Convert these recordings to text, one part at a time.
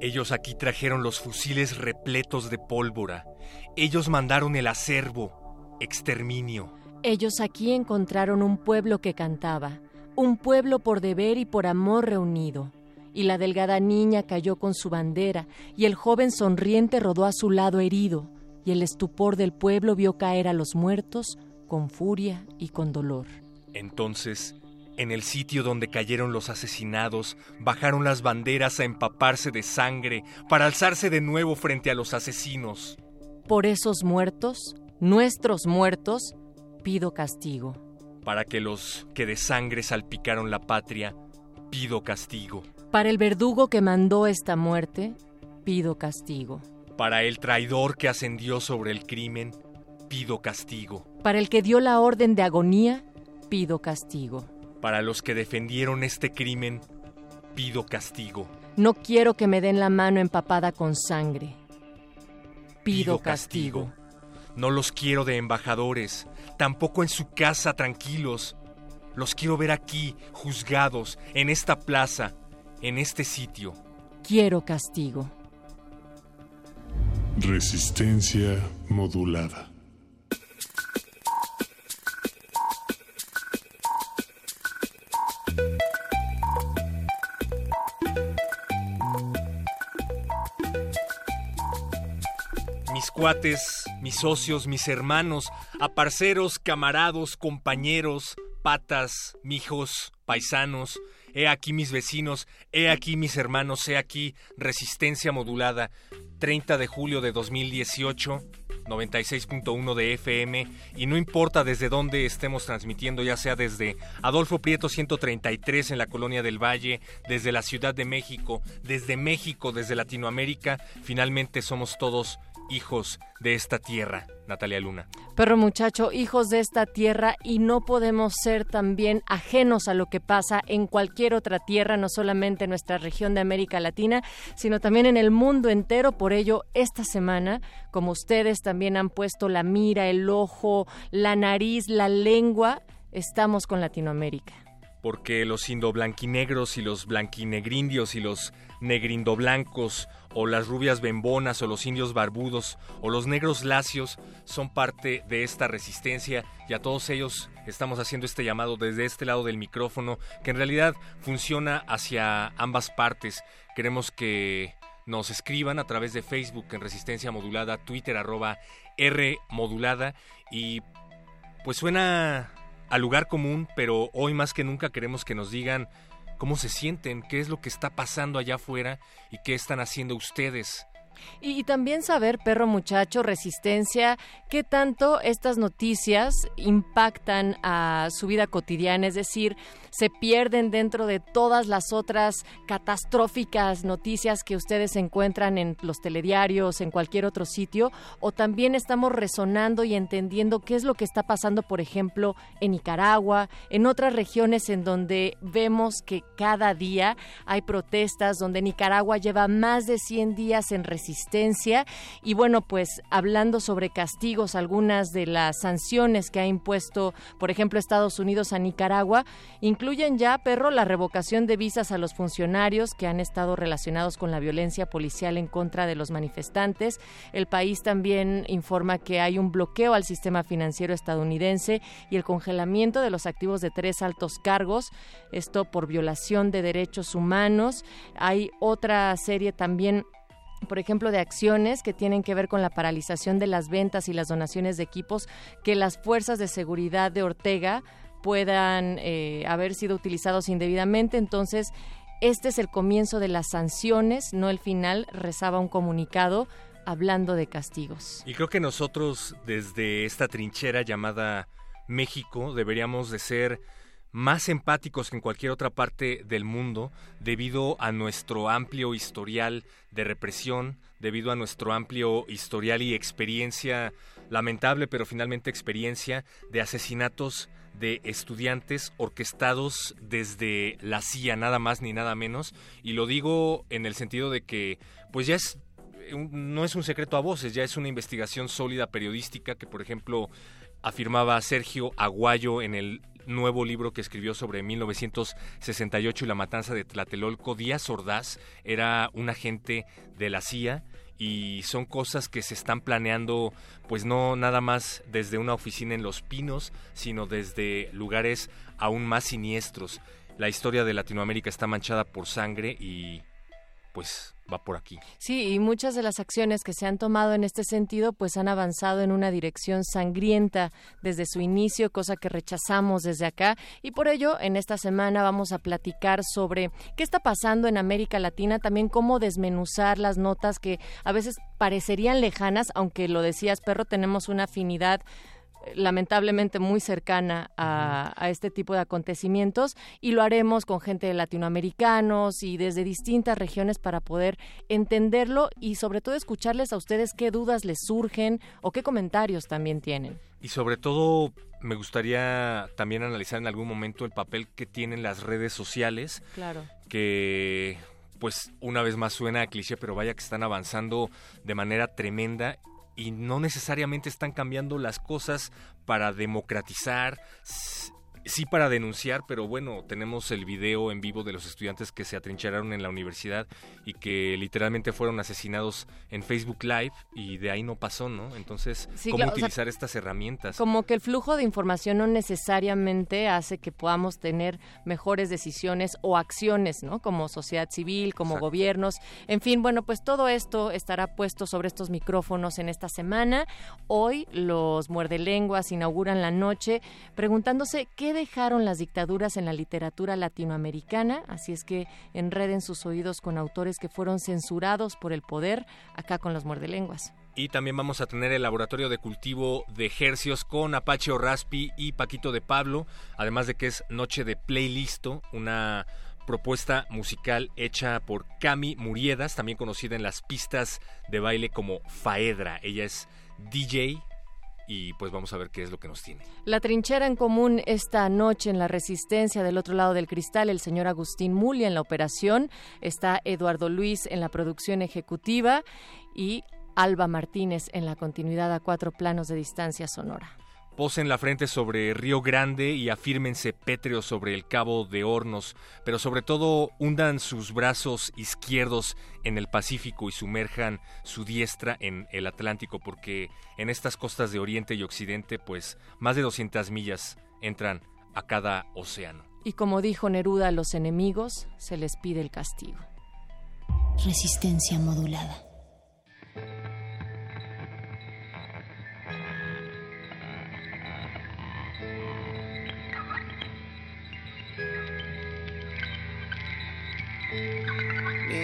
Ellos aquí trajeron los fusiles repletos de pólvora. Ellos mandaron el acervo. Exterminio. Ellos aquí encontraron un pueblo que cantaba, un pueblo por deber y por amor reunido. Y la delgada niña cayó con su bandera, y el joven sonriente rodó a su lado herido, y el estupor del pueblo vio caer a los muertos con furia y con dolor. Entonces, en el sitio donde cayeron los asesinados, bajaron las banderas a empaparse de sangre para alzarse de nuevo frente a los asesinos. Por esos muertos, nuestros muertos, pido castigo. Para que los que de sangre salpicaron la patria, pido castigo. Para el verdugo que mandó esta muerte, pido castigo. Para el traidor que ascendió sobre el crimen, pido castigo. Para el que dio la orden de agonía, pido castigo. Para los que defendieron este crimen, pido castigo. No quiero que me den la mano empapada con sangre. Pido, castigo. No los quiero de embajadores, tampoco en su casa tranquilos. Los quiero ver aquí, juzgados, en esta plaza, en este sitio. Quiero castigo. Resistencia modulada. Cuates, mis socios, mis hermanos, aparceros, camarados, compañeros, patas, mijos, paisanos, he aquí mis vecinos, he aquí mis hermanos, he aquí resistencia modulada, 30 de julio de 2018. 96.1 de FM y no importa desde dónde estemos transmitiendo, ya sea desde Adolfo Prieto 133 en la Colonia del Valle, desde la Ciudad de México, desde México, desde Latinoamérica, finalmente somos todos hijos de esta tierra, Natalia Luna. Perro muchacho, hijos de esta tierra y no podemos ser también ajenos a lo que pasa en cualquier otra tierra, no solamente en nuestra región de América Latina, sino también en el mundo entero. Por ello, esta semana, como ustedes también han puesto la mira, el ojo, la nariz, la lengua, estamos con Latinoamérica porque los indoblanquinegros y los blanquinegrindios y los negrindoblancos o las rubias bembonas o los indios barbudos o los negros lacios son parte de esta resistencia y a todos ellos estamos haciendo este llamado desde este lado del micrófono que en realidad funciona hacia ambas partes. Queremos que nos escriban a través de Facebook en Resistencia Modulada, Twitter R Modulada y pues suena al lugar común, pero hoy más que nunca queremos que nos digan cómo se sienten, qué es lo que está pasando allá afuera y qué están haciendo ustedes y, también saber, perro muchacho, resistencia, qué tanto estas noticias impactan a su vida cotidiana, es decir, se pierden dentro de todas las otras catastróficas noticias que ustedes encuentran en los telediarios, en cualquier otro sitio, o también estamos resonando y entendiendo qué es lo que está pasando, por ejemplo, en Nicaragua, en otras regiones en donde vemos que cada día hay protestas, donde Nicaragua lleva más de 100 días en resistencia Y bueno, pues hablando sobre castigos, algunas de las sanciones que ha impuesto, por ejemplo, Estados Unidos a Nicaragua, incluyen ya, perro, la revocación de visas a los funcionarios que han estado relacionados con la violencia policial en contra de los manifestantes. El país también informa que hay un bloqueo al sistema financiero estadounidense y el congelamiento de los activos de tres altos cargos, esto por violación de derechos humanos. Hay otra serie también por ejemplo, de acciones que tienen que ver con la paralización de las ventas y las donaciones de equipos que las fuerzas de seguridad de Ortega puedan eh, haber sido utilizados indebidamente. Entonces, este es el comienzo de las sanciones, no el final, rezaba un comunicado hablando de castigos. Y creo que nosotros desde esta trinchera llamada México deberíamos de ser más empáticos que en cualquier otra parte del mundo debido a nuestro amplio historial de represión, debido a nuestro amplio historial y experiencia, lamentable pero finalmente experiencia de asesinatos de estudiantes orquestados desde la CIA, nada más ni nada menos. Y lo digo en el sentido de que, pues ya es, no es un secreto a voces, ya es una investigación sólida periodística que, por ejemplo, afirmaba Sergio Aguayo en el nuevo libro que escribió sobre 1968 y la matanza de Tlatelolco, Díaz Ordaz era un agente de la CIA y son cosas que se están planeando pues no nada más desde una oficina en Los Pinos, sino desde lugares aún más siniestros. La historia de Latinoamérica está manchada por sangre y pues va por aquí. Sí, y muchas de las acciones que se han tomado en este sentido pues han avanzado en una dirección sangrienta desde su inicio, cosa que rechazamos desde acá y por ello en esta semana vamos a platicar sobre qué está pasando en América Latina, también cómo desmenuzar las notas que a veces parecerían lejanas, aunque lo decías, perro, tenemos una afinidad lamentablemente muy cercana a, este tipo de acontecimientos y lo haremos con gente de latinoamericanos y desde distintas regiones para poder entenderlo y sobre todo escucharles a ustedes qué dudas les surgen o qué comentarios también tienen. Y sobre todo me gustaría también analizar en algún momento el papel que tienen las redes sociales. Claro. Que pues una vez más suena a cliché, pero vaya que están avanzando de manera tremenda y no necesariamente están cambiando las cosas para democratizar sí para denunciar, pero bueno, tenemos el video en vivo de los estudiantes que se atrincheraron en la universidad y que literalmente fueron asesinados en Facebook Live y de ahí no pasó, ¿no? Entonces, ¿cómo utilizar estas herramientas? Como que el flujo de información no necesariamente hace que podamos tener mejores decisiones o acciones, ¿no? Como sociedad civil, como gobiernos, en fin, bueno, pues todo esto estará puesto sobre estos micrófonos en esta semana. Hoy los muerdelenguas inauguran la noche preguntándose qué dejaron las dictaduras en la literatura latinoamericana? Así es que enreden sus oídos con autores que fueron censurados por el poder, acá con los muerdelenguas. Y también vamos a tener el laboratorio de cultivo de ejercios con Apache Raspi y Paquito de Pablo, además de que es Noche de Playlisto, una propuesta musical hecha por Cami Muriedas, también conocida en las pistas de baile como Faedra. Ella es DJ, y pues vamos a ver qué es lo que nos tiene. La trinchera en común esta noche en la Resistencia del otro lado del cristal, el señor Agustín Muli en la operación, está Eduardo Luis en la producción ejecutiva y Alba Martínez en la continuidad a cuatro planos de distancia sonora. Posen la frente sobre Río Grande y afírmense pétreos sobre el Cabo de Hornos, pero sobre todo hundan sus brazos izquierdos en el Pacífico y sumerjan su diestra en el Atlántico, porque en estas costas de Oriente y Occidente, pues más de 200 millas entran a cada océano. Y como dijo Neruda a los enemigos, se les pide el castigo. Resistencia modulada.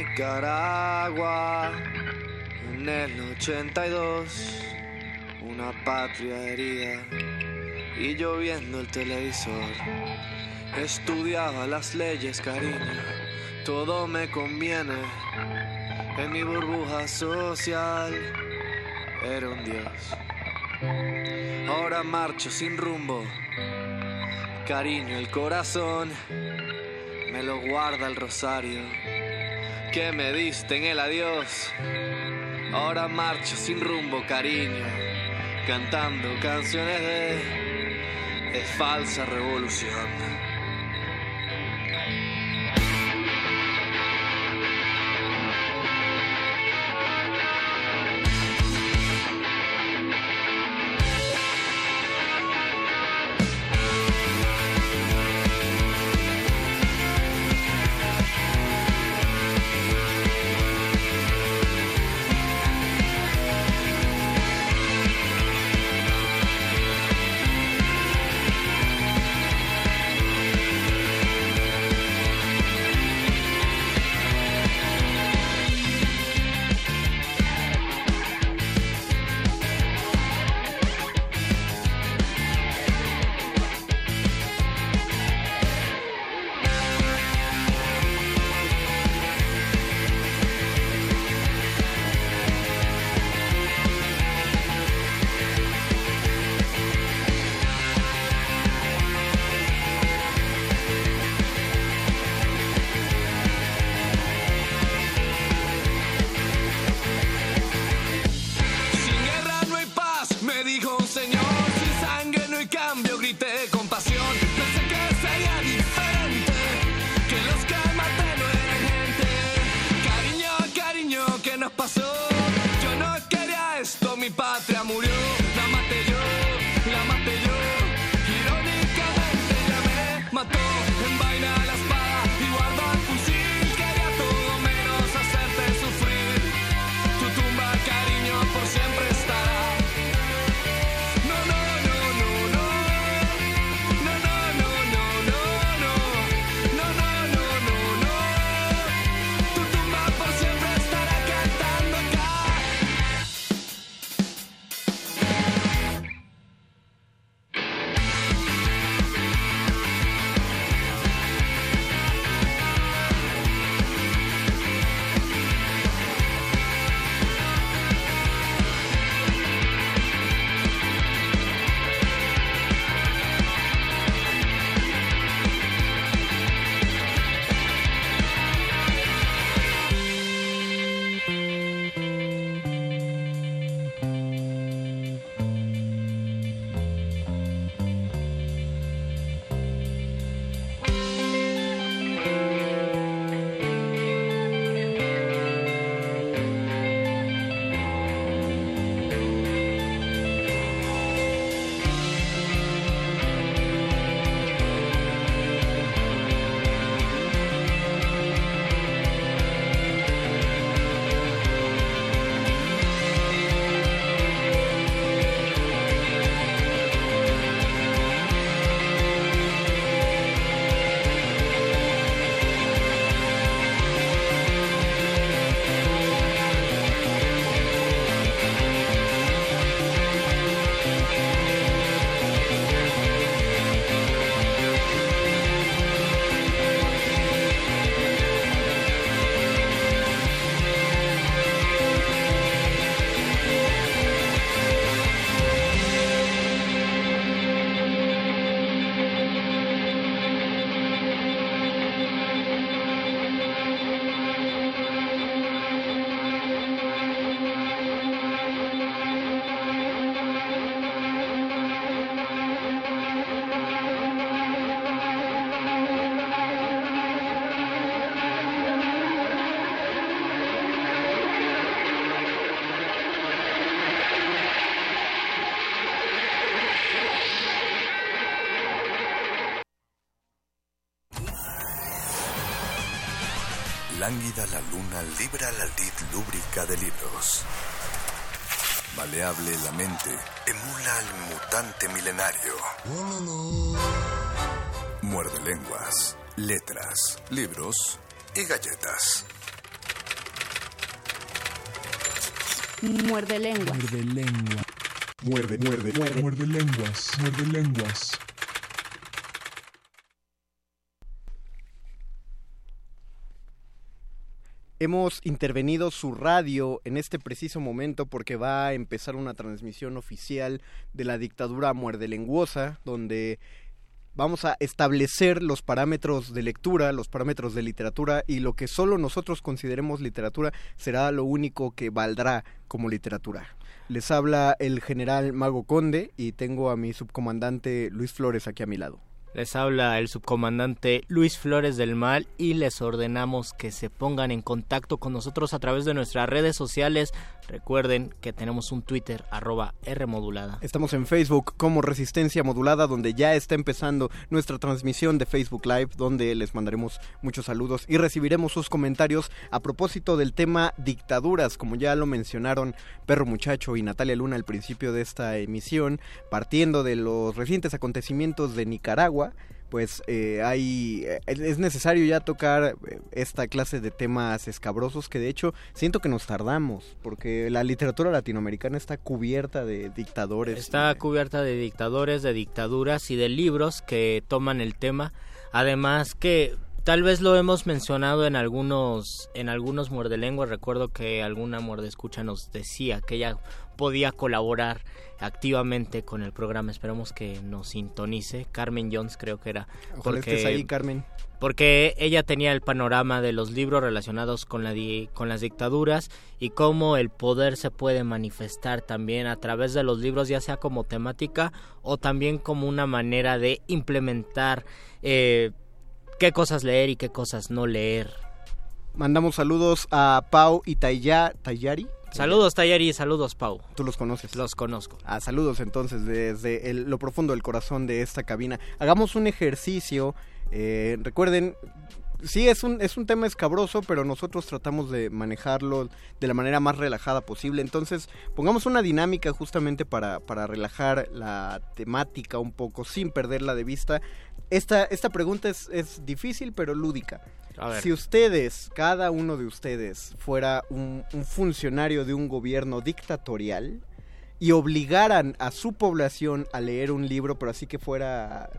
Nicaragua, en el 82, una patria herida y lloviendo el televisor. Estudiaba las leyes, cariño, todo me conviene. En mi burbuja social era un dios. Ahora marcho sin rumbo, cariño, el corazón me lo guarda el rosario que me diste en el adiós. Ahora marcho sin rumbo, cariño, cantando canciones de, de falsa revolución. La luna libra la lid lúbrica de libros. Maleable la mente emula al mutante milenario. Muerde lenguas, letras, libros y galletas. Muerde lenguas. Muerde lenguas. Muerde, muerde, muerde. Muerde lenguas. Muerde lenguas. Hemos intervenido su radio en este preciso momento porque va a empezar una transmisión oficial de la dictadura muerdelenguosa, donde vamos a establecer los parámetros de lectura, los parámetros de literatura y lo que solo nosotros consideremos literatura será lo único que valdrá como literatura. Les habla el general Mago Conde y tengo a mi subcomandante Luis Flores aquí a mi lado. Les habla el subcomandante Luis Flores del Mal y les ordenamos que se pongan en contacto con nosotros a través de nuestras redes sociales. Recuerden que tenemos un Twitter arroba Rmodulada. Estamos en Facebook como Resistencia Modulada, donde ya está empezando nuestra transmisión de Facebook Live, donde les mandaremos muchos saludos y recibiremos sus comentarios a propósito del tema dictaduras, como ya lo mencionaron Perro Muchacho y Natalia Luna al principio de esta emisión, partiendo de los recientes acontecimientos de Nicaragua pues eh, hay eh, es necesario ya tocar eh, esta clase de temas escabrosos que de hecho siento que nos tardamos porque la literatura latinoamericana está cubierta de dictadores está cubierta de dictadores de dictaduras y de libros que toman el tema. Además que tal vez lo hemos mencionado en algunos en algunos muerdelenguas recuerdo que alguna escucha nos decía que ella podía colaborar activamente con el programa. Esperamos que nos sintonice. Carmen Jones creo que era. porque, ahí, Carmen. Porque ella tenía el panorama de los libros relacionados con, la con las dictaduras y cómo el poder se puede manifestar también a través de los libros, ya sea como temática o también como una manera de implementar eh, qué cosas leer y qué cosas no leer. Mandamos saludos a Pau y Tayari, Saludos Tayari, saludos Pau. ¿Tú los conoces? Los conozco. Ah, saludos entonces desde lo profundo del corazón de esta cabina. Hagamos un ejercicio. Eh, recuerden, sí es un, es un tema escabroso, pero nosotros tratamos de manejarlo de la manera más relajada posible. Entonces, pongamos una dinámica justamente para, para relajar la temática un poco, sin perderla de vista. Esta, esta pregunta es, es difícil, pero lúdica. Si ustedes, cada uno de ustedes, fuera un, funcionario de un gobierno dictatorial y obligaran a su población a leer un libro, pero así que fuera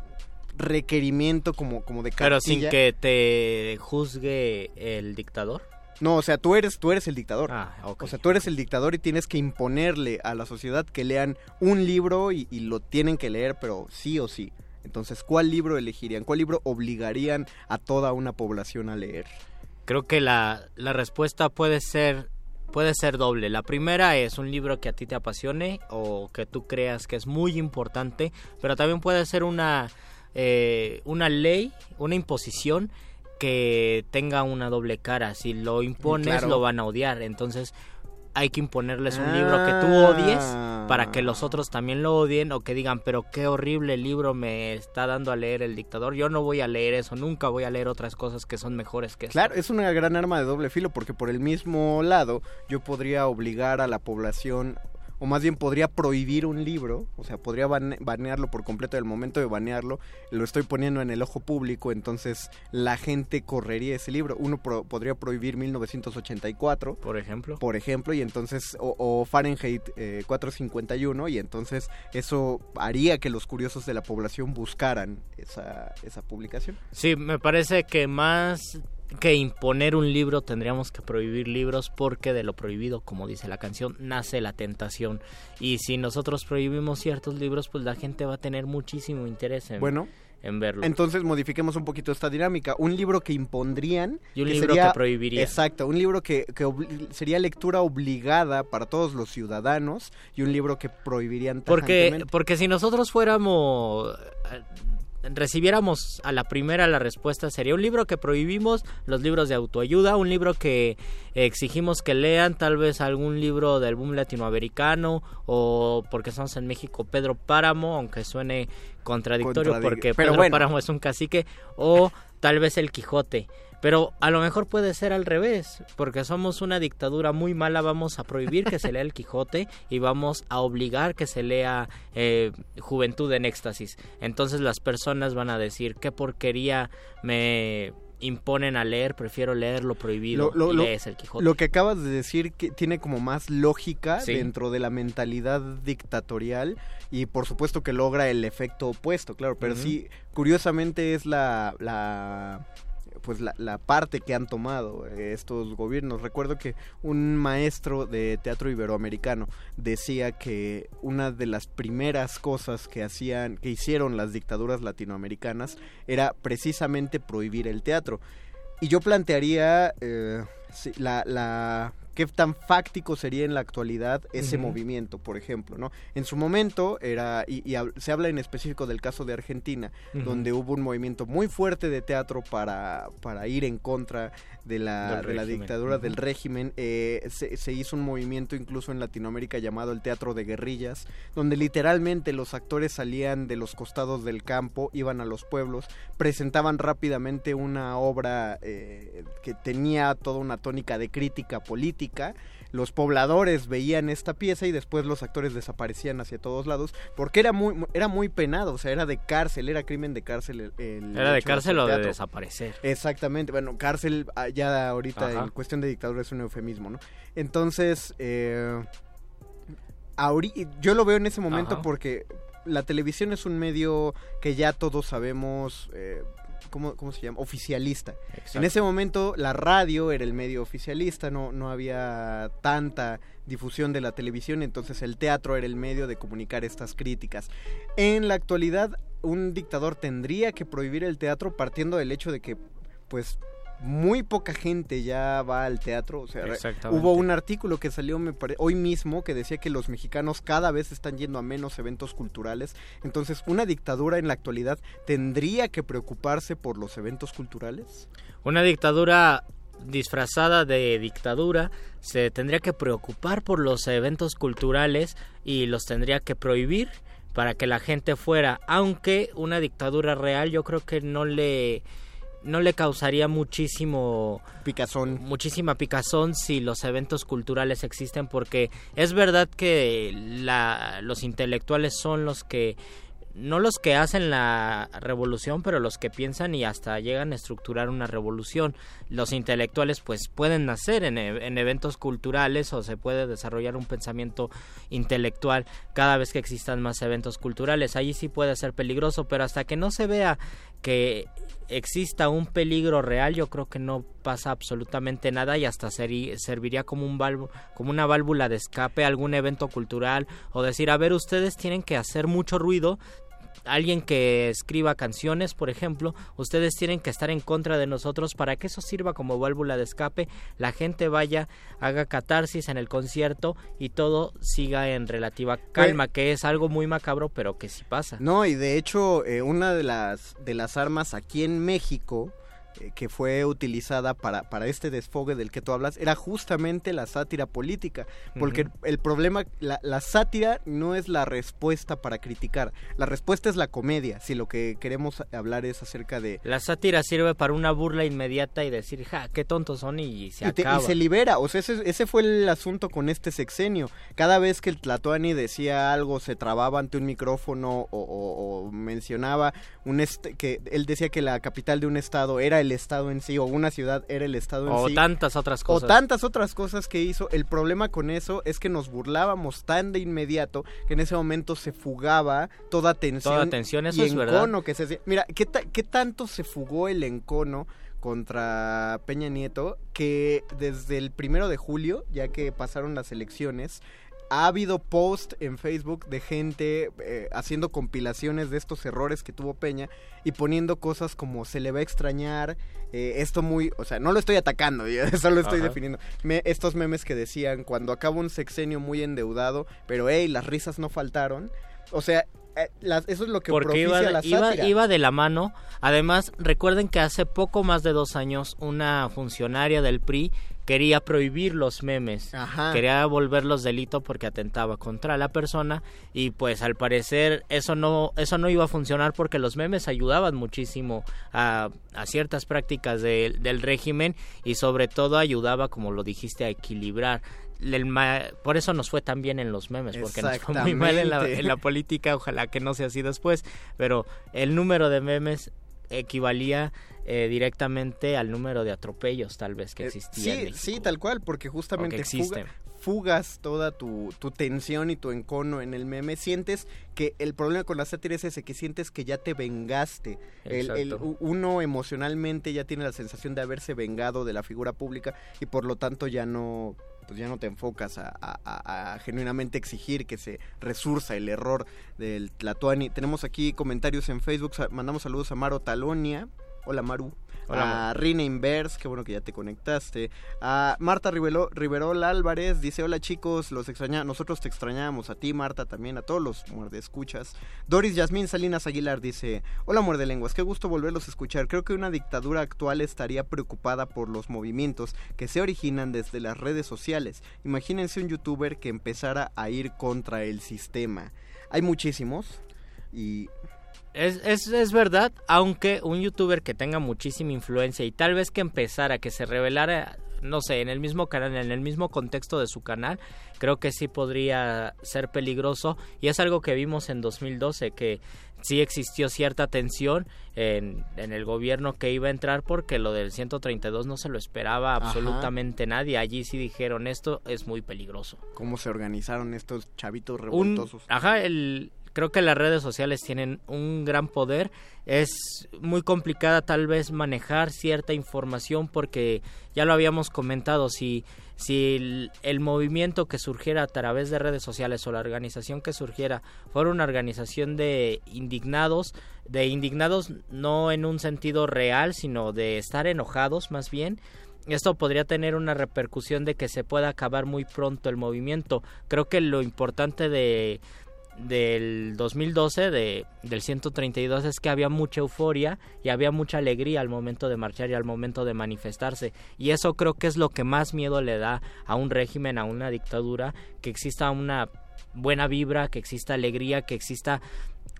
requerimiento como, como de cartilla. Pero sin que te juzgue el dictador. No, o sea, tú eres, tú eres el dictador. Ah, O sea, tú eres el dictador y tienes que imponerle a la sociedad que lean un libro y lo tienen que leer, pero sí o sí. Entonces, ¿cuál libro elegirían? ¿Cuál libro obligarían a toda una población a leer? Creo que la, la respuesta puede ser puede ser doble. La primera es un libro que a ti te apasione o que tú creas que es muy importante, pero también puede ser una, eh, una ley, una imposición que tenga una doble cara. Si lo impones, lo van a odiar. Entonces, hay que imponerles un libro que tú odies para que los otros también lo odien o que digan, pero qué horrible libro me está dando a leer el dictador. Yo no voy a leer eso, nunca voy a leer otras cosas que son mejores que eso. Claro, es una gran arma de doble filo porque por el mismo lado yo podría obligar a la población o más bien podría prohibir un libro, o sea, podría banearlo por completo del momento de banearlo, lo estoy poniendo en el ojo público, entonces la gente correría ese libro. Uno podría prohibir 1984, por ejemplo. Por ejemplo, y entonces, o, Fahrenheit 451, eh, y entonces eso haría que los curiosos de la población buscaran esa, esa publicación. Sí, me parece que más que imponer un libro tendríamos que prohibir libros porque de lo prohibido, como dice la canción, nace la tentación. Y si nosotros prohibimos ciertos libros, pues la gente va a tener muchísimo interés en, bueno, en verlo. Entonces modifiquemos un poquito esta dinámica. Un libro que impondrían... Y un libro que prohibiría. Exacto, un libro que, que sería lectura obligada para todos los ciudadanos y un libro que prohibirían porque Porque si nosotros fuéramos recibiéramos a la primera la respuesta sería un libro que prohibimos, los libros de autoayuda, un libro que exigimos que lean, tal vez algún libro del boom latinoamericano o porque estamos en México Pedro Páramo, aunque suene contradictorio porque Pedro Páramo es un cacique, o tal vez el Quijote. Pero a lo mejor puede ser al revés, porque somos una dictadura muy mala, vamos a prohibir que se lea el Quijote y vamos a obligar que se lea eh, Juventud en Éxtasis. Entonces las personas van a decir, qué porquería me imponen a leer, prefiero leer lo prohibido y lees el Quijote. Lo que acabas de decir que tiene como más lógica dentro de la mentalidad dictatorial y por supuesto que logra el efecto opuesto, claro, pero sí, curiosamente es la pues la, la parte que han tomado eh, estos gobiernos. Recuerdo que un maestro de teatro iberoamericano decía que una de las primeras cosas que hacían, que hicieron las dictaduras latinoamericanas era precisamente prohibir el teatro. Y yo plantearía eh, la qué tan fáctico sería en la actualidad ese Ujú. movimiento, por ejemplo, ¿no? En su momento era, y, y hab- se habla en específico del caso de Argentina, Ujú. donde hubo un movimiento muy fuerte de teatro para, para ir en contra de la, de la dictadura Ujú. del régimen. Eh, se, se hizo un movimiento incluso en Latinoamérica llamado el teatro de guerrillas, donde literalmente los actores salían de los costados del campo, iban a los pueblos, presentaban rápidamente una obra eh, que tenía toda una tónica de crítica política. Los pobladores veían esta pieza y después los actores desaparecían hacia todos lados porque era muy era muy penado, o sea, era de cárcel, era crimen de cárcel. el- el Era de cárcel o de desaparecer. Exactamente, bueno, cárcel ah, ya ahorita Ajá. en cuestión de dictadura es un eufemismo, ¿no? Entonces, eh, yo lo veo en ese momento Ajá. porque la televisión es un medio que ya todos sabemos, eh, ¿cómo, cómo se llama? Oficialista. Exacto. En ese momento la radio era el medio oficialista, no, no había tanta difusión de la televisión, entonces el teatro era el medio de comunicar estas críticas. En la actualidad, un dictador tendría que prohibir el teatro partiendo del hecho de que, pues, muy poca gente ya va al teatro. O sea, hubo un artículo que salió me pare- hoy mismo que decía que los mexicanos cada vez están yendo a menos eventos culturales. Entonces, una dictadura en la actualidad tendría que preocuparse por los eventos culturales. Una dictadura disfrazada de dictadura se tendría que preocupar por los eventos culturales y los tendría que prohibir para que la gente fuera, aunque una dictadura real yo creo que no le no le causaría muchísimo picazón muchísima picazón si los eventos culturales existen porque es verdad que la, los intelectuales son los que no los que hacen la revolución, pero los que piensan y hasta llegan a estructurar una revolución. Los intelectuales pues pueden nacer en, e- en eventos culturales o se puede desarrollar un pensamiento intelectual cada vez que existan más eventos culturales. Allí sí puede ser peligroso, pero hasta que no se vea que exista un peligro real, yo creo que no pasa absolutamente nada y hasta serviría como un valvo- como una válvula de escape a algún evento cultural o decir, a ver, ustedes tienen que hacer mucho ruido alguien que escriba canciones, por ejemplo, ustedes tienen que estar en contra de nosotros para que eso sirva como válvula de escape, la gente vaya, haga catarsis en el concierto y todo siga en relativa calma, que es algo muy macabro, pero que sí pasa. No, y de hecho, eh, una de las, de las armas aquí en México eh, que fue utilizada para, para este desfogue del que tú hablas era justamente la sátira política. Porque el problema, la, la sátira no es la respuesta para criticar. La respuesta es la comedia, si lo que queremos hablar es acerca de... La sátira sirve para una burla inmediata y decir, ja, qué tontos son y se y, te- y acaba. se libera, o sea, ese, ese fue el asunto con este sexenio. Cada vez que el Tlatoani decía algo, se trababa ante un micrófono o, o- o mencionaba un est- que él decía que la capital de un estado era el estado en sí, o una ciudad era el estado en O sí. tantas otras O cosas. tantas otras cosas que hizo. El problema con eso es que nos burlábamos tan de inmediato que en ese momento se fugaba toda tensión. Toda tensión, eso y es verdad. encono que se hacía. Mira, ¿qué, ta- ¿qué tanto se fugó el encono contra Peña Nieto que desde el primero de julio, ya que pasaron las elecciones, ha habido post en Facebook de gente eh, haciendo compilaciones de estos errores que tuvo Peña y poniendo cosas como se le va a extrañar, eh, esto muy, o sea, no lo estoy atacando, yo solo estoy Ajá. definiendo. Me- estos memes que decían cuando acaba un sexenio muy endeudado, pero hey, las risas no faltaron. O sea, eh, las- eso es lo que porque iba, la iba, iba de la mano. Además, recuerden que hace poco más de dos años una funcionaria del PRI quería prohibir los memes. Ajá. Quería volverlos delito porque atentaba contra la persona y pues al parecer eso no eso no iba a funcionar porque los memes ayudaban muchísimo a, a ciertas prácticas de- del régimen y sobre todo ayudaba, como lo dijiste, a equilibrar. Por eso nos fue tan bien en los memes, porque nos fue muy mal en la, en la política, ojalá que no sea así después, pero el número de memes equivalía eh, directamente al número de atropellos tal vez que Eh, existía. en sí, sí, tal cual, porque justamente fuga- fugas toda tu, tu tensión y tu encono en el meme. Sientes que el problema con la sátira es ese, que sientes que ya te vengaste. El- uno emocionalmente ya tiene la sensación de haberse vengado de la figura pública y por lo tanto ya no pues ya no te enfocas a, genuinamente exigir que se resursa el error del Tlatuani. Tenemos aquí comentarios en Facebook, mandamos saludos a Maro Talonia. Hola Maru. Hola, a Rina Inverse, qué bueno que ya te conectaste. A Marta Rivelo, Riverol Álvarez dice, hola chicos, los extraña, nosotros te extrañamos, a ti Marta también, a todos los muerde escuchas. Doris Yasmín Salinas Aguilar dice, hola muerde lenguas, qué gusto volverlos a escuchar. Creo que una dictadura actual estaría preocupada por los movimientos que se originan desde las redes sociales. Imagínense un youtuber que empezara a ir contra el sistema. Hay muchísimos y Es, es, es verdad, aunque un youtuber que tenga muchísima influencia y tal vez que empezara, que se revelara, no sé, en el mismo canal, en el mismo contexto de su canal, creo que sí podría ser peligroso. Y es algo que vimos en 2012, que sí existió cierta tensión en, en el gobierno que iba a entrar porque lo del 132 no se lo esperaba Ajá. absolutamente nadie. Allí sí dijeron, esto es muy peligroso. cómo se organizaron estos chavitos un, revoltosos. ajá, el, creo que las redes sociales tienen un gran poder. Es muy complicada tal vez manejar cierta información porque ya lo habíamos comentado, si, si el, movimiento que surgiera a través de redes sociales o la organización que surgiera fuera una organización de indignados, de indignados no en un sentido real, sino de estar enojados más bien, esto podría tener una repercusión de que se pueda acabar muy pronto el movimiento. Creo que lo importante de del 2012 de, del 132 es que había mucha euforia y había mucha alegría al momento de marchar y al momento de manifestarse. Y eso creo que es lo que más miedo le da a un régimen, a una dictadura, que exista una buena vibra, que exista alegría, que exista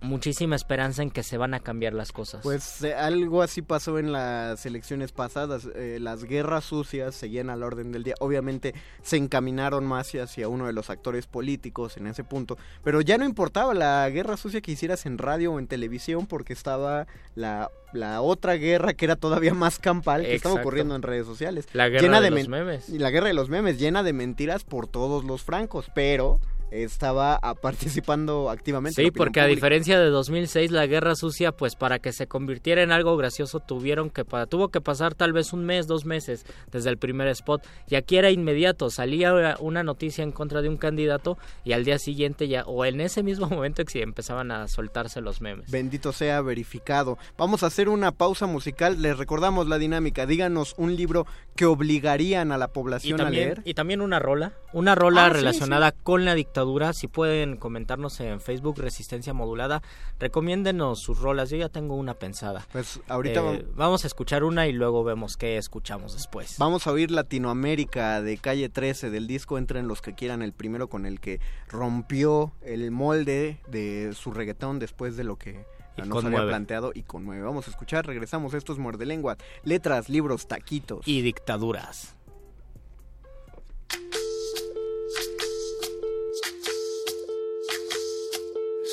muchísima esperanza en que se van a cambiar las cosas. Pues eh, algo así pasó en las elecciones pasadas. eh, las guerras sucias seguían al orden del día. Obviamente se encaminaron más hacia uno de los actores políticos en ese punto. Pero ya no importaba la guerra sucia que hicieras en radio o en televisión porque estaba la, la otra guerra que era todavía más campal que estaba ocurriendo en redes sociales. la guerra llena de, de los memes. La guerra de los memes, llena de mentiras por todos los francos. Pero estaba ah, participando activamente. Sí, porque a diferencia de 2006, la Guerra Sucia, pues para que se convirtiera en algo gracioso, tuvieron que tuvo que pasar tal vez un mes, dos meses desde el primer spot. Y aquí era inmediato, salía una noticia en contra de un candidato y al día siguiente ya, o en ese mismo momento, que empezaban a soltarse los memes. Bendito sea verificado. Vamos a hacer una pausa musical. Les recordamos la dinámica. Díganos un libro que obligarían a la población a leer. y también una rola, una rola Ah, sí, relacionada con la dictadura. Si pueden comentarnos en Facebook Resistencia Modulada, recomiéndenos sus rolas. Yo ya tengo una pensada. Pues ahorita Eh, vam- vamos a escuchar una y luego vemos qué escuchamos después. vamos a oír Latinoamérica de Calle 13 del disco Entren los que quieran, el primero con el que rompió el molde de su reggaetón después de lo que nos había planteado y conmueve. Vamos a escuchar, regresamos. Esto es Muerde Lengua. Letras, libros, taquitos. Y dictaduras.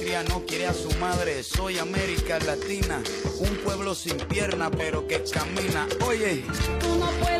no quiere a su madre, soy América Latina, un pueblo sin pierna pero que camina, oye, Tú no puedes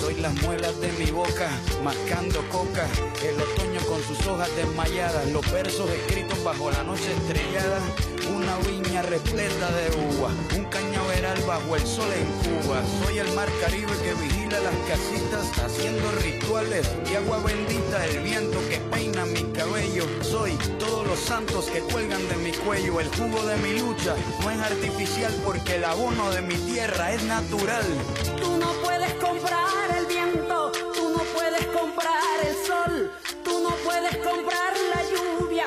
Soy las muelas de mi boca, mascando coca. El otoño con sus hojas desmayadas. Los versos escritos bajo la noche estrellada. Una viña repleta de uva. Un cañaveral bajo el sol en Cuba. Soy el mar Caribe que vigila las casitas. Haciendo rituales de agua bendita. El viento que peina mi cabello. Soy todos los santos que cuelgan de mi cuello. El jugo de mi lucha no es artificial porque el abono de mi tierra es natural. Tú no puedes comprar el viento, tú no puedes comprar el sol, tú no puedes comprar la lluvia,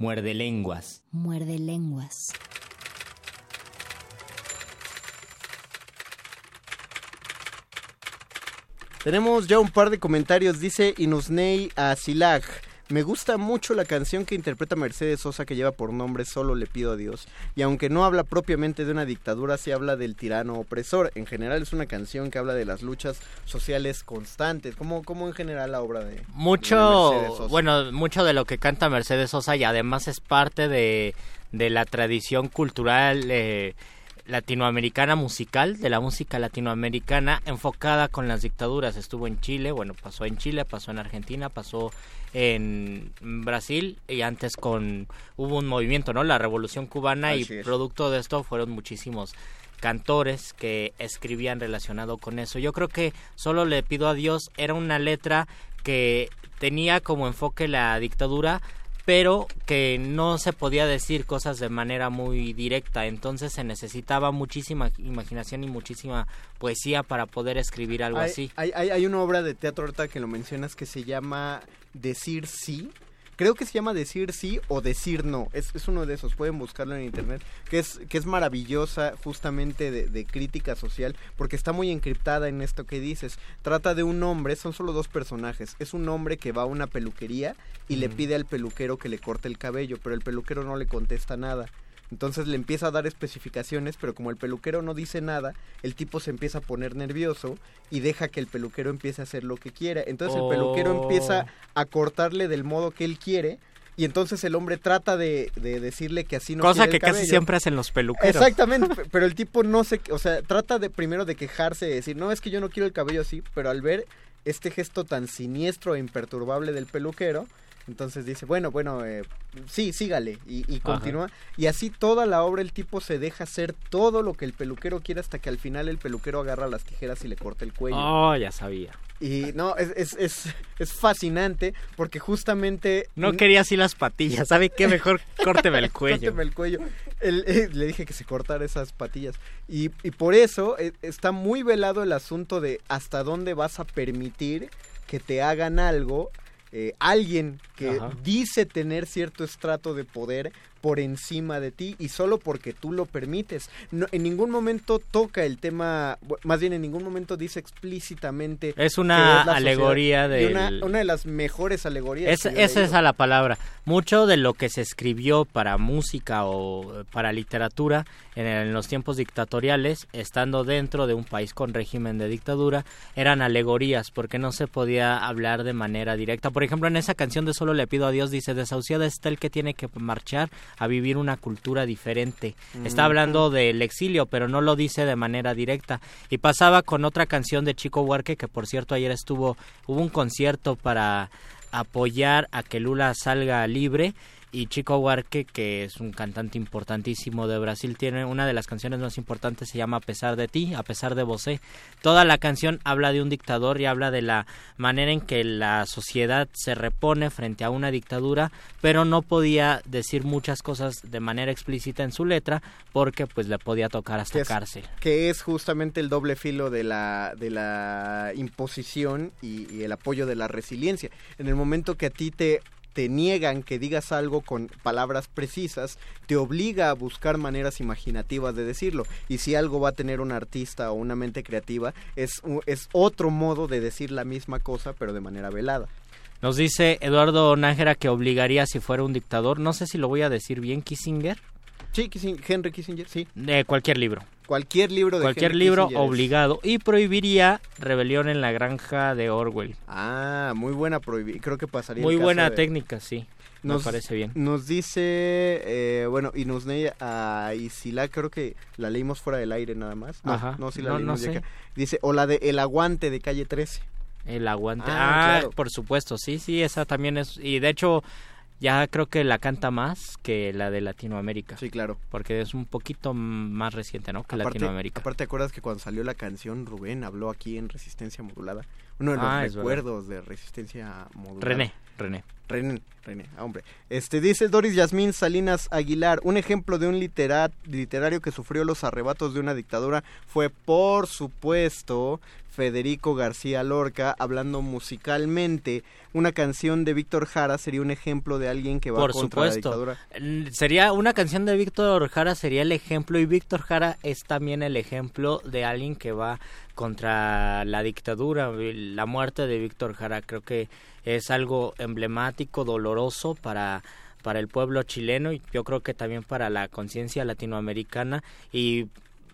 Muerde lenguas. Muerde lenguas. Tenemos ya un par de comentarios. Dice Inusnei Asilag. Me gusta mucho la canción que interpreta Mercedes Sosa que lleva por nombre Solo le pido a Dios. Y aunque no habla propiamente de una dictadura, sí habla del tirano opresor. En general es una canción que habla de las luchas sociales constantes. como como en general la obra de, Mucho, Sosa? bueno, mucho de lo que canta Mercedes Sosa y además es parte de, de la tradición cultural eh, latinoamericana musical, de la música latinoamericana enfocada con las dictaduras. Estuvo en Chile, bueno, pasó en Chile, pasó en Argentina, pasó en Brasil y antes con hubo un movimiento, ¿no? La Revolución Cubana y es. producto de esto fueron muchísimos cantores que escribían relacionado con eso. Yo creo que solo le pido a Dios era una letra que tenía como enfoque la dictadura, pero que no se podía decir cosas de manera muy directa, entonces se necesitaba muchísima imaginación y muchísima poesía para poder escribir algo hay, así. Hay, hay- hay una obra de teatro ahorita que lo mencionas que se llama Decir sí. Creo que se llama Decir sí o Decir no. Es, es uno de esos, pueden buscarlo en internet. Que es, que es maravillosa justamente de, de crítica social porque está muy encriptada en esto que dices. Trata de un hombre, son solo dos personajes. Es un hombre que va a una peluquería y le pide al peluquero que le corte el cabello, pero el peluquero no le contesta nada. Entonces le empieza a dar especificaciones, pero como el peluquero no dice nada, el tipo se empieza a poner nervioso y deja que el peluquero empiece a hacer lo que quiera. Entonces el peluquero Oh. empieza a cortarle del modo que él quiere y entonces el hombre trata de, de decirle que así no Cosa quiere que el casi cabello. siempre hacen los peluqueros. Exactamente, pe- pero el tipo no se, o sea, trata de primero de quejarse, de decir, no, es que yo no quiero el cabello así, pero al ver este gesto tan siniestro e imperturbable del peluquero. Entonces dice, bueno, bueno, eh, sí, sígale. Y, y continúa. Y así toda la obra el tipo se deja hacer todo lo que el peluquero quiere hasta que al final el peluquero agarra las tijeras y le corta el cuello. Oh, ya sabía. Y no, es, es, es, es fascinante porque justamente... No quería así las patillas, ¿sabe qué? Mejor córteme el cuello. Córteme el cuello. Eh, le dije que se cortara esas patillas. Y, y por eso eh, está muy velado el asunto de hasta dónde vas a permitir que te hagan algo eh, alguien que Ajá. dice tener cierto estrato de poder por encima de ti y solo porque tú lo permites. No, en ningún momento toca el tema, más bien en ningún momento dice explícitamente. Es una alegoría del- Una, una de las mejores alegorías. Es, que esa es a la palabra. Mucho de lo que se escribió para música o para literatura en, en los tiempos dictatoriales, estando dentro de un país con régimen de dictadura, eran alegorías, porque no se podía hablar de manera directa. Por ejemplo, en esa canción de Solo le pido a Dios, dice, desahuciada está el que tiene que marchar a vivir una cultura diferente. Está Ujú. hablando del exilio, pero no lo dice de manera directa. Y pasaba con otra canción de Chico Huarque, que por cierto ayer estuvo, hubo un concierto para apoyar a que Lula salga libre y Chico Huarque, que es un cantante importantísimo de Brasil, tiene una de las canciones más importantes, se llama A pesar de ti, a pesar de vosé. Toda la canción habla de un dictador y habla de la manera en que la sociedad se repone frente a una dictadura, pero no podía decir muchas cosas de manera explícita en su letra porque pues le podía tocar hasta Que es- cárcel. Que es justamente el doble filo de la, de la imposición y, y el apoyo de la resiliencia. En el momento que a ti te, te niegan que digas algo con palabras precisas, te obliga a buscar maneras imaginativas de decirlo. Y si algo va a tener un artista o una mente creativa, es, es otro modo de decir la misma cosa, pero de manera velada. Nos dice Eduardo Nájera que obligaría si fuera un dictador, no sé si lo voy a decir bien, Kissinger, Sí, Kissinger- Henry Kissinger, sí. de cualquier libro. Cualquier libro de Cualquier Henry libro Kissinger obligado y prohibiría Rebelión en la granja de Orwell. Ah, muy buena prohibi- Creo que pasaría. el Muy caso buena de- técnica, sí. Nos, Me parece bien. Nos dice, eh, bueno, y nos a Isila, creo que la leímos fuera del aire nada más. No, Ajá. no, sí la No, leímos no ya sé. acá. Dice, o la de El Aguante de Calle 13. El aguante. Ah, Ah, claro. por supuesto, sí, sí, esa también es. Y de hecho, ya creo que la canta más que la de Latinoamérica. Sí, claro. Porque es un poquito más reciente, ¿no? Que Aparte, Latinoamérica. aparte, ¿te acuerdas que cuando salió la canción, Rubén habló aquí en Resistencia Modulada? Uno de los Ah, recuerdos de Resistencia Modulada. René, René. René, René, ah, hombre. Este dice Doris Yasmín Salinas Aguilar, un ejemplo de un litera- literario que sufrió los arrebatos de una dictadura fue, por supuesto, Federico García Lorca, hablando musicalmente. Una canción de Víctor Jara sería un ejemplo de alguien que va Por contra la supuesto. dictadura. Mm, Sería una canción de Víctor Jara sería el ejemplo y Víctor Jara es también el ejemplo de alguien que va contra la dictadura. La muerte de Víctor Jara creo que es algo emblemático, doloroso para para el pueblo chileno y yo creo que también para la conciencia latinoamericana y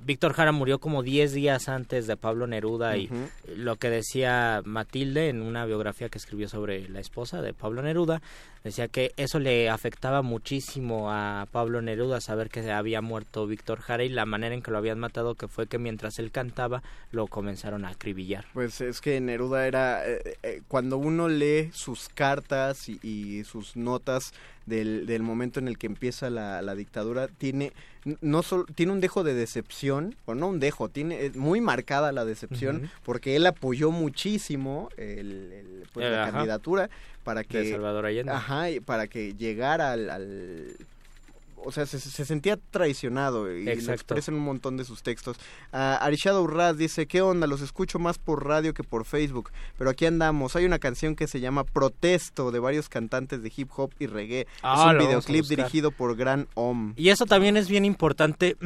Víctor Jara murió como 10 días antes de Pablo Neruda y lo que decía Matilde en una biografía que escribió sobre la esposa de Pablo Neruda, decía que eso le afectaba muchísimo a Pablo Neruda saber que había muerto Víctor Jara y la manera en que lo habían matado que fue que mientras él cantaba lo comenzaron a acribillar. Pues es que Neruda era, eh, eh, cuando uno lee sus cartas y, y sus notas del, del momento en el que empieza la, la dictadura, tiene no solo, tiene un dejo de decepción, o no un dejo, tiene es muy marcada la decepción, porque él apoyó muchísimo el, el, pues, Eh, la ajá. candidatura para que... De Salvador Allende. Ajá, para que llegara al... al- o sea, se, se sentía traicionado y lo Exacto. expresa en un montón de sus textos. Ah, Arishado Urraz dice, ¿qué onda? Los escucho más por radio que por Facebook, pero aquí andamos. Hay una canción que se llama Protesto de varios cantantes de hip hop y reggae. Ah, es un lo vamos a videoclip dirigido por Gran Om. Y eso también es bien importante,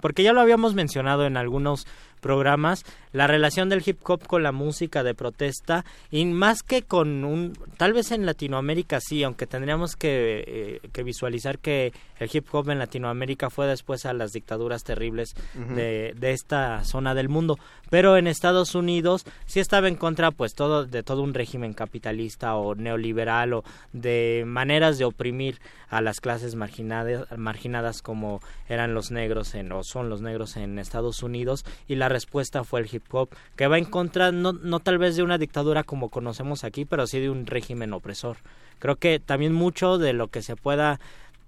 porque ya lo habíamos mencionado en algunos programas, la relación del hip hop con la música de protesta, y más que con un, tal vez en Latinoamérica sí, aunque tendríamos que, eh, que visualizar que el hip hop en Latinoamérica fue después a las dictaduras terribles de, de esta zona del mundo, pero en Estados Unidos sí estaba en contra pues todo de todo un régimen capitalista o neoliberal o de maneras de oprimir a las clases marginadas, marginadas como eran los negros en, o son los negros en Estados Unidos y la la respuesta fue el hip hop, que va en contra no, no tal vez de una dictadura como conocemos aquí, pero sí de un régimen opresor. Creo que también mucho de lo que se pueda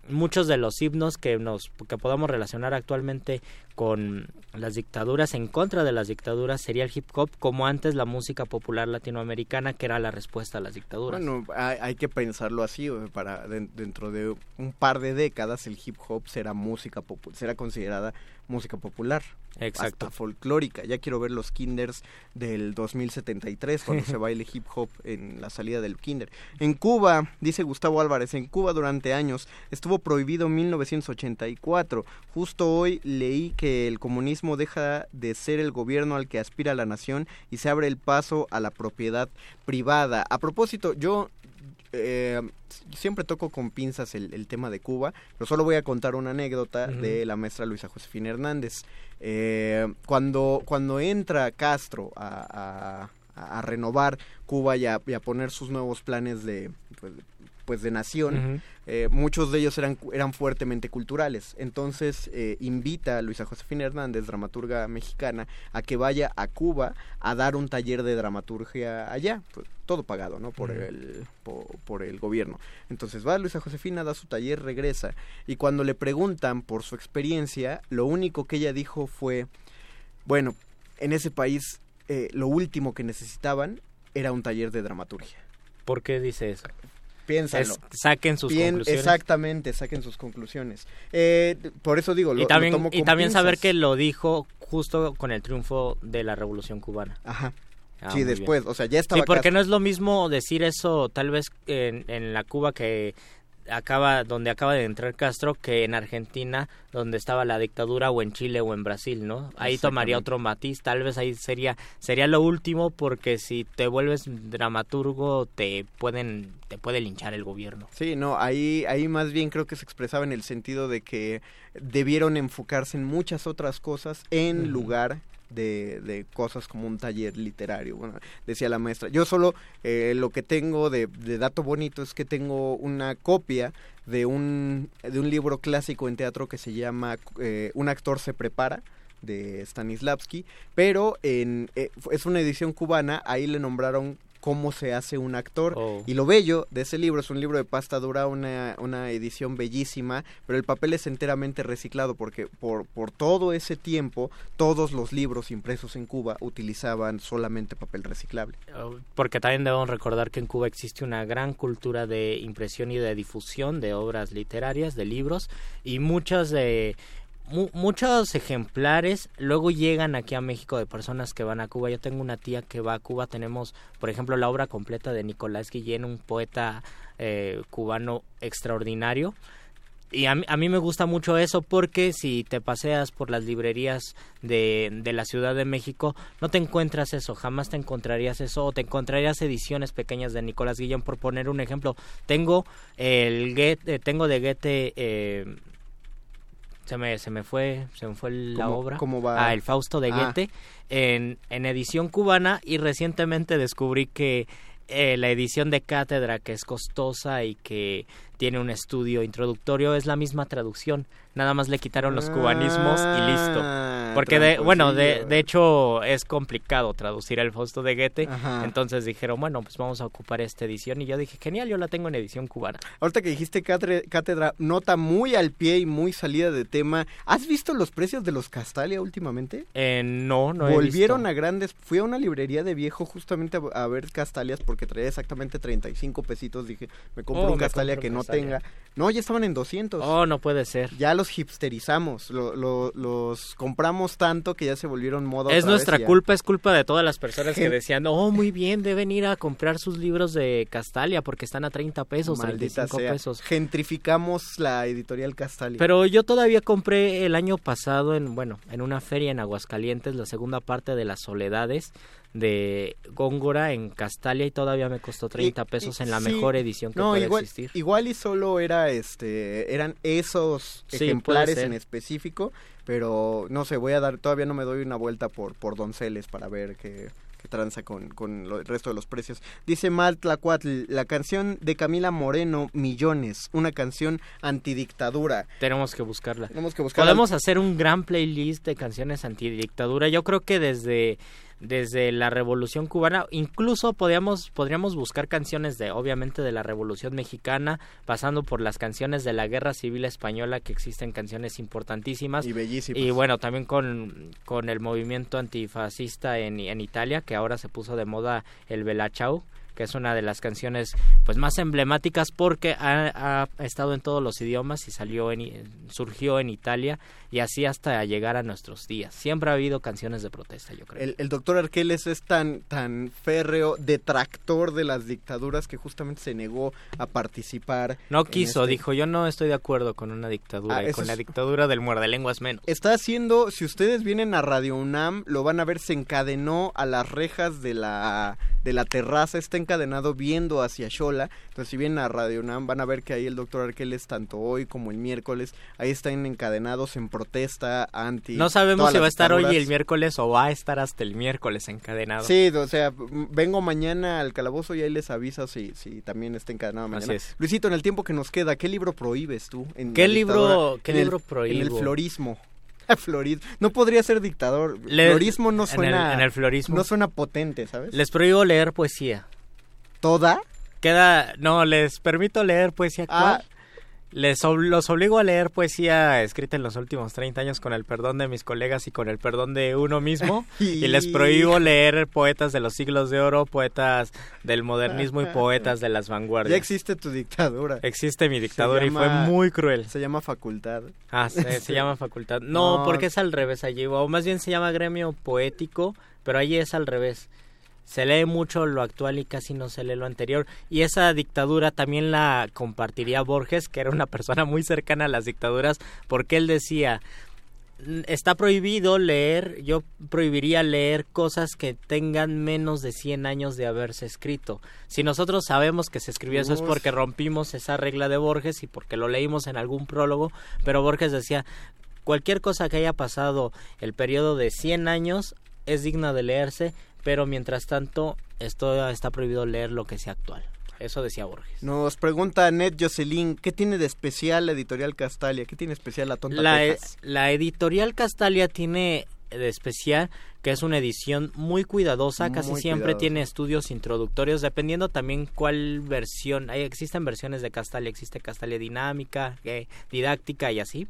muchos de los himnos que nos que podamos relacionar actualmente con las dictaduras en contra de las dictaduras sería el hip hop como antes la música popular latinoamericana que era la respuesta a las dictaduras. Bueno, hay, hay que pensarlo así, para de- dentro de un par de décadas el hip hop será música será considerada música popular. Exacto. Hasta folclórica. Ya quiero ver los kinders del 2073 cuando se baile hip hop en la salida del kinder. En Cuba, dice Gustavo Álvarez, en Cuba durante años estuvo prohibido en 1984. Justo hoy leí que el comunismo deja de ser el gobierno al que aspira la nación y se abre el paso a la propiedad privada. A propósito, yo eh, siempre toco con pinzas el, el tema de Cuba, pero solo voy a contar una anécdota de la maestra Luisa Josefina Hernández. Eh, cuando, cuando entra Castro a, a- a renovar Cuba y a, y a poner sus nuevos planes de, pues, pues de nación, eh, muchos de ellos eran, eran fuertemente culturales. Entonces eh, invita a Luisa Josefina Hernández, dramaturga mexicana, a que vaya a Cuba a dar un taller de dramaturgia allá, pues, todo pagado, ¿no? Por el po- por, el gobierno. Entonces va Luisa Josefina, da su taller, regresa y cuando le preguntan por su experiencia, lo único que ella dijo fue, bueno, en ese país eh, lo último que necesitaban era un taller de dramaturgia. ¿Por qué dice eso? Piénsalo. Es- saquen sus Bien, conclusiones. Exactamente, saquen sus conclusiones. Eh, por eso digo, lo, y también, lo tomo y también saber que lo dijo justo con el triunfo de la Revolución Cubana. Ajá. Ah, sí, después, bien. o sea, ya estaba Sí, porque no es lo mismo decir eso tal vez en, en la Cuba que acaba donde acaba de entrar Castro que en Argentina donde estaba la dictadura o en Chile o en Brasil, ¿no? Ahí tomaría otro matiz, tal vez ahí sería sería lo último porque si te vuelves dramaturgo te pueden te puede linchar el gobierno. Sí, no, ahí, ahí más bien creo que se expresaba en el sentido de que debieron enfocarse en muchas otras cosas en lugar de, de cosas como un taller literario. Bueno, decía la maestra. Yo solo eh, lo que tengo de, de dato bonito es que tengo una copia de un, de un libro clásico en teatro que se llama eh, Un actor se prepara de Stanislavski, pero en, eh, es una edición cubana, ahí le nombraron cómo se hace un actor Oh. y lo bello de ese libro es un libro de pasta dura, una, una edición bellísima, pero el papel es enteramente reciclado porque por, por todo ese tiempo todos los libros impresos en Cuba utilizaban solamente papel reciclable. Porque también debemos recordar que en Cuba existe una gran cultura de impresión y de difusión de obras literarias, de libros, y muchas de mu- muchos ejemplares luego llegan aquí a México de personas que van a Cuba. Yo tengo una tía que va a Cuba, tenemos, por ejemplo, la obra completa de Nicolás Guillén, un poeta eh, cubano extraordinario. Y a mí, a mí me gusta mucho eso porque si te paseas por las librerías de, de la Ciudad de México, no te encuentras eso, jamás te encontrarías eso, o te encontrarías ediciones pequeñas de Nicolás Guillén, por poner un ejemplo. Tengo el Goethe, tengo de Goethe, eh, se me, se me fue, se me fue la ¿Cómo- obra. cómo va? Ah, el Fausto de Ah. Goethe, en, en edición cubana, y recientemente descubrí que eh, la edición de cátedra, que es costosa y que tiene un estudio introductorio, es la misma traducción. Nada más le quitaron los cubanismos y listo. Ah, Porque, de, bueno, de, de hecho es complicado traducir el Fausto de Goethe. Ajá. Entonces dijeron, bueno, pues vamos a ocupar esta edición. Y yo dije, genial, yo la tengo en edición cubana. Ahorita que dijiste cátedra, nota muy al pie y muy salida de tema. ¿Has visto los precios de los Castalia últimamente? Eh, no, no he Volvieron visto. a grandes. Fui a una librería de viejo justamente a, a ver Castalias porque traía exactamente 35 pesitos. Dije, me compro Oh, un Castalia que no. Tenga. No, ya estaban en 200. Oh, no puede ser. Ya los hipsterizamos. lo- lo- los compramos tanto que ya se volvieron moda. Es nuestra ya- culpa, es culpa de todas las personas que decían, oh, muy bien, deben ir a comprar sus libros de Castalia porque están a 30 pesos, Maldita 35 sea. pesos. Gentrificamos la editorial Castalia. Pero yo todavía compré el año pasado en, bueno, en una feria en Aguascalientes la segunda parte de Las Soledades de Góngora en Castalia y todavía me costó 30 Y- pesos en la sí. mejor edición que no, puede igual, existir. Igual y solo era este eran esos Sí, ejemplares en específico, Pero no sé, voy a dar, todavía no me doy una vuelta por, por Donceles para ver qué, tranza con, con lo- el resto de los precios. Dice Mal Tlacuatl, la canción de Camila Moreno, Millones, una canción antidictadura. Tenemos que buscarla. Tenemos que buscarla. Podemos hacer un gran playlist de canciones antidictadura. Yo creo que desde desde la Revolución Cubana, incluso podríamos podríamos buscar canciones de obviamente de la Revolución Mexicana, pasando por las canciones de la Guerra Civil Española que existen canciones importantísimas Y bellísimas. y bueno, también con, con el movimiento antifascista en, en Italia, que ahora se puso de moda el Bella Ciao, que es una de las canciones pues más emblemáticas porque ha, ha estado en todos los idiomas y salió en, surgió en Italia y así hasta llegar a nuestros días. Siempre ha habido canciones de protesta, yo creo. El, el doctor Arqueles es tan, tan férreo detractor de las dictaduras que justamente se negó a participar. no quiso, este- dijo, yo no estoy de acuerdo con una dictadura Ah, y con la dictadura del muerde lenguas menos. Está haciendo, si ustedes vienen a Radio UNAM, lo van a ver, se encadenó a las rejas de la, de la terraza, está encadenado viendo hacia Xola. Entonces, si vienen a Radio UNAM, van a ver que ahí el doctor Arqueles, tanto hoy como el miércoles, ahí están encadenados en protesta anti. No sabemos si va a estar hoy el miércoles o va a estar hasta el miércoles encadenado. Sí, o sea, vengo mañana al calabozo y ahí les aviso si, si también está encadenado mañana. es. Luisito, en el tiempo que nos queda, ¿qué libro prohíbes tú? En ¿Qué libro- qué En el- libro En el prohíbo? florismo. Florismo. No podría ser dictador. Le- florismo no en el- suena. en el florismo. No suena potente, ¿sabes? Les prohíbo leer poesía. ¿Toda? Queda, no, les permito leer poesía Ah. actual. Les ob- los obligo a leer poesía escrita en los últimos 30 años con el perdón de mis colegas y con el perdón de uno mismo. y les prohíbo leer poetas de los siglos de oro, poetas del modernismo y poetas de las Ya vanguardias. existe tu dictadura. Existe mi dictadura y fue muy cruel. Se llama facultad. Ah, se, se llama facultad. No, No. porque es al revés allí, o más bien se llama gremio poético, pero allí es al revés. Se lee mucho lo actual y casi no se lee lo anterior. Y esa dictadura también la compartiría Borges, que era una persona muy cercana a las dictaduras, porque él decía, "Mm, está prohibido leer, yo prohibiría leer cosas que tengan menos de 100 años de haberse escrito. Si nosotros sabemos que se escribió eso es porque rompimos esa regla de Borges y porque lo leímos en algún prólogo, pero Borges decía, cualquier cosa que haya pasado el periodo de 100 años es digna de leerse, pero mientras tanto esto está prohibido leer lo que sea actual. Eso decía Borges. Nos pregunta Ned Jocelyn, ¿qué tiene de especial la editorial Castalia? ¿Qué tiene de especial la tonta La, e- la editorial Castalia tiene de especial que es una edición muy cuidadosa, casi siempre cuidadosa. tiene estudios introductorios, dependiendo también cuál versión, hay, existen versiones de Castalia, existe Castalia dinámica, eh, didáctica y así,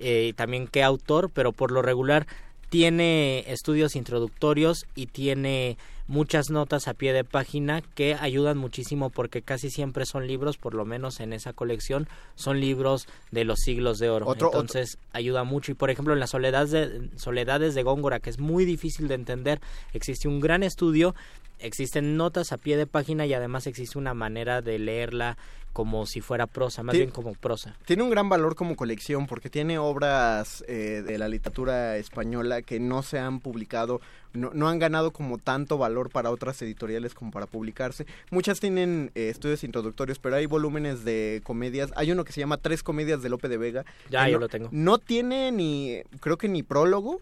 eh, y también qué autor, pero por lo regular tiene estudios introductorios y tiene muchas notas a pie de página que ayudan muchísimo porque casi siempre son libros, por lo menos en esa colección, son libros de los siglos de oro. Otro- otro- Entonces ayuda mucho y por ejemplo en las soledades de, soledades de Góngora, que es muy difícil de entender, existe un gran estudio, existen notas a pie de página y además existe una manera de leerla como si fuera prosa, más bien como prosa. Tiene un gran valor como colección porque tiene obras eh, de la literatura española que no se han publicado, no, no han ganado como tanto valor para otras editoriales como para publicarse. Muchas tienen eh, estudios introductorios, pero hay volúmenes de comedias. Hay uno que se llama Tres Comedias de Lope de Vega. Ya, yo no, lo tengo. No tiene ni, creo que ni prólogo.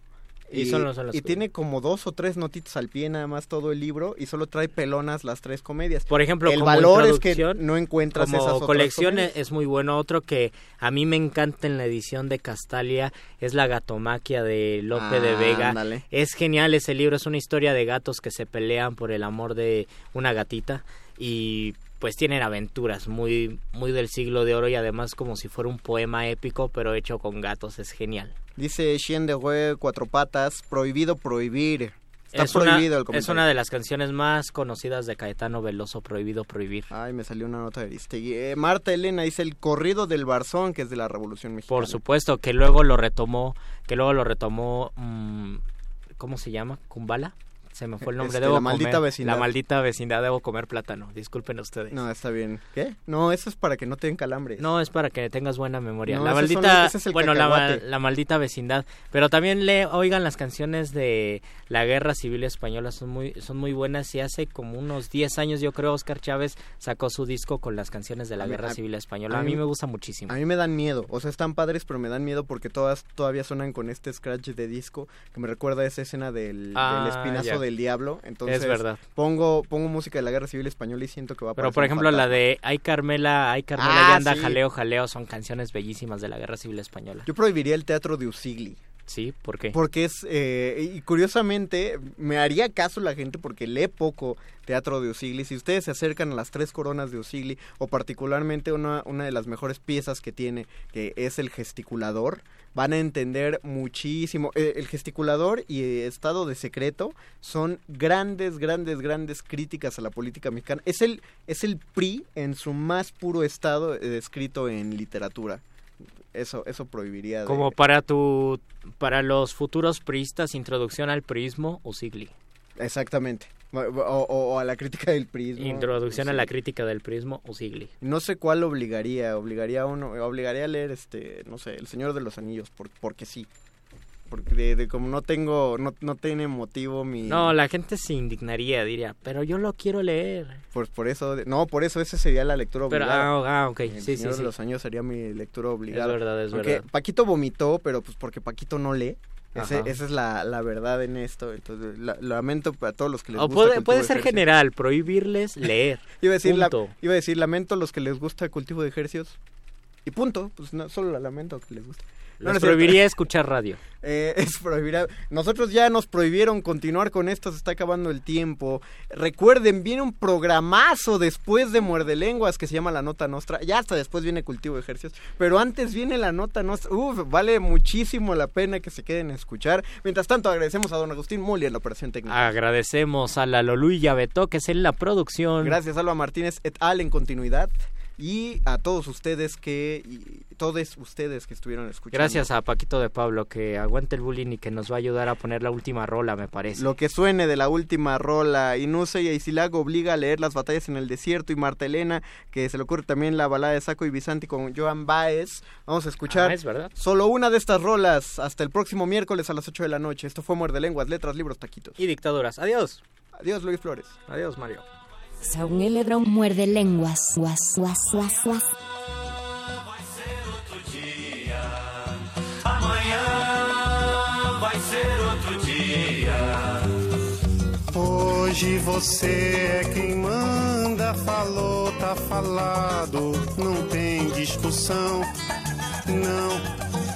Y son tiene como dos o tres notitas al pie nada más todo el libro y solo trae pelonas las tres comedias. Por ejemplo, el como valor es que no encuentras como esas colección es muy bueno. Otro que a mí me encanta en la edición de Castalia es la gatomaquia de Lope de Vega. ándale. Es genial ese libro, es una historia de gatos que se pelean por el amor de una gatita y pues tienen aventuras muy muy del siglo de oro y además como si fuera un poema épico pero hecho con gatos, es genial. Dice Chien de Hue, cuatro patas, prohibido prohibir. Está es una, prohibido el es comentario. una de las canciones más conocidas de Caetano Veloso, Prohibido Prohibir. Ay, me salió una nota de Aristegui. Eh, Marta Elena dice el corrido del Barzón, que es de la Revolución Mexicana. Por supuesto, que luego lo retomó, que luego lo retomó, mm, ¿cómo se llama? ¿Kumbala? Se me fue el nombre. Este, debo La Maldita comer- Vecindad. La maldita vecindad, debo comer plátano. Disculpen ustedes. No, está bien. ¿Qué? No, eso es para que no te den calambres. No, es para que tengas buena memoria. No, la son- maldita, es bueno, la, maldita vecindad. Pero también le oigan las canciones de la Guerra Civil Española, son muy, son muy buenas. Y hace como unos 10 años, yo creo, Oscar Chávez sacó su disco con las canciones de la A Guerra a- Civil Española. a A mí- me gusta muchísimo. A mí me dan miedo, o sea, están padres, pero me dan miedo porque todas todavía suenan con este scratch de disco que me recuerda a esa escena del, Ah, del espinazo ya. Del diablo. Entonces, Es verdad. Pongo, pongo música de la Guerra Civil Española y siento que va a Pero por ejemplo la fantasma. de Ay Carmela, Ay Carmela Ah, y anda sí. jaleo jaleo son canciones bellísimas de la Guerra Civil Española. Yo prohibiría el teatro de Usigli. Sí, ¿por qué? Porque es, eh, y curiosamente, me haría caso la gente porque lee poco teatro de Usigli. Si ustedes se acercan a las tres coronas de Usigli, o particularmente una, una de las mejores piezas que tiene, que es el gesticulador, van a entender muchísimo. Eh, el gesticulador y eh, estado de secreto son grandes, grandes, grandes críticas a la política mexicana. Es el, es el PRI en su más puro estado eh, escrito en literatura. Eso, eso prohibiría. de- Como para tu para los futuros priistas, introducción al prismo o sigli. Exactamente. O, o- o a la crítica del prismo. Introducción a la crítica del prismo o sigli. No sé cuál obligaría. Obligaría a uno. Obligaría a leer este. No sé, El Señor de los Anillos. por- porque sí. Porque de, de como no tengo. No, no tiene motivo mi. No, la gente se indignaría, diría, pero yo lo quiero leer. Por, por eso. no, por eso ese sería la lectura Pero, obligada. ah, ah, ok, El sí, sí, Señor sí. de los Anillos sería mi lectura obligada. Es verdad, es Aunque verdad. Paquito vomitó, pero pues porque Paquito no lee. Ese- esa es la, la verdad en esto. Entonces, la- lamento para todos los que les O gusta puede, puede de ser general, prohibirles leer. Iba a decir, la- iba a decir, lamento a los que les gusta cultivo de ejercicios. Y punto. Pues no, solo la lamento que les guste. Les no prohibiría escuchar radio. Eh, es prohibir. Nosotros ya nos prohibieron continuar con esto, se está acabando el tiempo. Recuerden, viene un programazo después de Muerde Lenguas que se llama La Nota Nostra. Ya hasta después viene Cultivo de Ejercicios. Pero antes viene La Nota Nostra. Uf, vale muchísimo la pena que se queden a escuchar. Mientras tanto, agradecemos a don Agustín Muli en la operación técnica. Agradecemos a la Lolú y Beto, que es en la producción. Gracias, Alba Martínez et al en continuidad. Y a todos ustedes que. Y todos ustedes que estuvieron escuchando. Gracias a Paquito de Pablo, que aguante el bullying y que nos va a ayudar a poner la última rola, me parece. Lo que suene de la última rola. Inuse y Aisilago obliga a leer las batallas en el desierto. Y Marta Elena, que se le ocurre también la balada de Saco y Bizanti con Joan Baez. Vamos a escuchar Ah, es verdad. solo una de estas rolas hasta el próximo miércoles a las 8 de la noche. Esto fue Muerde Lenguas, Letras, Libros, Taquitos. Y dictaduras. Adiós. Adiós, Luis Flores. Adiós, Mario. Saúl Lebron muerde lenguas. Guas, guas, guas, guas. Amanhã vai ser outro dia. Hoje você é quem manda, falou, tá falado, não tem discussão, não.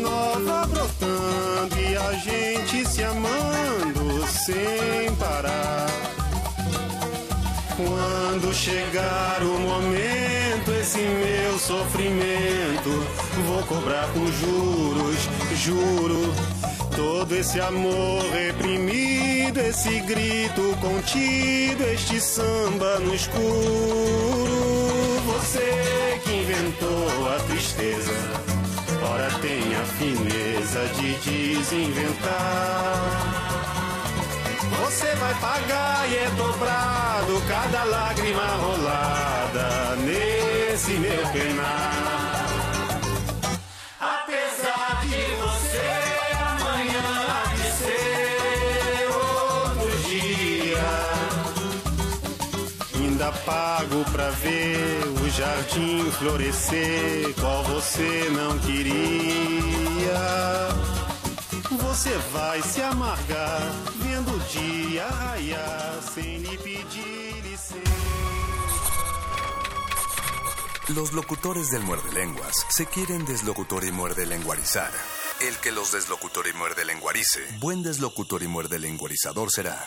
Nova brotando e a gente se amando sem parar. Quando chegar o momento, esse meu sofrimento, vou cobrar com juros, juro. Todo esse amor reprimido, esse grito contido, este samba no escuro. Você que inventou a tristeza, ora tem a fineza de desinventar. Você vai pagar e é dobrado cada lágrima rolada nesse meu penar. Apesar de você, amanhã de ser outro dia. Ainda pago pra ver jardim florescer, qual você não queria. Você vai se amargar vendo o dia sem lhe pedir. Los locutores del muerde lenguas se quieren deslocutor y muerde lenguarizar. El que los deslocutor y muerde lenguarice, buen deslocutor y muerde lenguarizador será.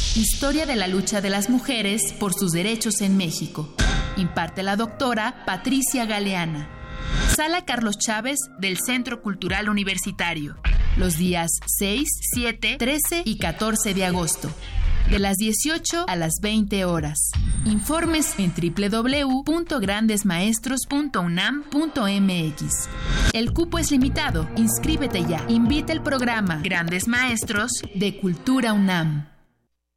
Historia de la lucha de las mujeres por sus derechos en México. Imparte la doctora Patricia Galeana. Sala Carlos Chávez del Centro Cultural Universitario. Los días 6, 7, 13 y 14 de agosto. De las 18 a las 20 horas. Informes en www.grandesmaestros.unam.mx. El cupo es limitado. Inscríbete ya. Invita el programa Grandes Maestros de Cultura UNAM.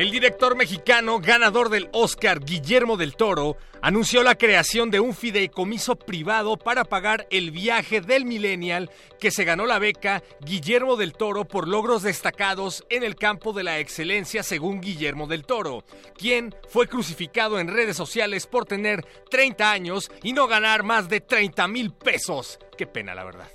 El director mexicano ganador del Oscar, Guillermo del Toro, anunció la creación de un fideicomiso privado para pagar el viaje del millennial que se ganó la beca Guillermo del Toro por logros destacados en el campo de la excelencia según Guillermo del Toro, quien fue crucificado en redes sociales por tener 30 años y no ganar más de 30 mil pesos. Qué pena, la verdad.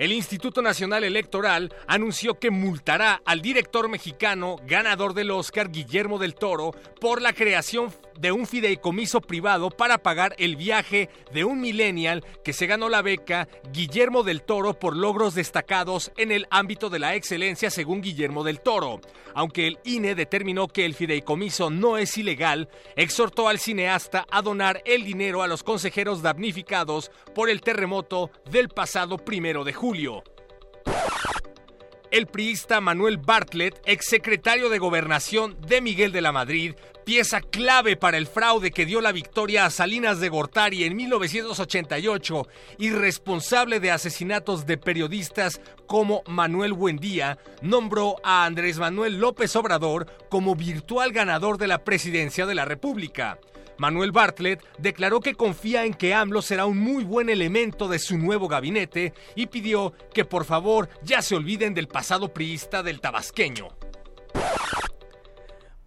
El Instituto Nacional Electoral anunció que multará al director mexicano ganador del Oscar, Guillermo del Toro, por la creación de un fideicomiso privado para pagar el viaje de un millennial que se ganó la beca Guillermo del Toro por logros destacados en el ámbito de la excelencia según Guillermo del Toro. Aunque el INE determinó que el fideicomiso no es ilegal, exhortó al cineasta a donar el dinero a los consejeros damnificados por el terremoto del pasado primero de julio. El priista Manuel Bartlett, exsecretario de Gobernación de Miguel de la Madrid, pieza clave para el fraude que dio la victoria a Salinas de Gortari en 1988 y responsable de asesinatos de periodistas como Manuel Buendía, nombró a Andrés Manuel López Obrador como virtual ganador de la presidencia de la República. Manuel Bartlett declaró que confía en que AMLO será un muy buen elemento de su nuevo gabinete y pidió que por favor ya se olviden del pasado priista del tabasqueño.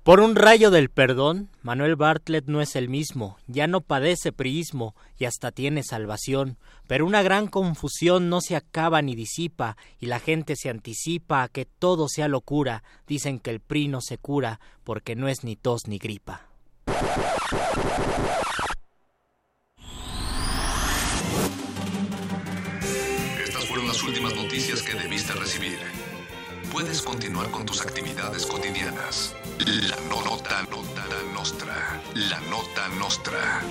Por un rayo del perdón, Manuel Bartlett no es el mismo, ya no padece priismo y hasta tiene salvación, pero una gran confusión no se acaba ni disipa y la gente se anticipa a que todo sea locura, dicen que el PRI no se cura porque no es ni tos ni gripa. Estas fueron las últimas noticias que debiste recibir puedes continuar con tus actividades cotidianas. La nota, nota, la nostra. La nota nostra.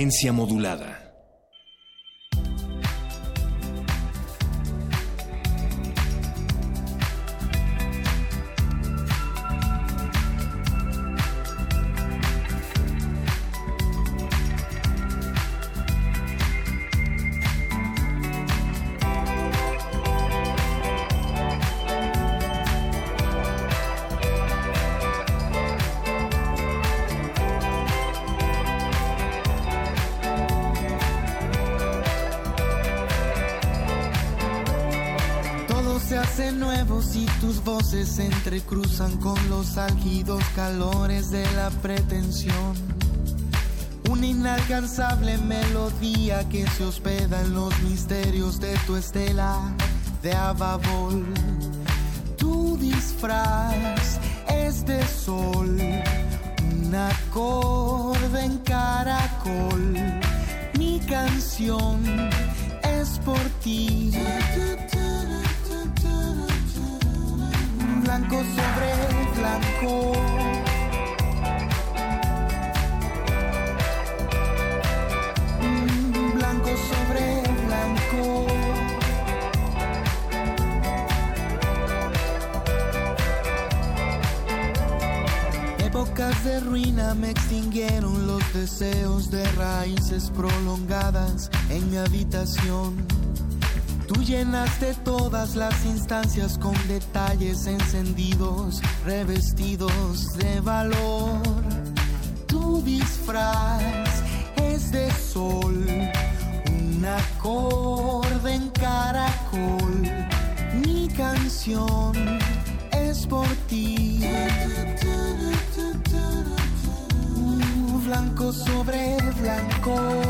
Resistencia modulada. los calores de la pretensión. Una inalcanzable melodía que se hospeda en los misterios de tu estela de Ababol. Tu disfraz es de sol, un acorde en caracol. Mi canción Mm, Blanco sobre blanco. Épocas de ruina me extinguieron los deseos de raíces prolongadas en mi habitación. Llenaste todas las instancias con detalles encendidos, revestidos de valor. Tu disfraz es de sol, un acorde en caracol. Mi canción es por ti. Blanco sobre blanco.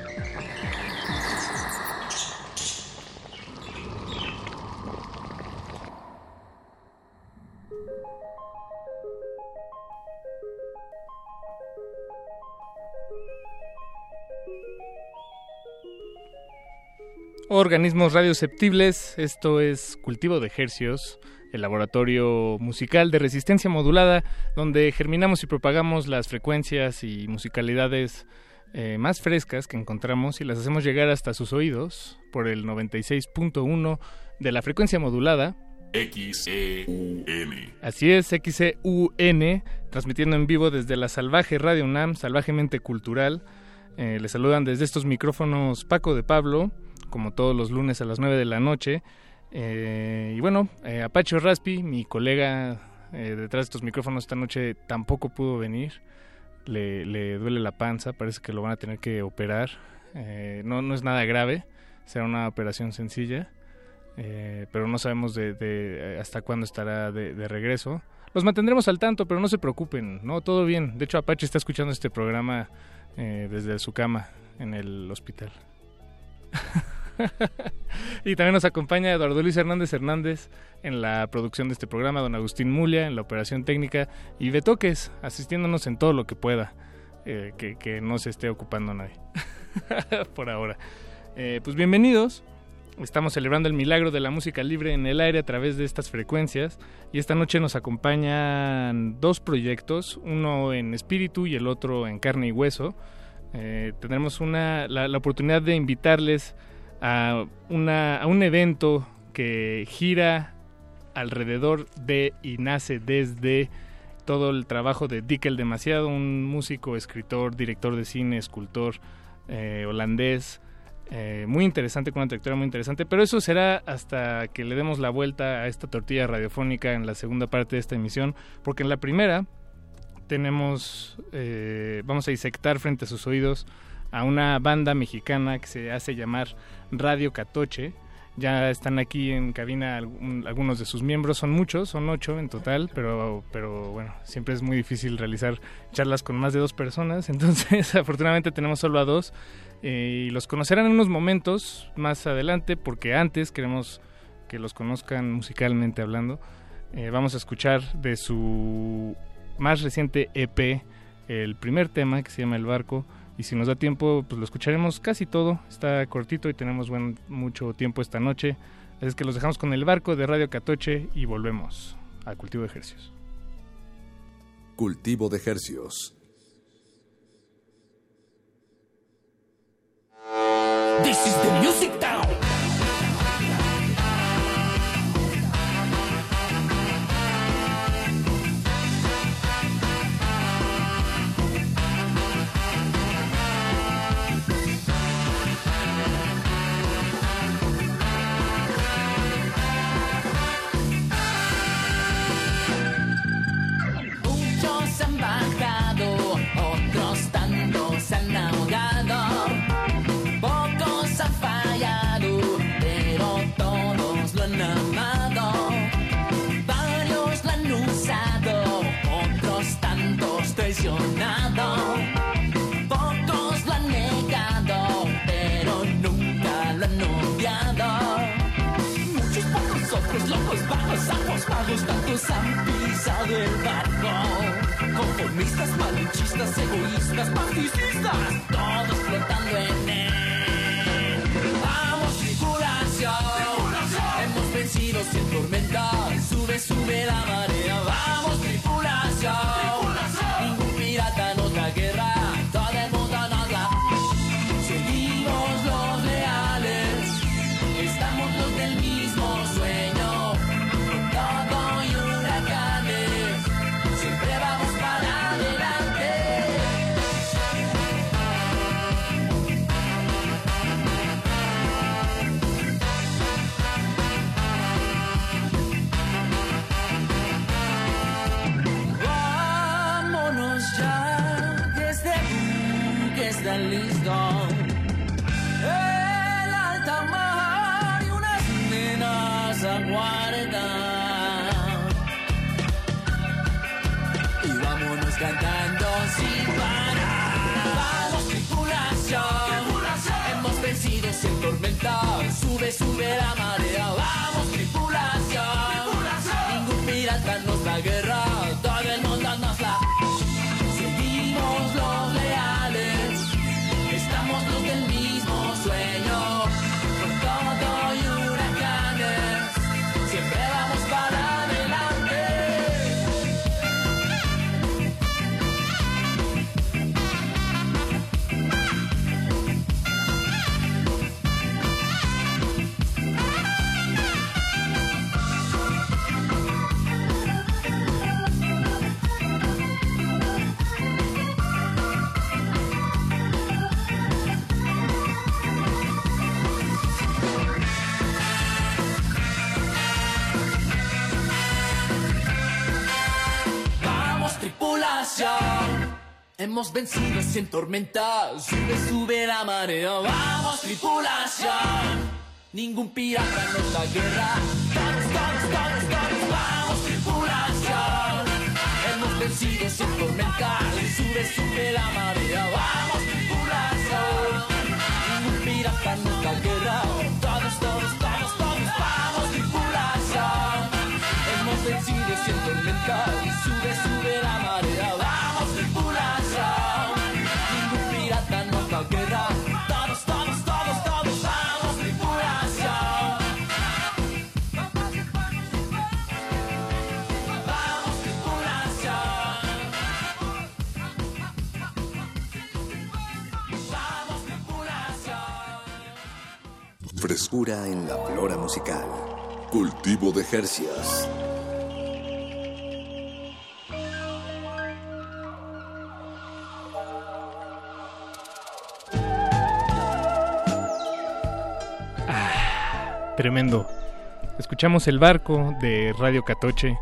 Organismos radioceptibles, esto es Cultivo de Hercios, el laboratorio musical de resistencia modulada, donde germinamos y propagamos las frecuencias y musicalidades eh, más frescas que encontramos y las hacemos llegar hasta sus oídos por el 96.1 de la frecuencia modulada. XEUN. Así es, XEUN, transmitiendo en vivo desde la salvaje Radio UNAM, salvajemente cultural. Eh, les saludan desde estos micrófonos Paco de Pablo, como todos los lunes a las 9 de la noche. Eh, y bueno, eh, Apache Raspi, mi colega eh, detrás de estos micrófonos esta noche tampoco pudo venir. Le, le duele la panza, parece que lo van a tener que operar. No, no es nada grave, será una operación sencilla. Eh, pero no sabemos de, de, eh, hasta cuándo estará de, de regreso. Los mantendremos al tanto, pero no se preocupen, no, todo bien. De hecho, Apache está escuchando este programa eh, desde su cama en el hospital. y también nos acompaña Eduardo Luis Hernández Hernández en la producción de este programa, don Agustín Mulia en la operación técnica y Betoques asistiéndonos en todo lo que pueda, eh, que, que no se esté ocupando nadie por ahora. Eh, pues bienvenidos. Estamos celebrando el milagro de la música libre en el aire a través de estas frecuencias y esta noche nos acompañan dos proyectos, uno en espíritu y el otro en carne y hueso. eh, tendremos una, la, oportunidad de invitarles a, una, a un evento que gira alrededor de y nace desde todo el trabajo de Dickel Demasiado, un músico, escritor, director de cine, escultor eh, holandés, eh, muy interesante, con una trayectoria muy interesante, pero eso será hasta que le demos la vuelta a esta tortilla radiofónica en la segunda parte de esta emisión, porque en la primera tenemos, eh, vamos a disectar frente a sus oídos a una banda mexicana que se hace llamar Radio Catoche. Ya están aquí en cabina algunos de sus miembros, son muchos, son ocho en total, pero, pero bueno, siempre es muy difícil realizar charlas con más de dos personas, entonces afortunadamente tenemos solo a dos eh, y los conocerán en unos momentos más adelante porque antes queremos que los conozcan musicalmente hablando. Eh, vamos a escuchar de su más reciente EP el primer tema que se llama El Barco y si nos da tiempo pues lo escucharemos casi todo, está cortito y tenemos buen, mucho tiempo esta noche, así es que los dejamos con El Barco de Radio Catoche y volvemos al cultivo de ejercicios. Cultivo de Hercios. This is the music town. Magos, tantos han pisado el barco. Conformistas, malichistas, egoístas, particistas, todos flotando en él. Vamos, tripulación, hemos vencido sin tormenta. Sube, sube la marea. Sube, sube Hemos vencido sin tormenta. Sube, sube la marea. Vamos, tripulación. Ningún pirata nos da guerra. Todos, todos, todos, todos. Vamos, tripulación. Hemos vencido sin tormenta. Sube, sube la marea. Vamos, tripulación. Ningún pirata nos da guerra. Todos, todos, todos, todos. Vamos, tripulación. Hemos vencido sin tormenta Frescura en la flora musical. Cultivo de Jercias. Tremendo. Escuchamos El Barco de Radio Catoche,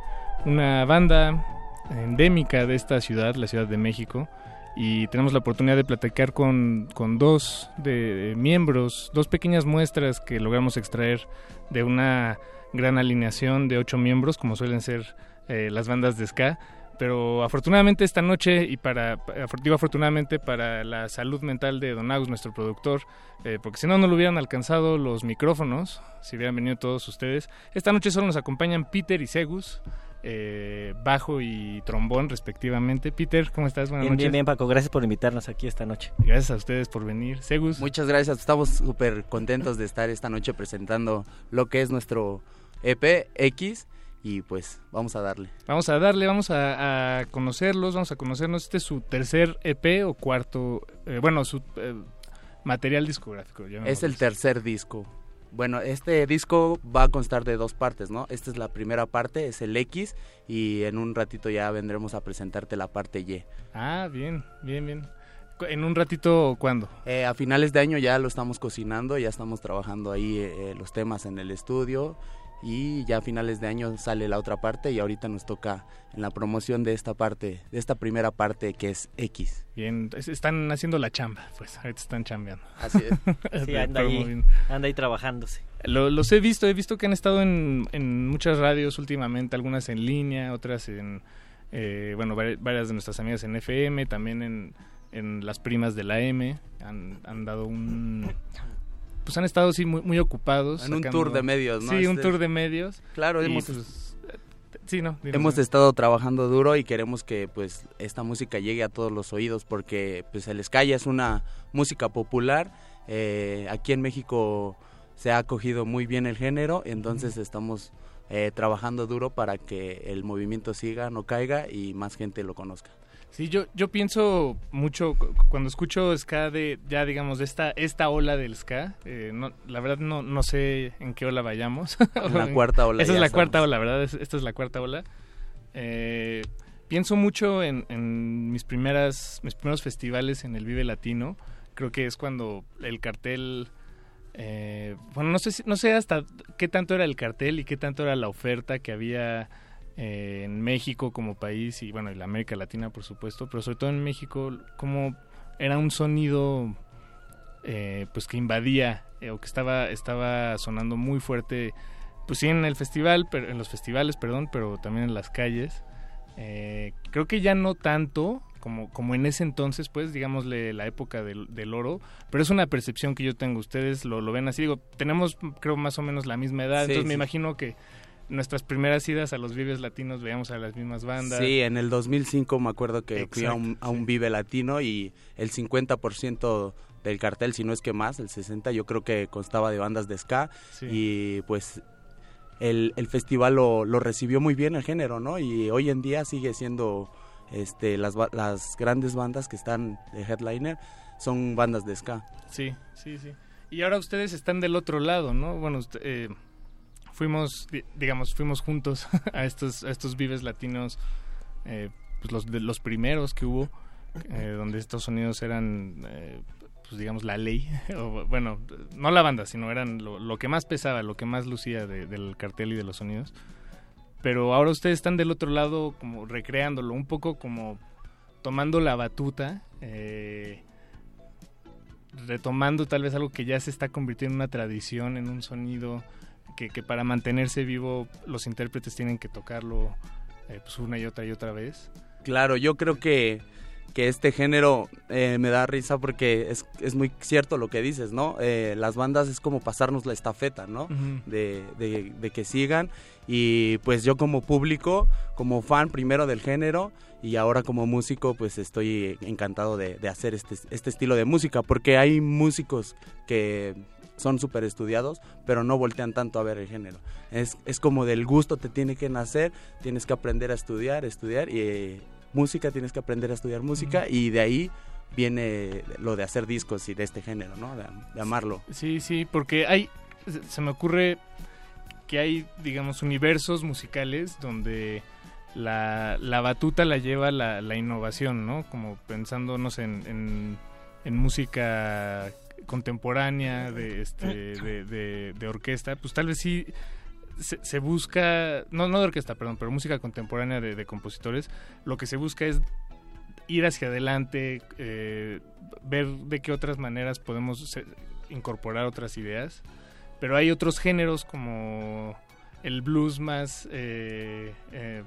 una banda endémica de esta ciudad, la Ciudad de México, y tenemos la oportunidad de platicar con, con dos de, miembros, dos pequeñas muestras que logramos extraer de una gran alineación de ocho miembros, como suelen ser eh, las bandas de ska. Pero afortunadamente esta noche y para, digo afortunadamente para la salud mental de Don Agus, nuestro productor, eh, porque si no, no lo hubieran alcanzado los micrófonos, si hubieran venido todos ustedes. Esta noche solo nos acompañan Peter y Segus, eh, bajo y trombón respectivamente. Peter, ¿cómo estás? Buenas Bien, noches. bien, bien, Paco. Gracias por invitarnos aquí esta noche. Gracias a ustedes por venir. Segus. Muchas gracias, estamos súper contentos de estar esta noche presentando lo que es nuestro EP X y pues vamos a darle. Vamos a darle, vamos a, a conocerlos, vamos a conocernos. Este es su tercer EP o cuarto, eh, bueno, su eh, material discográfico. Es el tercer disco. Bueno, este disco va a constar de dos partes, ¿no? Esta es la primera parte, es el X y en un ratito ya vendremos a presentarte la parte Y. Ah, bien, bien, bien. ¿En un ratito cuándo? Eh, a finales de año ya lo estamos cocinando, ya estamos trabajando ahí eh, los temas en el estudio y ya a finales de año sale la otra parte y ahorita nos toca en la promoción de esta parte, de esta primera parte que es X. Bien, es- están haciendo la chamba, pues ahorita están chambeando. Así es. Sí, anda ahí, anda ahí trabajándose. Lo- los he visto, he visto que han estado en, en muchas radios últimamente, algunas en línea, otras en, eh, bueno, vari- varias de nuestras amigas en FM, también en, en las primas de la M, han, han dado un... Pues han estado, sí, muy, muy ocupados. En un tour de medios, ¿no? Sí, un Este- tour de medios. Claro, hemos- pues, sí, no. Hemos estado trabajando duro y queremos que pues esta música llegue a todos los oídos porque pues el ska ya es una música popular. eh, aquí en México se ha acogido muy bien el género, entonces estamos eh, trabajando duro para que el movimiento siga, no caiga y más gente lo conozca. Sí, yo, yo pienso mucho cu- cuando escucho ska de, ya digamos, esta, esta ola del ska. eh, no, la verdad no, no sé en qué ola vayamos. La cuarta ola Esa es la cuarta ola, ¿verdad? Es- esta es la cuarta ola. Eh, pienso mucho en, en mis, primeras, mis primeros festivales en el Vive Latino. Creo que es cuando el cartel... eh, bueno, no sé, no sé hasta qué tanto era el cartel y qué tanto era la oferta que había eh, en México como país y bueno, en la América Latina por supuesto, pero sobre todo en México como era un sonido eh, pues que invadía eh, o que estaba estaba sonando muy fuerte pues sí en el festival, pero en los festivales, perdón, pero también en las calles. Eh, creo que ya no tanto como, como en ese entonces, pues, digámosle la época del, del oro, pero es una percepción que yo tengo. Ustedes lo, lo ven así, digo, tenemos creo más o menos la misma edad, Sí, entonces me imagino que nuestras primeras idas a los Vives Latinos veíamos a las mismas bandas. Sí, en el 2005 me acuerdo que fui a un, a un Vive Latino y el 50% del cartel, si no es que más, el 60 yo creo que constaba de bandas de ska Sí. y pues el, el festival lo, lo recibió muy bien el género, ¿no? Y hoy en día sigue siendo este las, las grandes bandas que están de headliner son bandas de ska. Sí, sí, sí. Y ahora ustedes están del otro lado, ¿no? Bueno, usted- eh, fuimos, di- digamos, fuimos juntos a estos, estos Vives Latinos, eh, pues los, de los primeros que hubo, eh, donde estos sonidos eran, eh, pues digamos, la ley. bueno, no la banda, sino eran lo, que más pesaba, lo que más lucía de- del cartel y de los sonidos. Pero ahora ustedes están del otro lado como recreándolo, un poco como tomando la batuta. Retomando tal vez algo que ya se está convirtiendo en una tradición, en un sonido que, que para mantenerse vivo los intérpretes tienen que tocarlo eh, pues una y otra y otra vez. Claro, yo creo que, que este género eh, me da risa porque es, es muy cierto lo que dices, ¿no? Eh, las bandas es como pasarnos la estafeta, ¿no? De, de- de que sigan y pues yo como público, como fan primero del género y ahora como músico pues estoy encantado de, de hacer este, este estilo de música porque hay músicos que son súper estudiados, pero no voltean tanto a ver el género. Es, es como del gusto te tiene que nacer, tienes que aprender a estudiar, estudiar y eh, música tienes que aprender a estudiar música y de ahí viene lo de hacer discos y de este género, ¿no? De, de amarlo. Sí, sí, porque hay se- me ocurre que hay, digamos, universos musicales donde la, la batuta la lleva la, la innovación, ¿no? Como pensándonos en, en, en música contemporánea, de, este, de, de- de orquesta, pues tal vez sí se, se busca, no, no de orquesta, perdón, pero música contemporánea de, de compositores, lo que se busca es ir hacia adelante, eh, ver de qué otras maneras podemos se- incorporar otras ideas. Pero hay otros géneros como el blues más, eh, eh,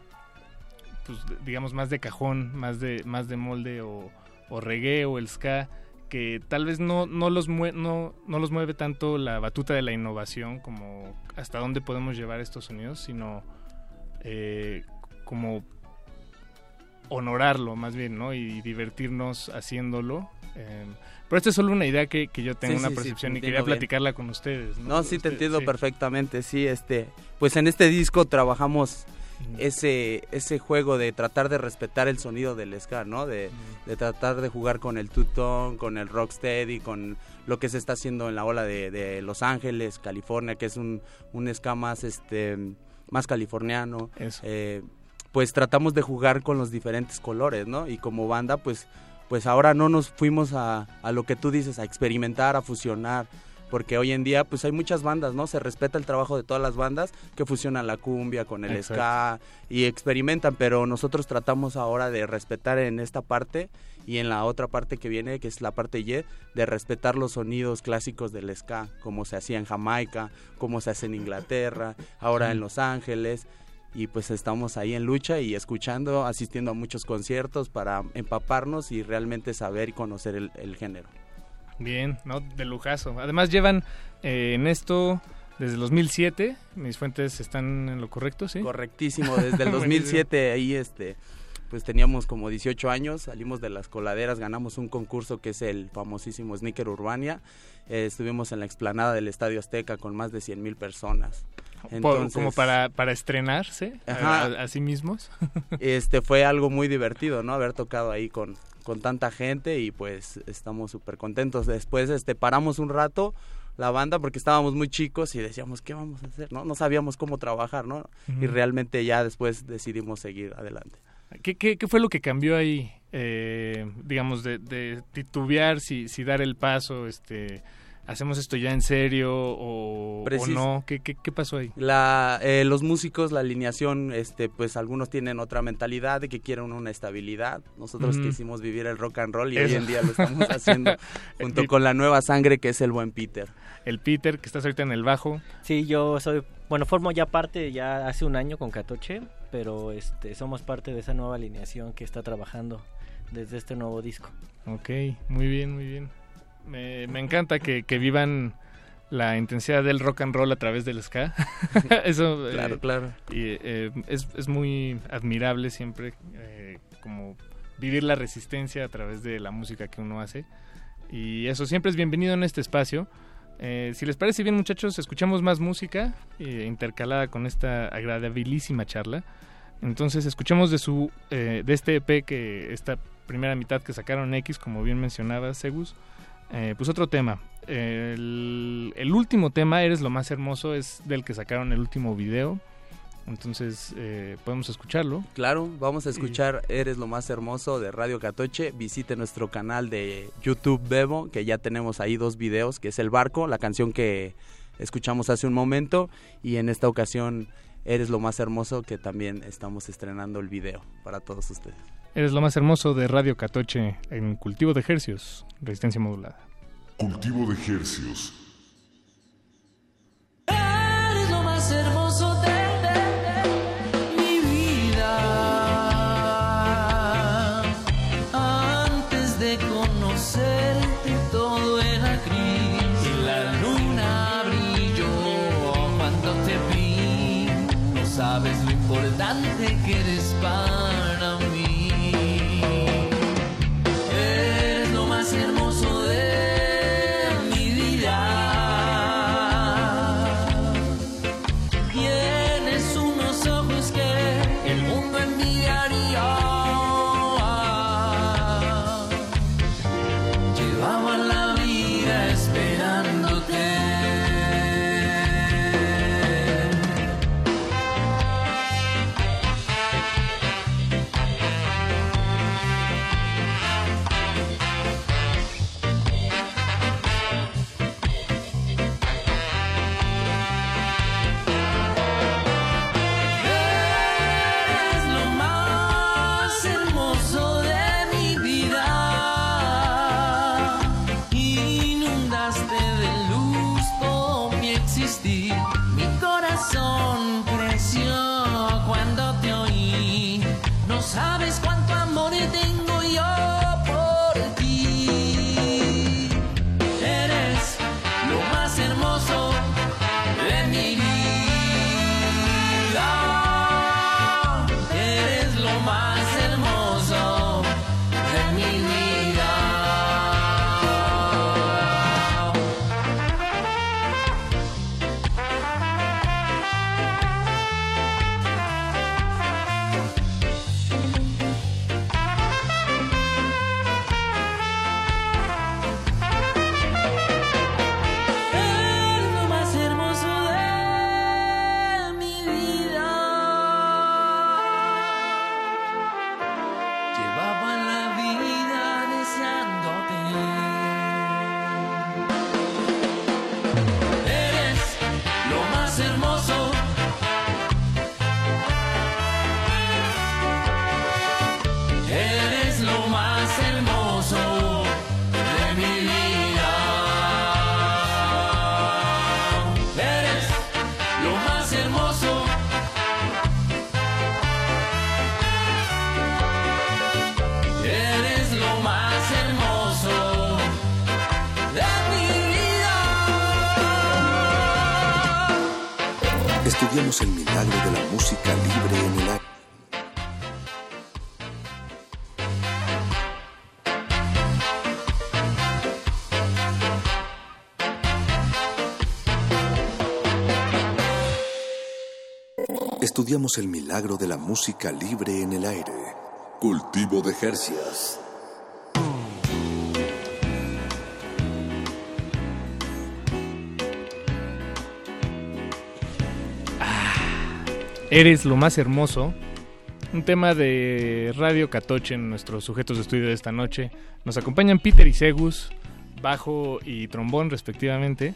pues, digamos, más de cajón, más de, más de molde o, o reggae o el ska, que tal vez no, no, los mue- no, no los mueve tanto la batuta de la innovación como hasta dónde podemos llevar estos sonidos, sino eh, como honorarlo más bien, ¿no? Y divertirnos haciéndolo. Eh, pero esta es solo una idea que, que yo tengo, Sí, una sí, percepción y quería bien. platicarla con ustedes. No, No, sí te entiendo perfectamente, sí, este, pues en este disco trabajamos ese ese juego de tratar de respetar el sonido del ska, ¿no? De, de tratar de jugar con el two-tone, con el rocksteady, con lo que se está haciendo en la ola de, de Los Ángeles, California, que es un, un ska más este más californiano. Eh, pues tratamos de jugar con los diferentes colores, ¿no? Y como banda, pues pues ahora no nos fuimos a, a lo que tú dices, a experimentar, a fusionar, porque hoy en día pues hay muchas bandas, ¿no? Se respeta el trabajo de todas las bandas que fusionan la cumbia con el Exacto. ska y experimentan, pero nosotros tratamos ahora de respetar en esta parte y en la otra parte que viene, que es la parte Y, de respetar los sonidos clásicos del ska, como se hacía en Jamaica, como se hace en Inglaterra, ahora en Los Ángeles y pues estamos ahí en lucha y escuchando, asistiendo a muchos conciertos para empaparnos y realmente saber y conocer el, el género. Bien, ¿no? De lujazo. Además llevan eh, en esto desde el 2007. Mis fuentes están en lo correcto, ¿sí? Correctísimo, desde el Buenísimo. 2007 ahí este pues teníamos como 18 años, salimos de las coladeras, ganamos un concurso que es el famosísimo Sneaker Urbania. Eh, estuvimos en la explanada del Estadio Azteca con más de 100 mil personas. Entonces, como para, para estrenarse a- Ajá. a, a sí mismos. este fue algo muy divertido, ¿no? Haber tocado ahí con, con tanta gente y pues estamos súper contentos. Después este paramos un rato la banda porque estábamos muy chicos y decíamos, ¿qué vamos a hacer? No, no sabíamos cómo trabajar, ¿no? Y realmente ya después decidimos seguir adelante. ¿Qué, qué, qué fue lo que cambió ahí? Eh, digamos, de, de titubear, si, si dar el paso, este, hacemos esto ya en serio o, no. ¿Qué, qué, qué pasó ahí? La, eh, los músicos, la alineación, este, pues algunos tienen otra mentalidad de que quieren una estabilidad. Nosotros quisimos vivir el rock and roll y Eso. hoy en día lo estamos haciendo junto con la nueva sangre que es el buen Peter. El Peter, que estás ahorita en el bajo. Sí, yo soy, bueno, formo ya parte ya hace un año con Catoche, pero este somos parte de esa nueva alineación que está trabajando desde este nuevo disco. Ok, muy bien, muy bien. Me, me encanta que, que vivan la intensidad del rock and roll a través del ska. Eso eh, Claro, claro. y, eh, es, es muy admirable siempre eh, como vivir la resistencia a través de la música que uno hace. Y eso siempre es bienvenido en este espacio. Eh, si les parece bien, muchachos, escuchamos más música eh, intercalada con esta agradabilísima charla. Entonces, escuchemos de su eh, de este EP que esta primera mitad que sacaron X, como bien mencionaba Segus. Eh, pues otro tema. El, el último tema, Eres lo más hermoso, es del que sacaron el último video. Entonces, eh, podemos escucharlo. Claro, vamos a escuchar Eres lo más hermoso de Radio Catoche. Visite nuestro canal de YouTube Bebo, que ya tenemos ahí dos videos, que es El Barco, la canción que escuchamos hace un momento, y en esta ocasión Eres lo más hermoso, que también estamos estrenando el video para todos ustedes. Eres lo más hermoso de Radio Catoche en cultivo de ejercios, resistencia modulada. Cultivo de ejercios. Estudiamos el milagro de la música libre en el aire. Cultivo de Jercias. Eres lo más hermoso. Un tema de Radio Catoche en nuestros sujetos de estudio de esta noche. Nos acompañan Peter y Segus, bajo y trombón respectivamente.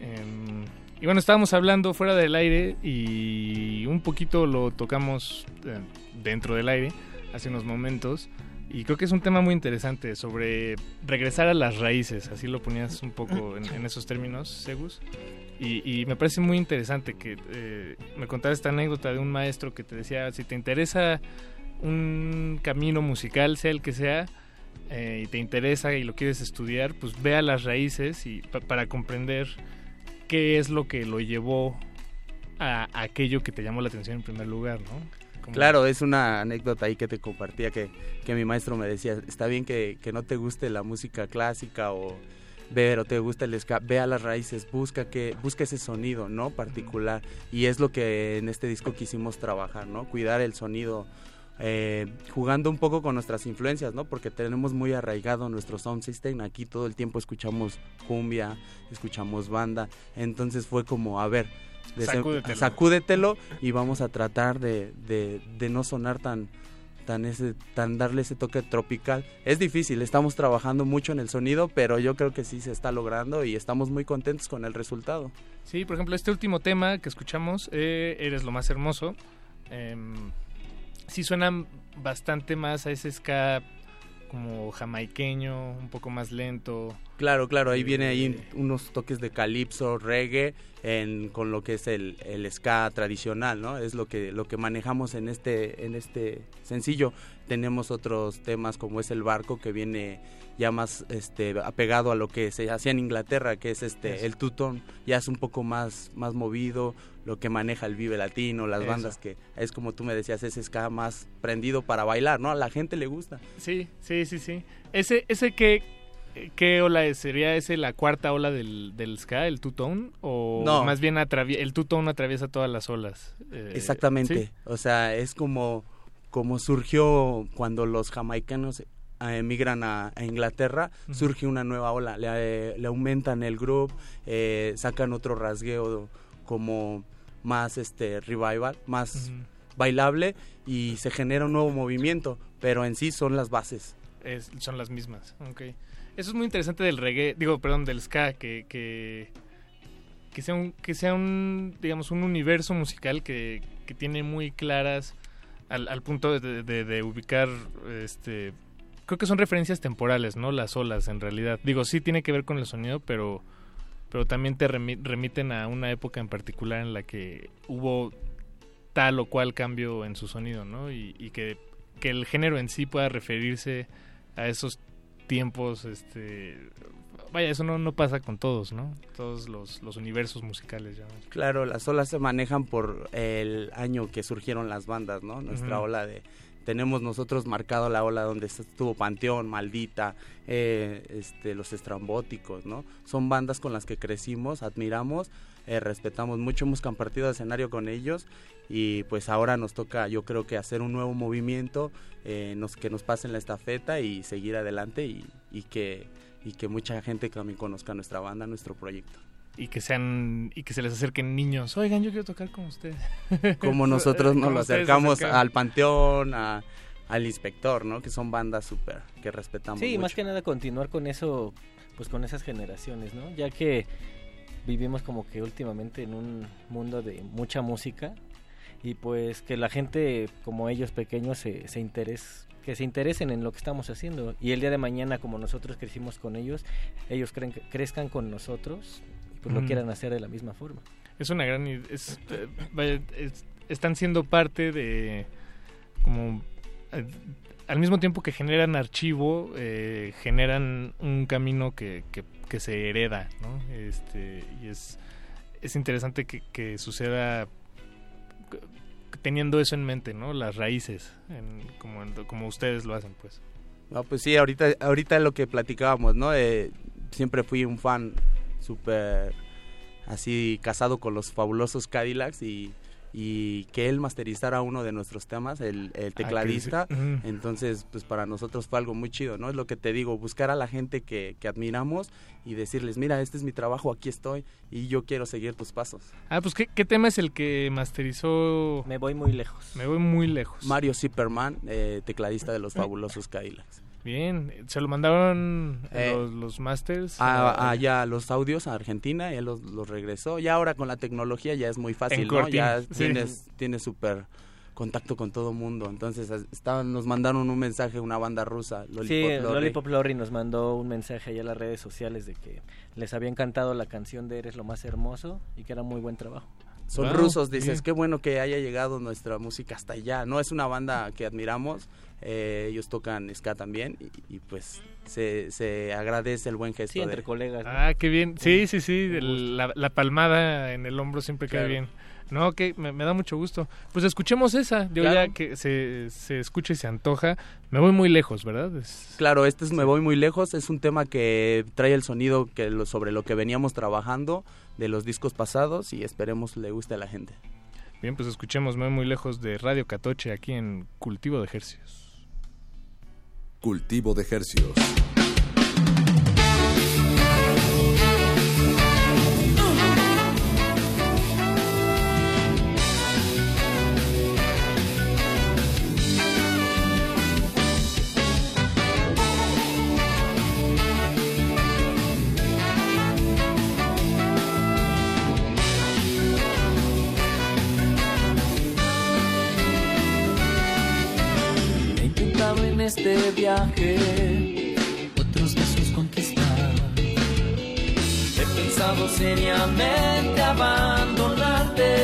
Em, y bueno, estábamos hablando fuera del aire y un poquito lo tocamos eh, dentro del aire hace unos momentos. Y creo que es un tema muy interesante sobre regresar a las raíces, así lo ponías un poco en, en esos términos, Segus. Y, y me parece muy interesante que eh, me contara esta anécdota de un maestro que te decía, si te interesa un camino musical, sea el que sea, eh, y te interesa y lo quieres estudiar, pues ve a las raíces y pa- para comprender qué es lo que lo llevó a aquello que te llamó la atención en primer lugar, ¿no? Claro, es una anécdota ahí que te compartía que, que mi maestro me decía, está bien que, que no te guste la música clásica o ver o te gusta el ska, ve a las raíces, busca que busca ese sonido, ¿no? particular y es lo que en este disco quisimos trabajar, ¿no? Cuidar el sonido eh, jugando un poco con nuestras influencias, ¿no? Porque tenemos muy arraigado nuestro sound system. Aquí todo el tiempo escuchamos cumbia, escuchamos banda. Entonces fue como, a ver, Sacúdetelo. sacúdetelo y vamos a tratar de, de- de no sonar tan tan ese tan darle ese toque tropical es difícil estamos trabajando mucho en el sonido pero yo creo que sí se está logrando y estamos muy contentos con el resultado Sí, por ejemplo, este último tema que escuchamos, eh, Eres lo más hermoso, em, sí suena bastante más a ese ska como jamaiqueño, un poco más lento. Claro, claro, ahí viene Eh, ahí unos toques de calipso, reggae, en, con lo que es el, el ska tradicional, ¿no? Es lo que, lo que manejamos en este, en este sencillo. Tenemos otros temas como es el barco que viene ya más este apegado a lo que se hacía en Inglaterra, que es este Eso. el tutón, ya es un poco más, más movido, lo que maneja el Vive Latino, las Eso. bandas que es como tú me decías, ese ska más prendido para bailar, ¿no? A la gente le gusta. Sí, sí, sí, sí. Ese, ese qué, qué ola es? ¿Sería ese la cuarta ola del, del ska, el two-tone? ¿O No. más bien el two-tone atraviesa todas las olas? Eh, Exactamente. ¿sí? O sea, es como, como surgió cuando los jamaicanos eh, emigran a, a Inglaterra, surge una nueva ola. Le, eh, le aumentan el groove, eh, sacan otro rasgueo como más este revival, más bailable y se genera un nuevo movimiento, pero en sí son las bases. Es- son las mismas, ok. Eso es muy interesante del reggae, digo, perdón, del ska, que, que, que sea un, que sea un, digamos, un universo musical que, que tiene muy claras al, al punto de, de- de ubicar, este, creo que son referencias temporales, ¿no? Las olas, en realidad. Digo, sí tiene que ver con el sonido, pero, pero también te remi- remiten a una época en particular en la que hubo tal o cual cambio en su sonido, ¿no? Y, y que que el género en sí pueda referirse a esos tiempos, este... Vaya, eso no, no pasa con todos, ¿no? Todos los, los universos musicales ya. Claro, las olas se manejan por el año que surgieron las bandas, ¿no? Nuestra ola de... Tenemos nosotros marcado la ola donde estuvo Panteón, Maldita, eh, este, Los Estrambóticos, ¿no? Son bandas con las que crecimos, admiramos, eh, respetamos mucho, hemos compartido escenario con ellos y pues ahora nos toca, yo creo que hacer un nuevo movimiento, eh, nos, que nos pasen la estafeta y seguir adelante y, y que, y que mucha gente también conozca nuestra banda, nuestro proyecto. Y que sean y que se les acerquen niños. Oigan, yo quiero tocar con ustedes. como nosotros nos lo acercamos al Panteón, a- al Inspector, ¿no? Que son bandas súper que respetamos Sí, mucho. más que nada continuar con eso, pues con esas generaciones, ¿no? Ya que vivimos como que últimamente en un mundo de mucha música y pues que la gente como ellos pequeños se, se interes, que se interesen en lo que estamos haciendo y el día de mañana como nosotros crecimos con ellos, ellos creen que crezcan con nosotros y pues lo Ujú. quieran hacer de la misma forma. Es una gran es, eh, vaya, es- están siendo parte de como al mismo tiempo que generan archivo eh, generan un camino que, que, que se hereda no este y es es interesante que, que suceda teniendo eso en mente no las raíces en- como como ustedes lo hacen pues No, pues sí, ahorita, ahorita lo que platicábamos, ¿no? Eh, siempre fui un fan súper así casado con los fabulosos Cadillacs y, y que él masterizara uno de nuestros temas, el, el tecladista. sí. Entonces, pues para nosotros fue algo muy chido, ¿no? Es lo que te digo, buscar a la gente que, que admiramos y decirles, mira, este es mi trabajo, aquí estoy y yo quiero seguir tus pasos. ah pues qué, qué tema es el que masterizó Me voy muy lejos me voy muy lejos Mario Zipperman, eh, tecladista de los fabulosos Cadillacs. Bien, se lo mandaron Eh, los, los masters. a- allá los audios a Argentina, él los, los regresó. Ya ahora con la tecnología ya es muy fácil, ¿no? Ya sí. tienes, tienes súper contacto con todo mundo. Entonces estaban, nos mandaron un mensaje una banda rusa, Lollipop sí, Lorry. Lollipop Lorry nos mandó un mensaje allá a las redes sociales de que les había encantado la canción de Eres lo más hermoso y que era muy buen trabajo. Son Wow, rusos, dices, bien. qué bueno que haya llegado nuestra música hasta allá. No es una banda que admiramos, eh, ellos tocan ska también y, y, pues se, se agradece el buen gesto. Sí, entre de- colegas. ¿no? Ah, qué bien. Sí, sí, sí. el- la, la palmada en el hombro siempre queda Claro. bien. No, que me, me da mucho gusto. Pues escuchemos esa. Claro. ya que se, se escucha y se antoja. Me voy muy lejos, ¿verdad? Es- Claro, este es Me Voy Muy Lejos, es un tema que trae el sonido que lo, sobre lo que veníamos trabajando de los discos pasados y esperemos le guste a la gente. Bien, pues escuchemos Me voy muy lejos de Radio Catoche aquí en Cultivo de Ejercicios. Cultivo de Hercios. Viaje otros besos conquistar. He pensado seriamente abandonarte.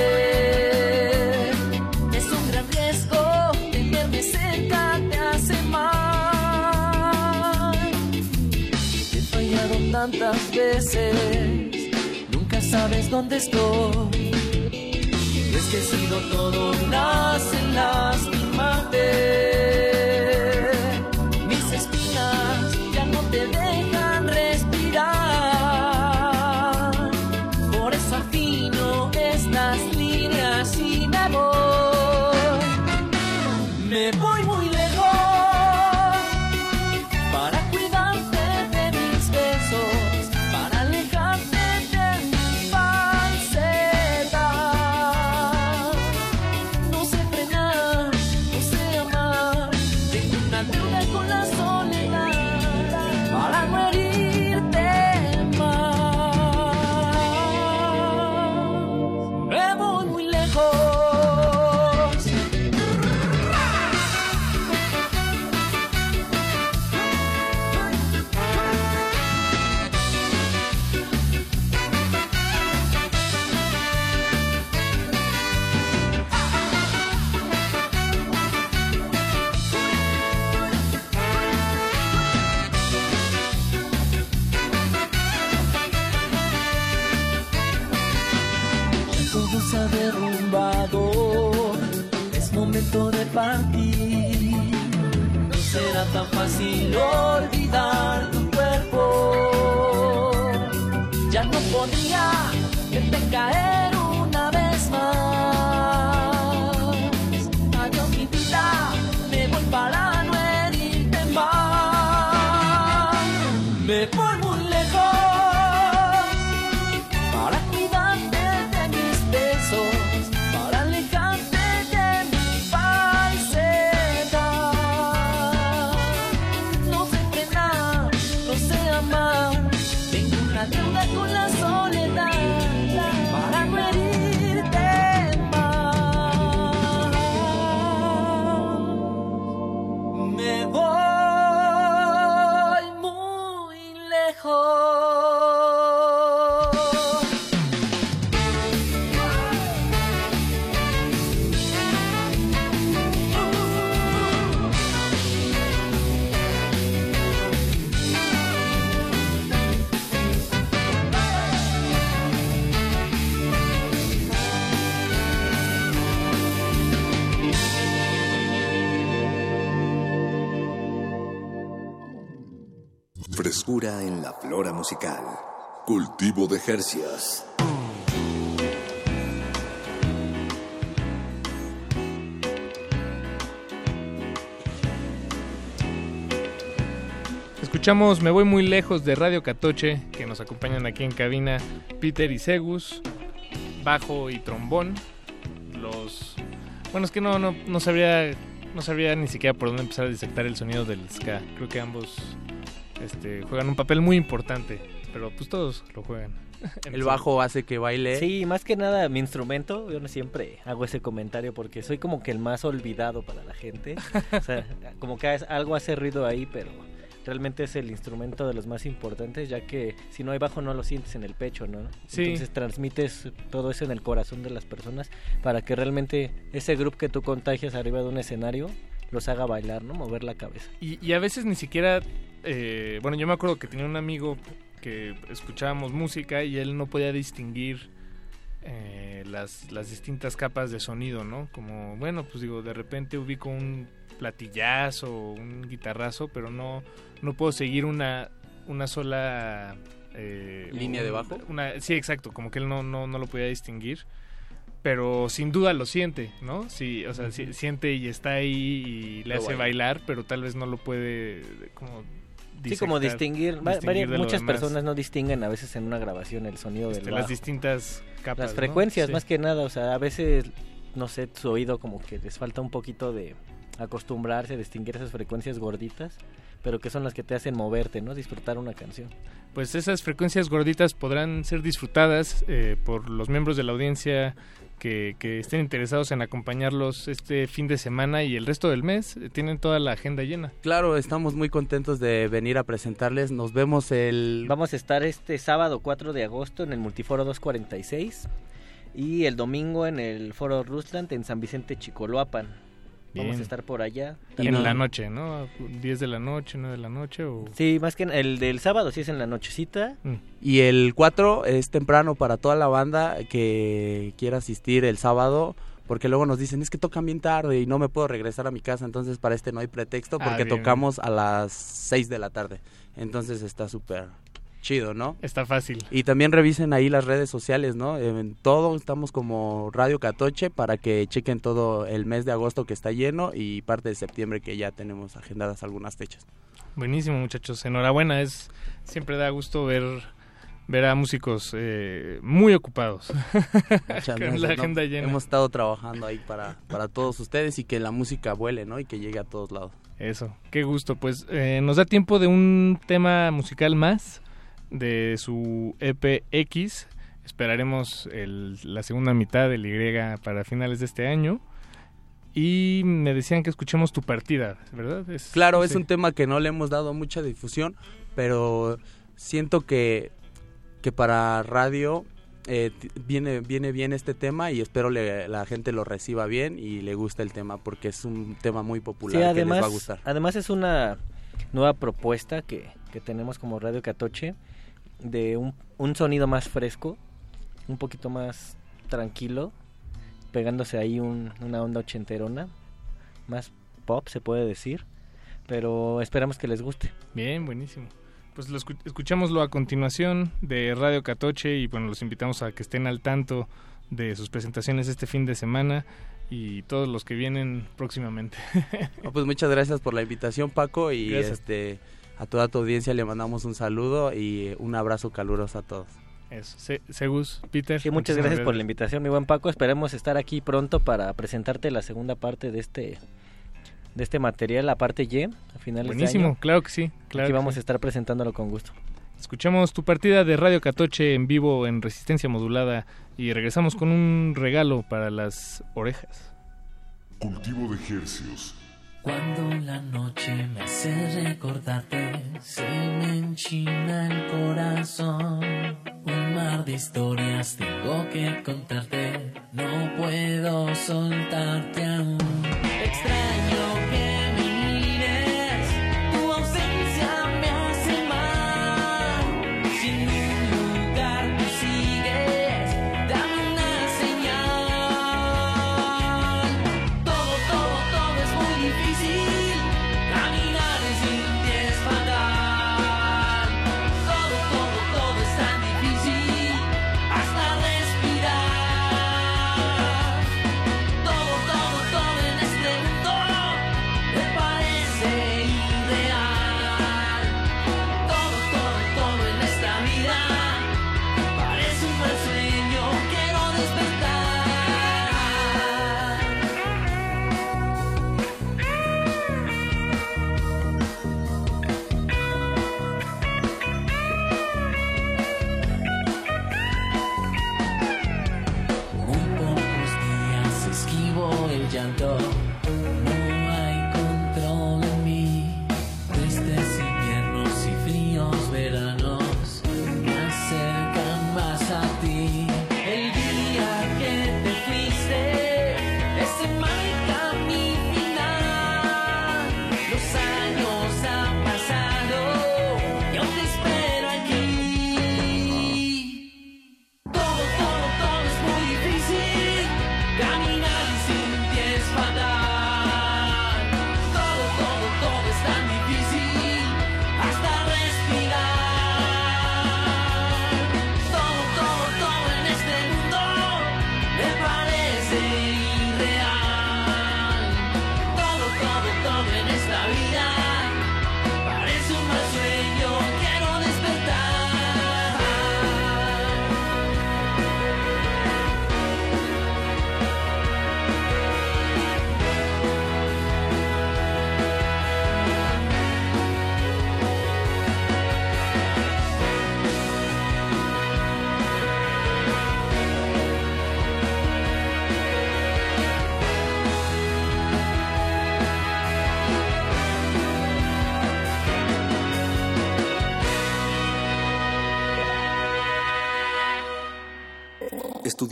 Es un gran riesgo, tenerme cerca te hace mal. Te he fallado tantas veces, nunca sabes dónde estoy. Es que he sido todo un as en lastimarte. Tan fácil Cultivo de Jercias. Escuchamos Me Voy Muy Lejos de Radio Catoche, que nos acompañan aquí en cabina Peter y Segus, bajo y trombón. Los. Bueno, es que no, no, no sabría. No sabría ni siquiera por dónde empezar a disectar el sonido del ska. Creo que ambos este, juegan un papel muy importante, pero pues todos lo juegan. El bajo hace que baile. Sí, más que nada mi instrumento, yo no siempre hago ese comentario porque soy como que el más olvidado para la gente. O sea, como que algo hace ruido ahí, pero realmente es el instrumento de los más importantes, ya que si no hay bajo no lo sientes en el pecho, ¿no? Sí. Entonces transmites todo eso en el corazón de las personas para que realmente ese grupo que tú contagias arriba de un escenario los haga bailar, ¿no? Mover la cabeza. Y, y a veces ni siquiera, eh, bueno, yo me acuerdo que tenía un amigo que escuchábamos música y él no podía distinguir eh, las, las distintas capas de sonido, ¿no? Como, bueno, pues digo, de repente ubico un platillazo un guitarrazo, pero no, no puedo seguir una, una sola... eh, ¿Línea de bajo? Una, sí, exacto, como que él no, no, no lo podía distinguir pero sin duda lo siente, ¿no? Sí, o sea, si- siente y está ahí y le Lo hace baila. bailar, pero tal vez no lo puede como Sí, como distinguir, muchas personas no distinguen a veces en una grabación el sonido Este, del las bajo. distintas capas, Las ¿no? frecuencias, Sí. más que nada, o sea, a veces, no sé, su oído como que les falta un poquito de acostumbrarse a distinguir esas frecuencias gorditas, pero que son las que te hacen moverte, ¿no? Disfrutar una canción. Pues esas frecuencias gorditas podrán ser disfrutadas eh, por los miembros de la audiencia que, que estén interesados en acompañarlos este fin de semana y el resto del mes. Eh, Tienen toda la agenda llena. Claro, estamos muy contentos de venir a presentarles. Nos vemos el... Vamos a estar este sábado 4 de agosto en el Multiforo 246 y el domingo en el Foro Rusland en San Vicente Chicoloapan. Vamos Bien. a estar por allá. En la noche, ¿no? 10 de la noche, 9 de la noche o... Sí, más que el del sábado sí es en la nochecita. Y el 4 es temprano para toda la banda que quiera asistir el sábado. Porque luego nos dicen, es que tocan bien tarde y no me puedo regresar a mi casa. Entonces para este no hay pretexto Ah, porque bien. tocamos a las 6 de la tarde. Entonces está súper chido, ¿no? Está fácil. Y también revisen ahí las redes sociales, ¿no? En todo estamos como Radio Catoche para que chequen todo el mes de agosto que está lleno y parte de septiembre que ya tenemos agendadas algunas fechas. Buenísimo, muchachos. Enhorabuena. Es siempre da gusto ver ver a músicos eh, muy ocupados. Muchas Con la ¿no? agenda llena. Hemos estado trabajando ahí para, para todos ustedes y que la música vuele, ¿no? Y que llegue a todos lados. Eso, qué gusto. Pues eh, nos da tiempo de un tema musical más de su EP X. Esperaremos el- la segunda mitad del Y para finales de este año. Y me decían que escuchemos tu partida, ¿verdad? Es- Claro, es un tema que no le hemos dado mucha difusión, pero siento que, que para radio eh, viene, viene bien este tema y espero le- la gente lo reciba bien y le guste el tema porque es un tema muy popular Sí, que además, les va a gustar. además es una nueva propuesta que, que tenemos como Radio Catoche de un, un sonido más fresco, un poquito más tranquilo, pegándose ahí un- una onda ochenterona, más pop se puede decir, pero esperamos que les guste. Bien, buenísimo. Pues lo escu- escuchámoslo a continuación de Radio Catoche y bueno, los invitamos a que estén al tanto de sus presentaciones este fin de semana y todos los que vienen próximamente. No, pues muchas gracias por la invitación, Paco, y Gracias. este a toda tu audiencia le mandamos un saludo y un abrazo caluroso a todos. Eso. Se- Segus, Peter. Sí, muchas gracias por la invitación, mi buen Paco. Esperemos estar aquí pronto para presentarte la segunda parte de este de este material, la parte Y, a finales de Buenísimo, año. claro que sí. Claro aquí que vamos sí. a estar presentándolo con gusto. Escuchamos tu partida de Radio Catoche en vivo en resistencia modulada y regresamos con un regalo para las orejas. Cultivo de hercios. Cuando la noche me hace recordarte, se me enchina el corazón. Un mar de historias tengo que contarte, no puedo soltarte aún. Extraño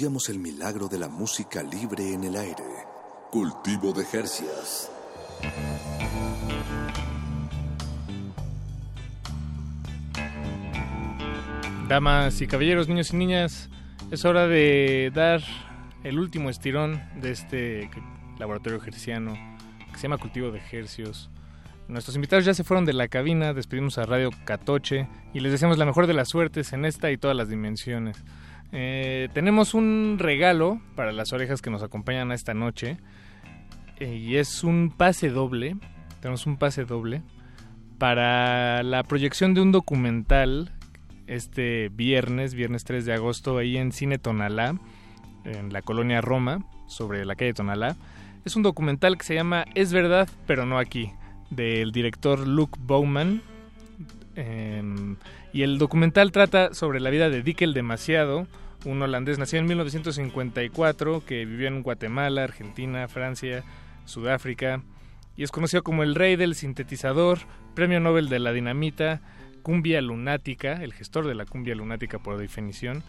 Estudiamos el milagro de la música libre en el aire. Cultivo de Jercias. Damas y caballeros, niños y niñas, es hora de dar el último estirón de este laboratorio herciano que se llama Cultivo de Hercios. Nuestros invitados ya se fueron de la cabina, despedimos a Radio Catoche y les deseamos la mejor de las suertes en esta y todas las dimensiones. Eh, tenemos un regalo para las orejas que nos acompañan esta noche eh, y es un pase doble. Tenemos un pase doble para la proyección de un documental este viernes, viernes 3 de agosto, ahí en Cine Tonalá, en la colonia Roma, sobre la calle Tonalá. Es un documental que se llama Es verdad, pero no aquí, del director Luke Bowman. Y el documental trata sobre la vida de Dickel Demasiado, un holandés nacido en 1954 que vivió en Guatemala, Argentina, Francia, Sudáfrica y es conocido como el rey del sintetizador, premio Nobel de la dinamita, cumbia lunática, el gestor de la cumbia lunática por definición.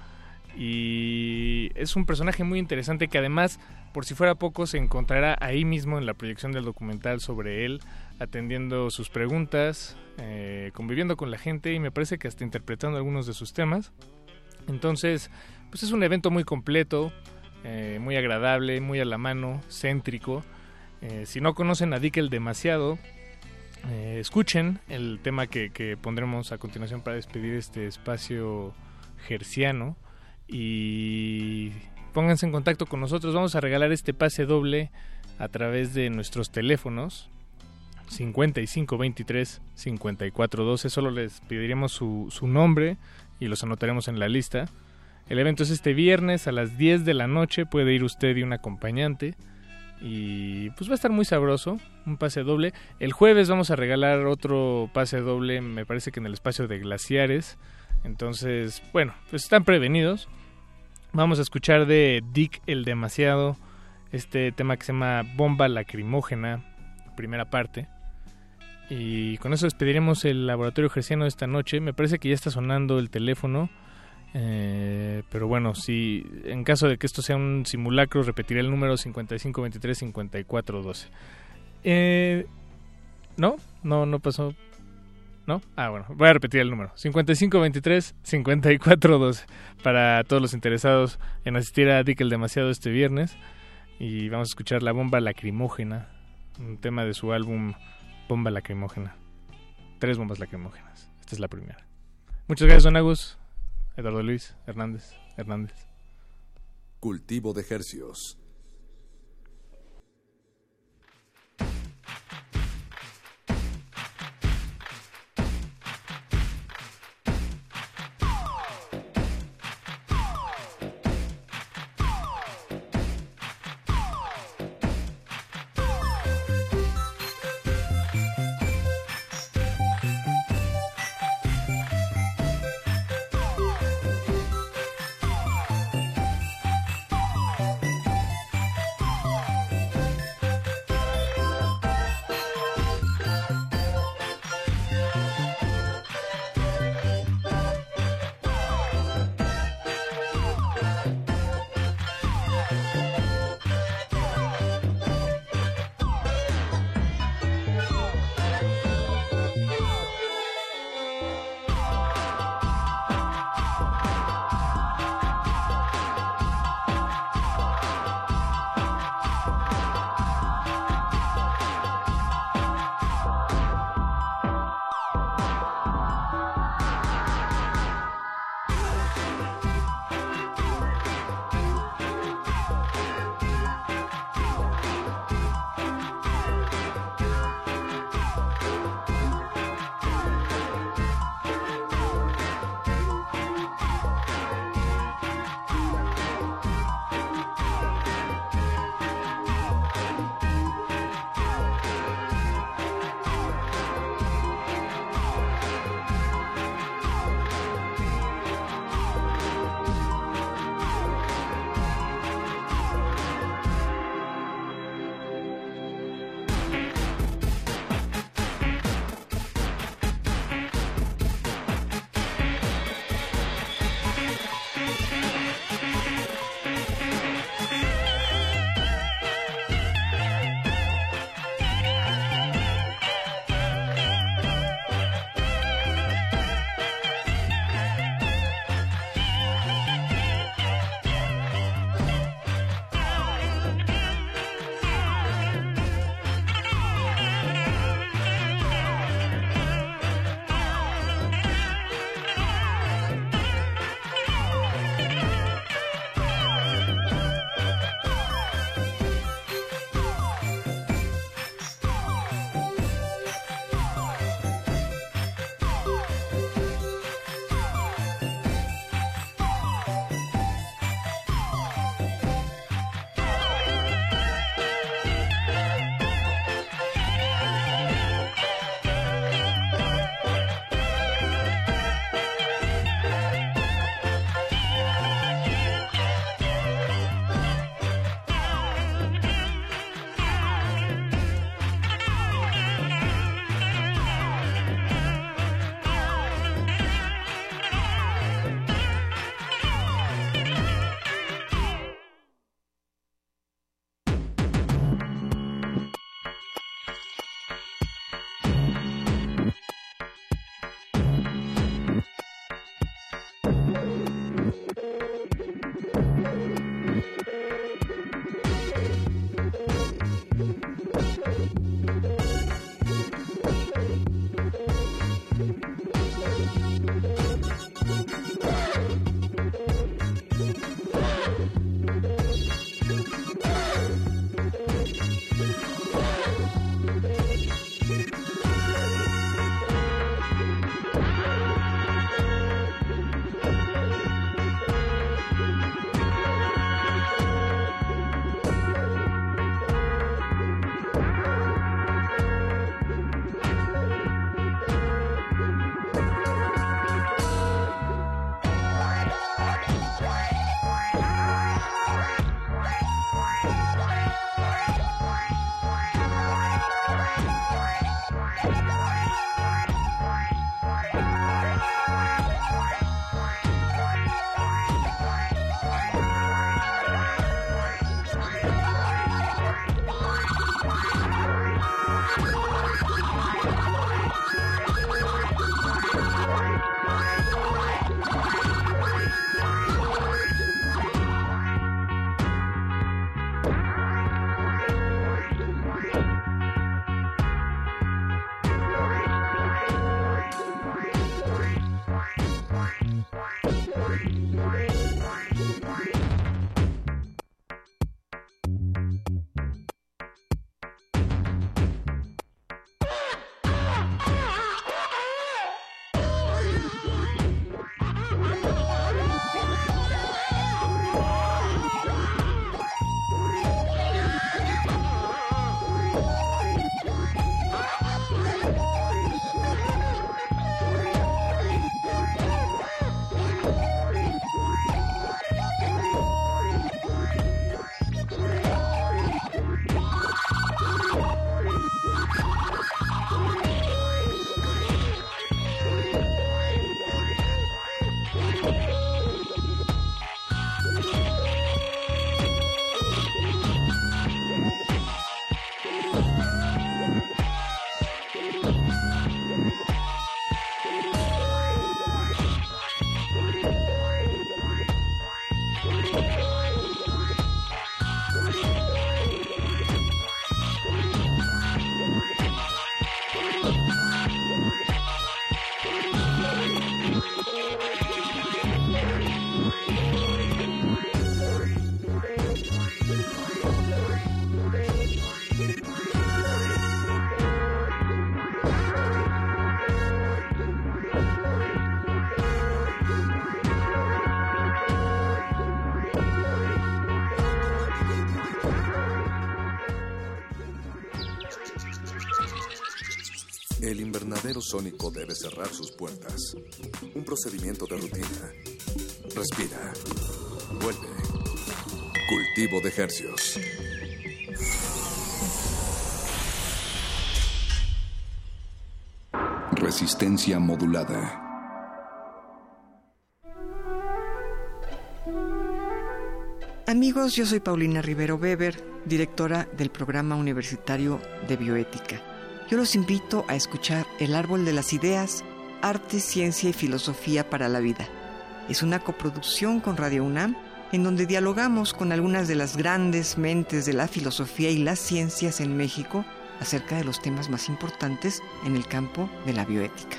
Y es un personaje muy interesante que además, por si fuera poco, se encontrará ahí mismo en la proyección del documental sobre él, atendiendo sus preguntas, eh, conviviendo con la gente y me parece que hasta interpretando algunos de sus temas. Entonces, pues es un evento muy completo. eh, muy agradable, muy a la mano, céntrico. Eh, si no conocen a Dickel demasiado, eh, escuchen el tema que, que pondremos a continuación para despedir este espacio gerciano y pónganse en contacto con nosotros. Vamos a regalar este pase doble a través de nuestros teléfonos 5523 5412. Solo les pediremos su, su nombre y los anotaremos en la lista. El evento es este viernes a las 10 de la noche. Puede ir usted y un acompañante. Y pues va a estar muy sabroso. Un pase doble. El jueves vamos a regalar otro pase doble. Me parece que en el espacio de glaciares. Entonces, bueno, pues están prevenidos. Vamos a escuchar de Dick el Demasiado. Este tema que se llama Bomba Lacrimógena. Primera parte. Y con eso despediremos el laboratorio gerciano de esta noche. Me parece que ya está sonando el teléfono. Eh, pero bueno, si en caso de que esto sea un simulacro, repetiré el número 5523-5412. Eh, ¿No? No, no pasó. ¿No? Ah, bueno, voy a repetir el número. 5523-5412 para todos los interesados en asistir a Dick el Demasiado este viernes. Y vamos a escuchar La Bomba Lacrimógena, un tema de su álbum Bomba Lacrimógena. Tres bombas lacrimógenas. Esta es la primera. Muchas gracias, Don Agus. Eduardo Luis Hernández Hernández. Cultivo de Hercios. Invernadero sónico debe cerrar sus puertas. Un procedimiento de rutina. Respira. Vuelve. Cultivo de hercios. Resistencia modulada. Amigos, yo soy Paulina Rivero Weber, directora del programa universitario de bioética. Yo los invito a escuchar El Árbol de las Ideas, Arte, Ciencia y Filosofía para la Vida. Es una coproducción con Radio UNAM en donde dialogamos con algunas de las grandes mentes de la filosofía y las ciencias en México acerca de los temas más importantes en el campo de la bioética.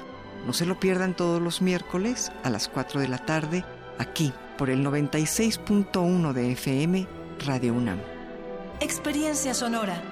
No se lo pierdan todos los miércoles a las 4 de la tarde aquí por el 96.1 de FM Radio UNAM. Experiencia sonora.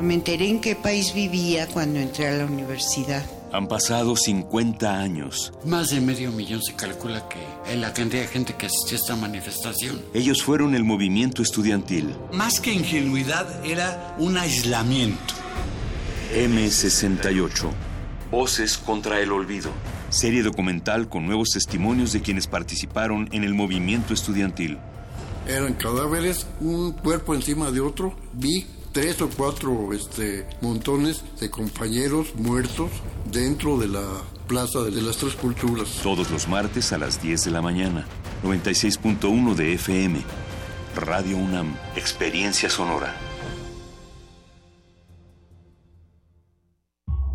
Me enteré en qué país vivía cuando entré a la universidad. Han pasado 50 años. Más de medio millón se calcula que es la cantidad de gente que asistió a esta manifestación. Ellos fueron el movimiento estudiantil. Más que ingenuidad era un aislamiento. M68. Voces contra el olvido. Serie documental con nuevos testimonios de quienes participaron en el movimiento estudiantil. Eran cadáveres, un cuerpo encima de otro. Vi tres o cuatro este, montones de compañeros muertos dentro de la Plaza de las Tres Culturas. Todos los martes a las 10 de la mañana. 96.1 de FM. Radio UNAM. Experiencia sonora.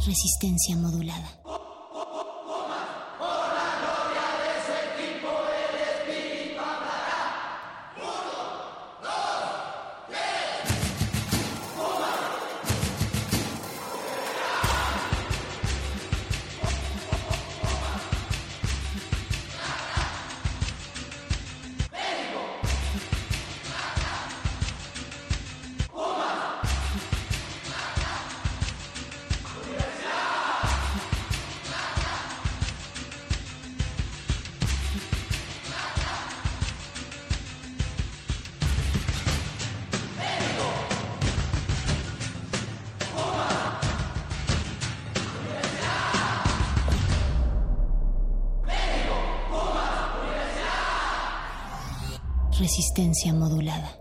Resistencia modulada. Resistencia modulada.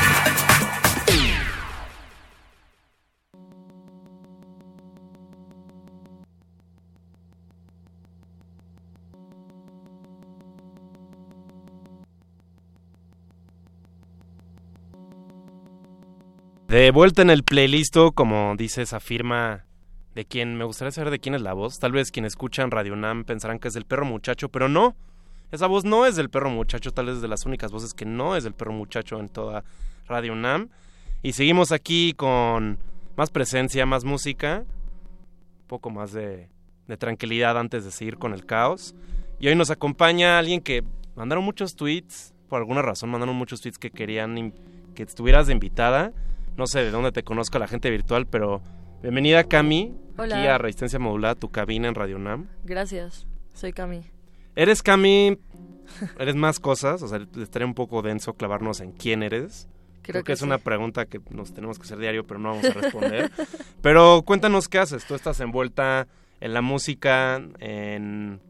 De vuelta en el playlist, como dice esa firma de quien me gustaría saber de quién es la voz. Tal vez quienes escuchan Radio Nam pensarán que es del perro muchacho, pero no. Esa voz no es del perro muchacho, tal vez es de las únicas voces que no es del perro muchacho en toda Radio Nam. Y seguimos aquí con más presencia, más música, un poco más de, tranquilidad antes de seguir con el caos. Y hoy nos acompaña alguien que mandaron muchos tweets, por alguna razón mandaron muchos tweets que querían que estuvieras invitada. No sé de dónde te conozco la gente virtual, pero bienvenida Cami, Hola. aquí a Resistencia Modulada, tu cabina en Radio Nam. Gracias, soy Cami. ¿Eres Cami? ¿Eres más cosas? O sea, estaría un poco denso clavarnos en quién eres. Creo, que, que es sí. una pregunta que nos tenemos que hacer diario, pero no vamos a responder. pero cuéntanos qué haces. Tú estás envuelta en la música, en...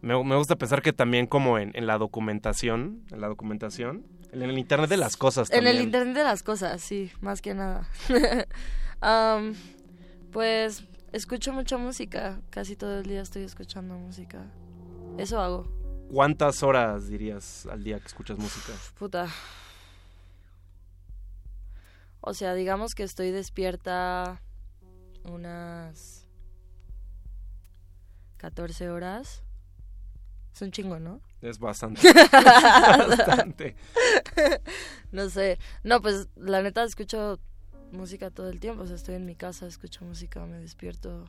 Me, me gusta pensar que también como en, en la documentación, en la documentación, en el Internet de las cosas En también. el internet de las cosas, sí, más que nada. Pues escucho mucha música, casi todo el día estoy escuchando música. Eso hago, ¿Cuántas horas dirías al día que escuchas música? puta. O sea, digamos que estoy despierta unas 14 horas. Es un chingo, ¿no? Es bastante. Bastante. no sé. No, pues la neta escucho música todo el tiempo. O sea, estoy en mi casa, escucho música, me despierto.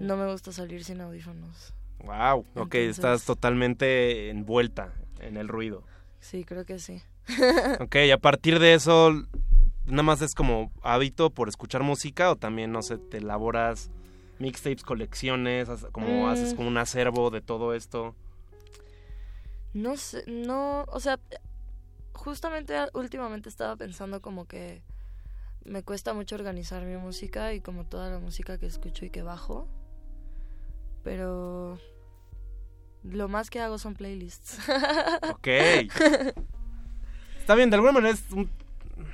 No me gusta salir sin audífonos. Wow, ok, Entonces- estás totalmente envuelta en el ruido. Sí, creo que sí. Ok, y a partir de eso, nada más es como hábito por escuchar música o también, no sé, te elaboras mixtapes, colecciones, como Mm. haces como un acervo de todo esto. No sé, no, o sea, justamente últimamente estaba pensando como que me cuesta mucho organizar mi música y como toda la música que escucho y que bajo. Pero lo más que hago son playlists. Ok. Está bien, de alguna manera es, un-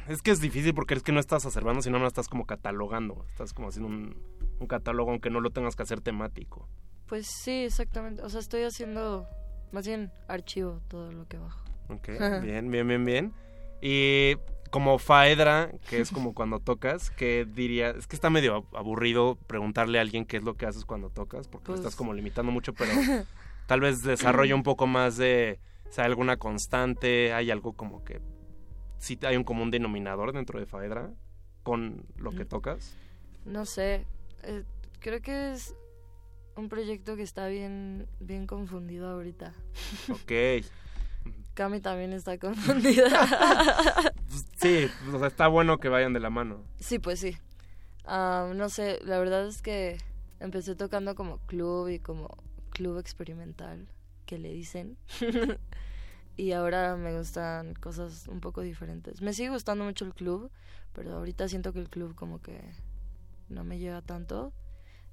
es que es difícil porque es que no estás acervando, sino no estás como catalogando. Estás como haciendo un, un catálogo aunque no lo tengas que hacer temático. Pues sí, exactamente. O sea, estoy haciendo más bien archivo todo lo que bajo. Ok, bien, bien, bien, bien. Y como faedra, que es como cuando tocas, ¿qué diría? Es que está medio ab- aburrido preguntarle a alguien qué es lo que haces cuando tocas, porque lo Pues- estás como limitando mucho, pero tal vez desarrolla un poco más de, o sea, alguna constante, hay algo como que sí hay un común denominador dentro de faedra con lo que Mm. tocas. No sé, eh, creo que es un proyecto que está bien, bien confundido ahorita. Ok. Cami también está confundida. Sí, o sea, está bueno que vayan de la mano. sí, pues sí. Ah, no sé, la verdad es que empecé tocando como club y como club experimental, que le dicen. y ahora me gustan cosas un poco diferentes. Me sigue gustando mucho el club, pero ahorita siento que el club como que no me llega tanto.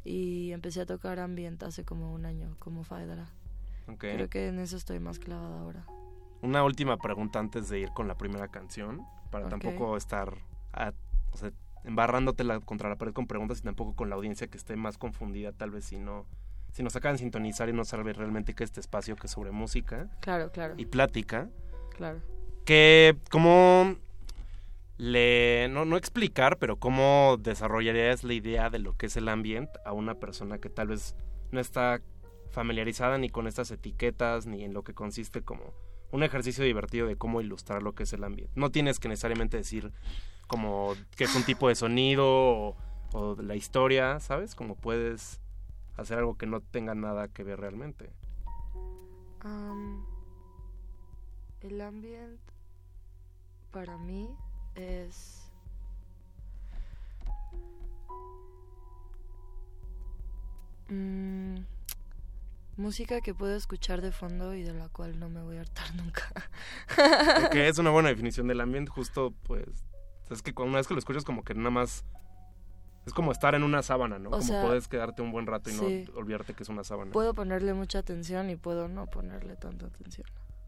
Y empecé a tocar ambient hace como un año, como Faedra. Creo que en eso estoy más clavada ahora. Una última pregunta antes de ir con la primera canción, para tampoco estar a- o sea, embarrándote la, contra la pared con preguntas y tampoco con la audiencia que esté más confundida, tal vez si no, si nos acaban de sintonizar y no sabe realmente que este espacio que es sobre música Claro, claro. y plática, Claro. que como le no, no explicar, pero cómo desarrollarías la idea de lo que es el ambiente a una persona que tal vez no está familiarizada ni con estas etiquetas ni en lo que consiste como un ejercicio divertido de cómo ilustrar lo que es el ambiente. No tienes que necesariamente decir como que es un tipo de sonido o, o la historia, ¿sabes? Como puedes hacer algo que no tenga nada que ver realmente. El ambient para mí es mm, música que puedo escuchar de fondo y de la cual no me voy a hartar nunca. Porque es una buena definición del ambiente, justo pues... Es que cuando una vez que lo escuchas como que nada más... Es como estar en una sábana, ¿no? O como sea, puedes quedarte un buen rato y sí. no olvidarte que es una sábana. Puedo ponerle mucha atención y puedo no ponerle tanta atención.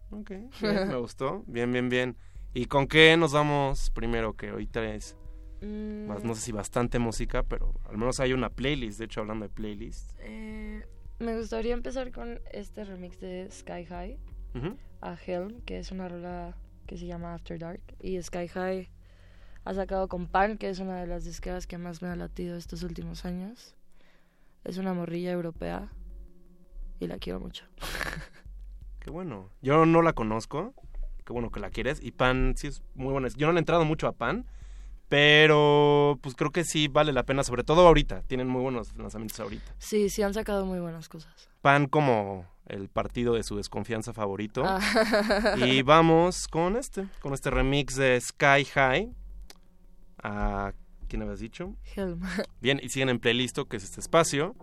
Ok, bien, me gustó. Bien, bien, bien. ¿Y con qué nos vamos primero? Que hoy traes Mm, más, no sé si bastante música, pero al menos hay una playlist. De hecho, hablando de playlists. eh, me gustaría empezar con este remix de Sky High a Helm, que es una rola que se llama After Dark. Y Sky High ha sacado con Pan, que es una de las disqueras que más me ha latido estos últimos años. Es una morrilla europea y la quiero mucho. Qué bueno. Yo no la conozco. Qué bueno que la quieres. Y Pan sí es muy buena. Yo no le he entrado mucho a Pan. Pero pues creo que sí vale la pena, sobre todo ahorita. Tienen muy buenos lanzamientos ahorita. Sí, sí han sacado muy buenas cosas. Pan como el partido de su desconfianza favorito. Ah. Y vamos con este, con este remix de Sky High. ¿A quién habías dicho? Helm. Bien, y siguen en playlist, que es este espacio.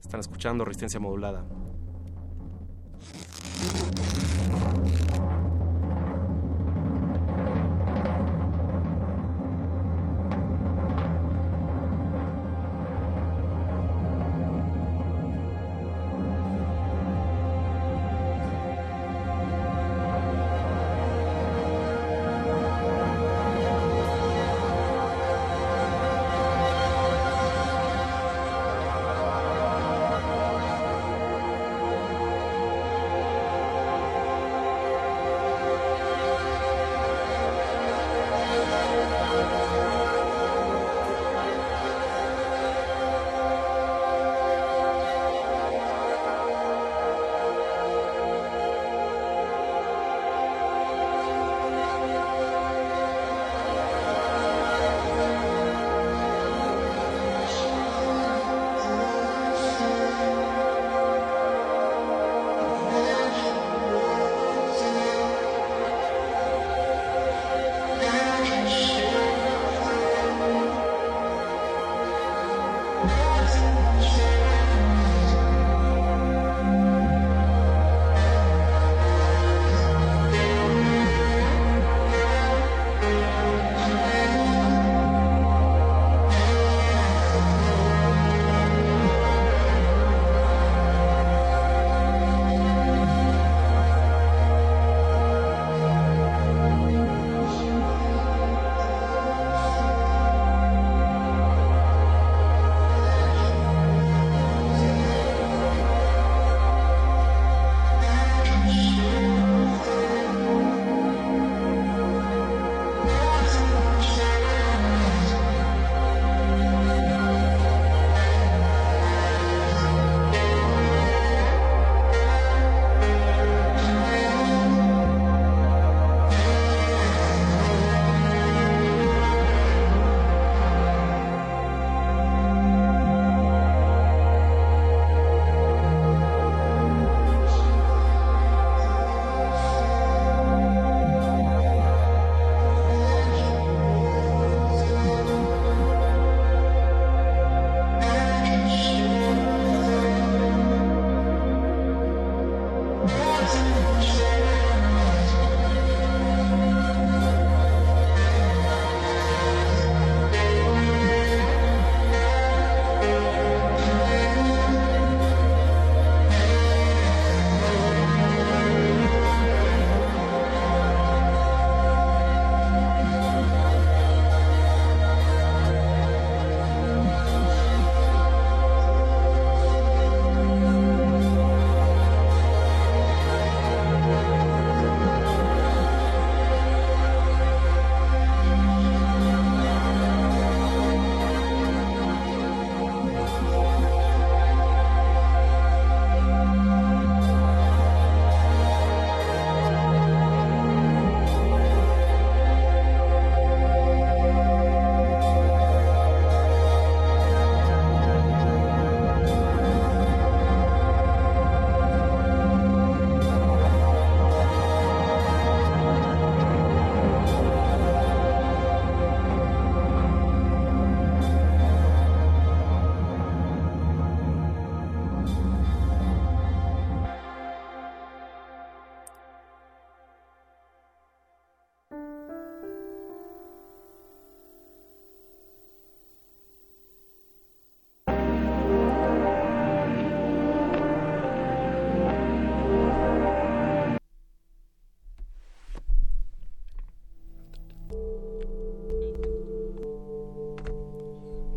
Están escuchando Resistencia Modulada.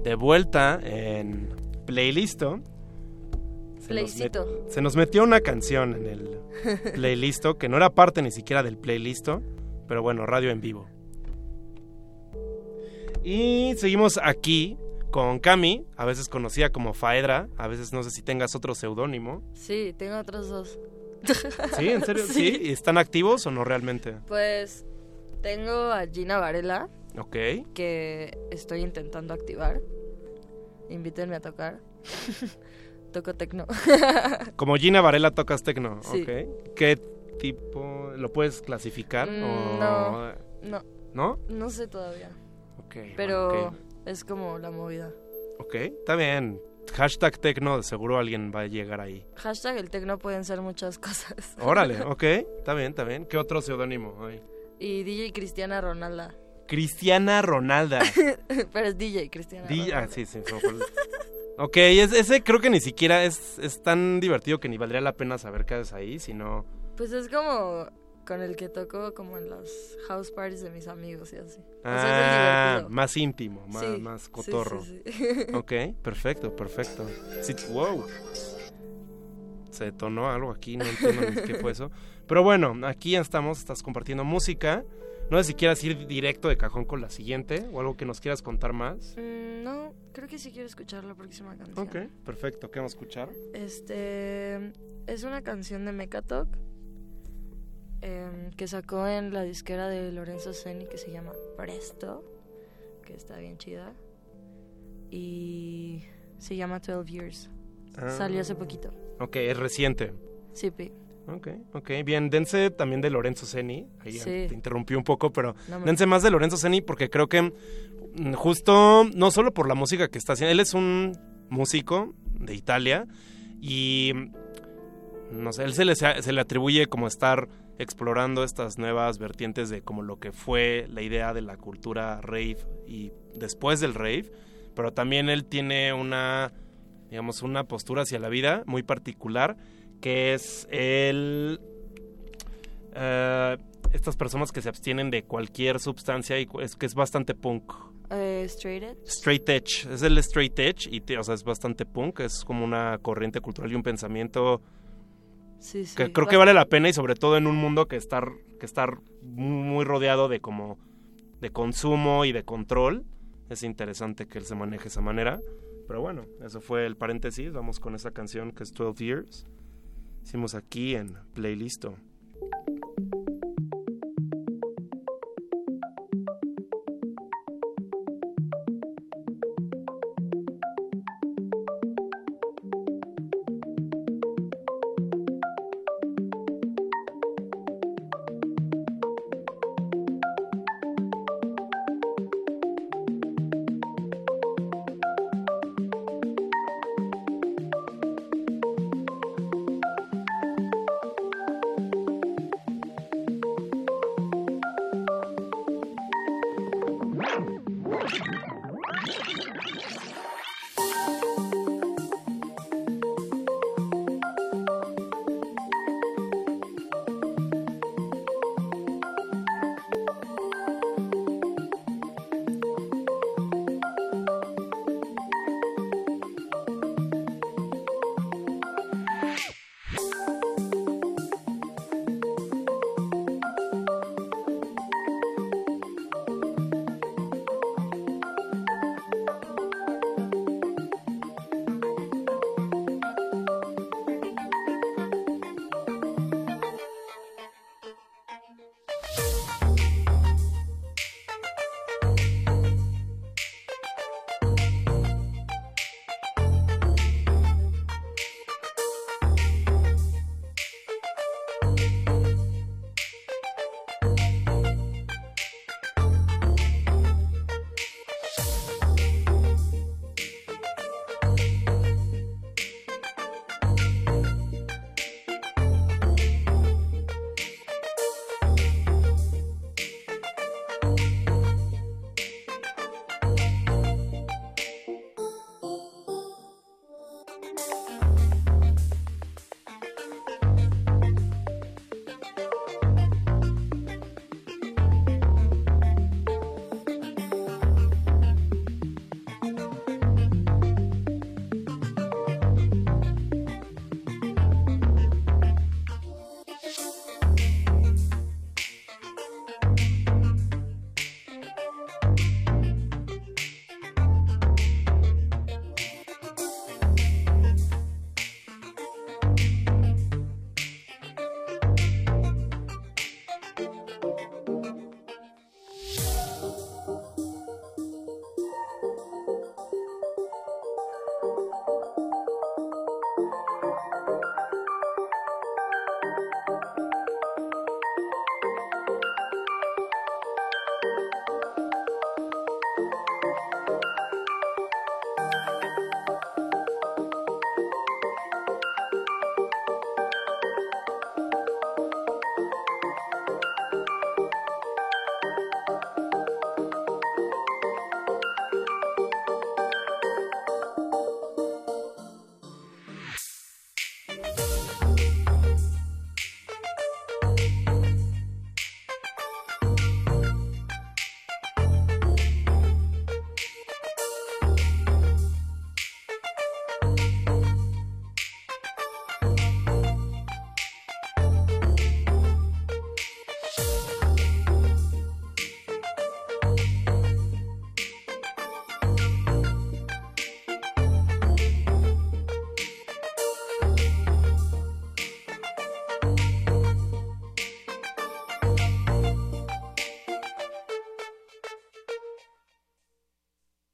De vuelta en Playlisto. Se nos, Playcito. met- se nos metió una canción en el Playlisto que no era parte ni siquiera del Playlisto, pero bueno, radio en vivo. Y seguimos aquí con Cami, a veces conocida como Faedra, a veces no sé si tengas otro seudónimo. Sí, tengo otros dos. ¿Sí? ¿En serio? ¿Sí? ¿Y ¿Están activos o no realmente? Pues tengo a Gina Varela, Ok. que estoy intentando activar. Invítenme a tocar. Toco tecno. Como Gina Varela tocas tecno, Sí. ok. ¿Qué tipo? ¿Lo puedes clasificar? Mm, o... no, no. ¿No? No sé todavía. Ok. Pero bueno, es como la movida. Ok, está bien. Hashtag tecno, seguro alguien va a llegar ahí. Hashtag el tecno pueden ser muchas cosas. Órale, ok, está bien, está bien. ¿Qué otro seudónimo hay? Y DJ Cristiana Ronalda. Cristiana Ronalda. Pero es DJ Cristiana Ronalda. ah, sí, sí. Ok, es- ese creo que ni siquiera es, es tan divertido que ni valdría la pena saber qué haces ahí, sino... Pues es como con el que toco como en las house parties de mis amigos y así. Es Ah, más íntimo, más, Sí, más sí, cotorro. sí, sí. Ok, perfecto, perfecto. Wow. Se detonó algo aquí, no entiendo ni qué fue eso. Pero bueno, aquí ya estamos, estás compartiendo música. No sé si quieras ir directo de cajón con la siguiente o algo que nos quieras contar más. Mm, no, creo que sí quiero escuchar la próxima canción. Ok, perfecto, ¿qué vamos a escuchar? Este es una canción de Mecatok em, que sacó en la disquera de Lorenzo Seni que se llama Presto, que está bien chida. Y se llama 12 Years. Ah. Salió hace poquito. Ok, es reciente. Sí, pi. Ok, ok, bien, dense también de Lorenzo Seni. Ahí Sí. te interrumpí un poco, pero No dense más de Lorenzo Seni porque creo que mm, justo, no solo por la música que está haciendo, él es un músico de Italia y mm, no sé, él se le, se le atribuye como estar explorando estas nuevas vertientes de como lo que fue la idea de la cultura rave y después del rave, pero también él tiene una, digamos, una postura hacia la vida muy particular que es el eh, estas personas que se abstienen de cualquier sustancia y es que es bastante punk. Eh, Straight Edge. Straight edge, es el straight edge y o sea, es bastante punk, es como una corriente cultural y un pensamiento Sí, sí. que creo que vale la pena y sobre todo en un mundo que estar que estar muy rodeado de como de consumo y de control es interesante que él se maneje de esa manera pero bueno eso fue el paréntesis vamos con esa canción que es 12 Years hicimos aquí en playlisto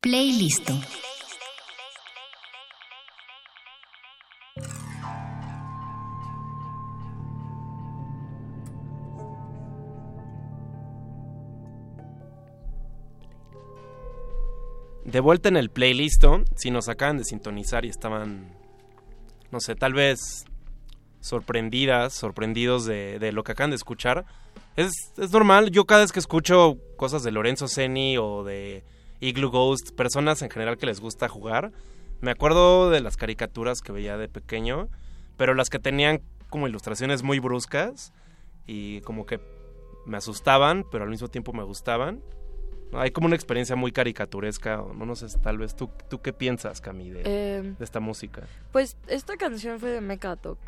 Playlist. De vuelta en el playlist, si nos acaban de sintonizar y estaban, no sé, tal vez sorprendidas, sorprendidos de, de lo que acaban de escuchar, es, es normal. Yo cada vez que escucho cosas de Lorenzo Seni o de Igloo Ghost, personas en general que les gusta jugar, me acuerdo de las caricaturas que veía de pequeño, pero las que tenían como ilustraciones muy bruscas y como que me asustaban, pero al mismo tiempo me gustaban. Hay como una experiencia muy caricaturesca, no, no sé, tal vez tú, tú qué piensas, Cami, de, Eh, de esta música. Pues esta canción fue de Mechatok.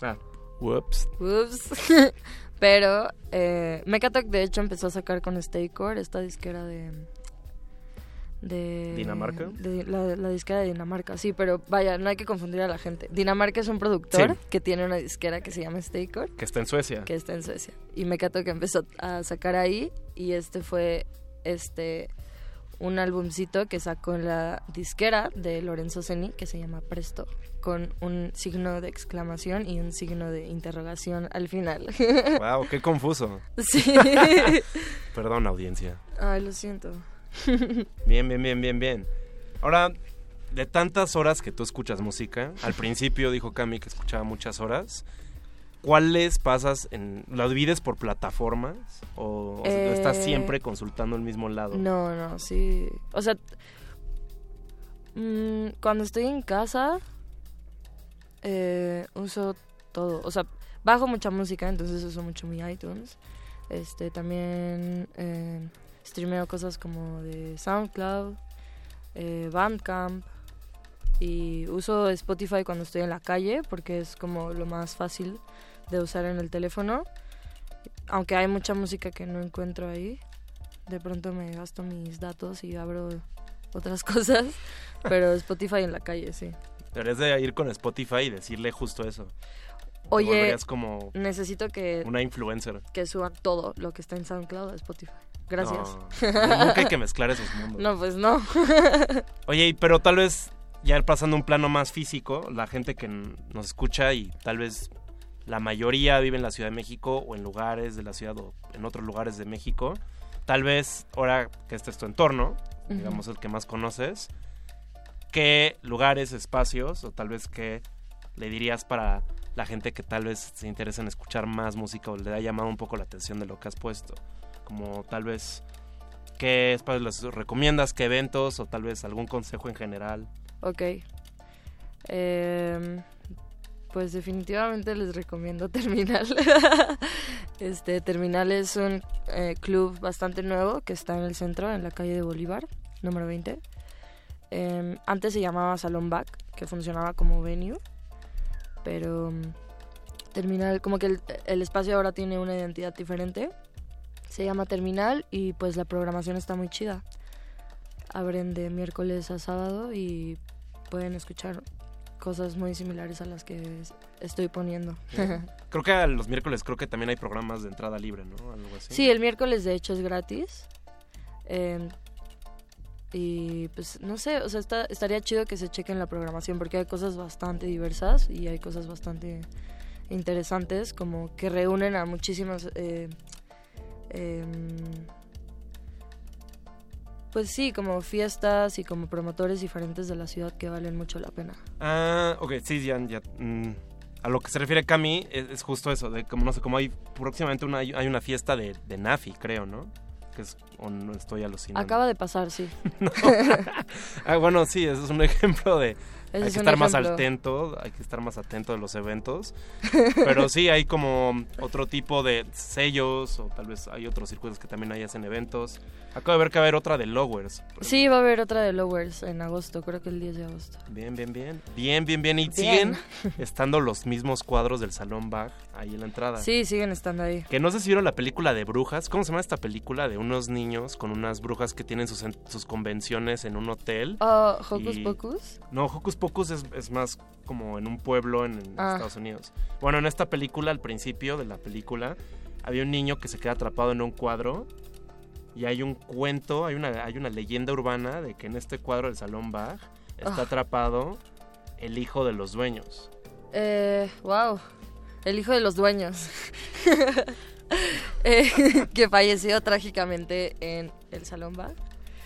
Ah, whoops. Ups. Pero eh, Mechatok de hecho empezó a sacar con Staycore, esta disquera de... de ¿Dinamarca? de la, la disquera de Dinamarca, sí, pero vaya, no hay que confundir a la gente. Dinamarca es un productor Sí. que tiene una disquera que se llama Staycore, Que está en Suecia. que está en Suecia. Y Mechatok empezó a sacar ahí y este fue este un álbumcito que sacó en la disquera de Lorenzo Seni que se llama Presto con un signo de exclamación y un signo de interrogación al final. Wow, qué confuso. Sí. Perdón, audiencia. Ay, lo siento. Bien, bien, bien, bien, bien. Ahora, de tantas horas que tú escuchas música, al principio dijo Cami que escuchaba muchas horas. ¿Cuáles pasas en... ¿Lo divides por plataformas? ¿O, o estás Eh, siempre consultando el mismo lado? No, no, sí. O sea, mm, cuando estoy en casa, eh, uso todo. O sea, bajo mucha música, entonces uso mucho mi iTunes. Este, también eh, streameo cosas como de SoundCloud, eh, Bandcamp. Y uso Spotify cuando estoy en la calle porque es como lo más fácil de usar en el teléfono. Aunque hay mucha música que no encuentro ahí. De pronto me gasto mis datos y abro otras cosas. Pero Spotify en la calle, sí. Deberías de ir con Spotify y decirle justo eso. Oye, como necesito que, una influencer. que suban todo lo que está en SoundCloud a Spotify. Gracias. No, nunca hay que mezclar esos mundos. No, pues no. Oye, pero tal vez ya pasando a un plano más físico, la gente que nos escucha y tal vez la mayoría vive en la Ciudad de México o en lugares de la ciudad o en otros lugares de México, tal vez ahora que este es tu entorno, digamos el que más conoces, ¿qué lugares, espacios o tal vez qué le dirías para la gente que tal vez se interesa en escuchar más música o le ha llamado un poco la atención de lo que has puesto? Como tal vez qué espacios les recomiendas, qué eventos o tal vez algún consejo en general. Ok. Em, pues definitivamente les recomiendo Terminal. este Terminal es un eh, club bastante nuevo que está en el centro, en la calle de Bolívar, número 20. Em, antes se llamaba Salón Back, que funcionaba como venue, pero mm, Terminal, como que el, el espacio ahora tiene una identidad diferente. Se llama Terminal y pues la programación está muy chida. Abren de miércoles a sábado y pueden escuchar cosas muy similares a las que es- estoy poniendo. Creo que a los miércoles creo que también hay programas de entrada libre, ¿no? Algo así. Sí, el miércoles de hecho es gratis. Eh, y pues no sé, o sea, está- estaría chido que se chequen la programación porque hay cosas bastante diversas y hay cosas bastante interesantes como que reúnen a muchísimas... eh, em, pues sí, como fiestas y como promotores diferentes de la ciudad que valen mucho la pena. Ah, ok, sí, ya, ya. mm, a lo que se refiere Cami es, es justo eso, de como no sé, como hay próximamente una, hay una fiesta de, de Nafi, creo, ¿no? Que es, o no estoy alucinando. Acaba de pasar, sí. Ah, bueno, sí, ese es un ejemplo de... Ese hay que estar más atento, hay que estar más atento de los eventos. Pero sí, hay como otro tipo de sellos o tal vez hay otros circuitos que también hay hacen eventos. Acabo de ver que va a haber otra de Lowers. Sí, va a haber otra de Lowers en agosto, creo que el 10 de agosto. Bien, bien, bien. Bien, bien, bien. Y Bien. siguen estando los mismos cuadros del Salón Bach ahí en la entrada. Sí, siguen estando ahí. Que no sé si vieron la película de brujas. ¿Cómo se llama esta película? De unos niños con unas brujas que tienen sus, sus convenciones en un hotel. Oh, Hocus Y- Pocus. No, Hocus Pocus es, es más como en un pueblo en, en Ah. Estados Unidos. Bueno, en esta película, al principio de la película, había un niño que se queda atrapado en un cuadro y hay un cuento, hay una, hay una leyenda urbana de que en este cuadro del Salón Bach está Ah. atrapado el hijo de los dueños. Eh, wow. El hijo de los dueños. Eh, que falleció trágicamente en el Salón Bar.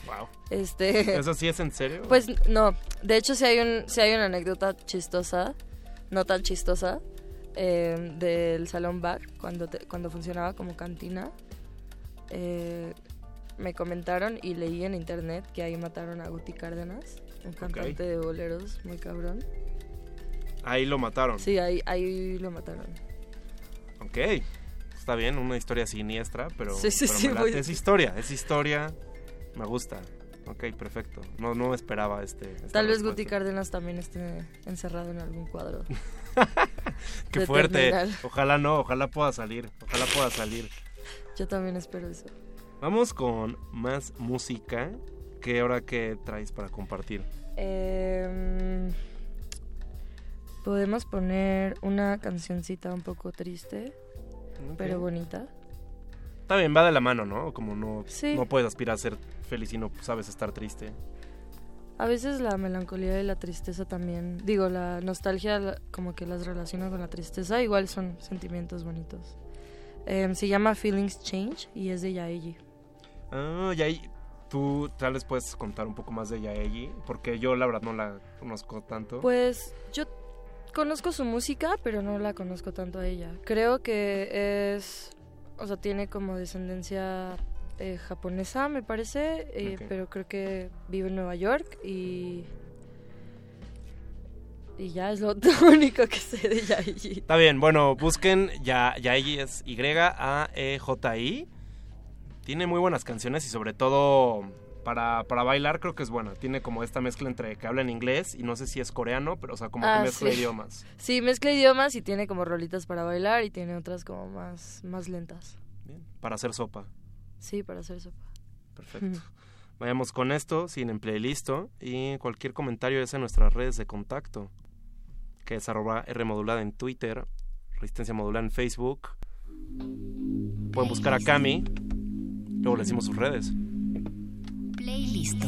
Wow. Este. ¿Eso sí es en serio? Pues no. De hecho, sí hay, un, sí hay una anécdota chistosa, no tan chistosa, eh, del Salón Bar cuando, te- cuando funcionaba como cantina. Eh, me comentaron y leí en internet que ahí mataron a Guti Cárdenas, un cantante de boleros muy cabrón. Ahí lo mataron. Sí, ahí, ahí lo mataron. Ok. Está bien, una historia siniestra, pero, Sí, sí, pero sí, me late. muy- es historia, es historia. Me gusta. Ok, perfecto. No, no esperaba este. esta Tal vez respuesta. Guti Cárdenas también esté encerrado en algún cuadro. Qué fuerte. terminal. Ojalá no, ojalá pueda salir. Ojalá pueda salir. Yo también espero eso. Vamos con más música. ¿Qué ahora que traes para compartir? Em, Podemos poner una cancioncita un poco triste, pero bonita. Está bien, va de la mano, ¿no? Como no, Sí. no puedes aspirar a ser feliz y no sabes estar triste. A veces la melancolía y la tristeza también, digo, la nostalgia la- como que las relaciona con la tristeza, igual son sentimientos bonitos. Em, se llama Feelings Change y es de Yaeji. Ah, y ahí tú tal vez puedes contar un poco más de Yaegi, porque yo la verdad no la conozco tanto. Pues yo conozco su música, pero no la conozco tanto a ella. Creo que es, o sea, tiene como descendencia eh, japonesa, me parece, eh, pero creo que vive en Nueva York y... Y ya es lo único que sé de Yaeji. Está bien, bueno, busquen ya Yaegi es Y-A-E-J-I. Tiene muy buenas canciones y sobre todo para, para bailar creo que es buena. Tiene como esta mezcla entre que habla en inglés y no sé si es coreano, pero o sea, como Ah, que mezcla sí. idiomas. Sí, mezcla idiomas y tiene como rolitas para bailar y tiene otras como más, más lentas. Para hacer sopa. Sí, para hacer sopa. Perfecto. Vayamos con esto, sin en playlist y cualquier comentario es en nuestras redes de contacto, que es arroba R modulada en Twitter, Resistencia modulada en Facebook. Pueden buscar a Cami, luego le decimos sus redes. Playlist.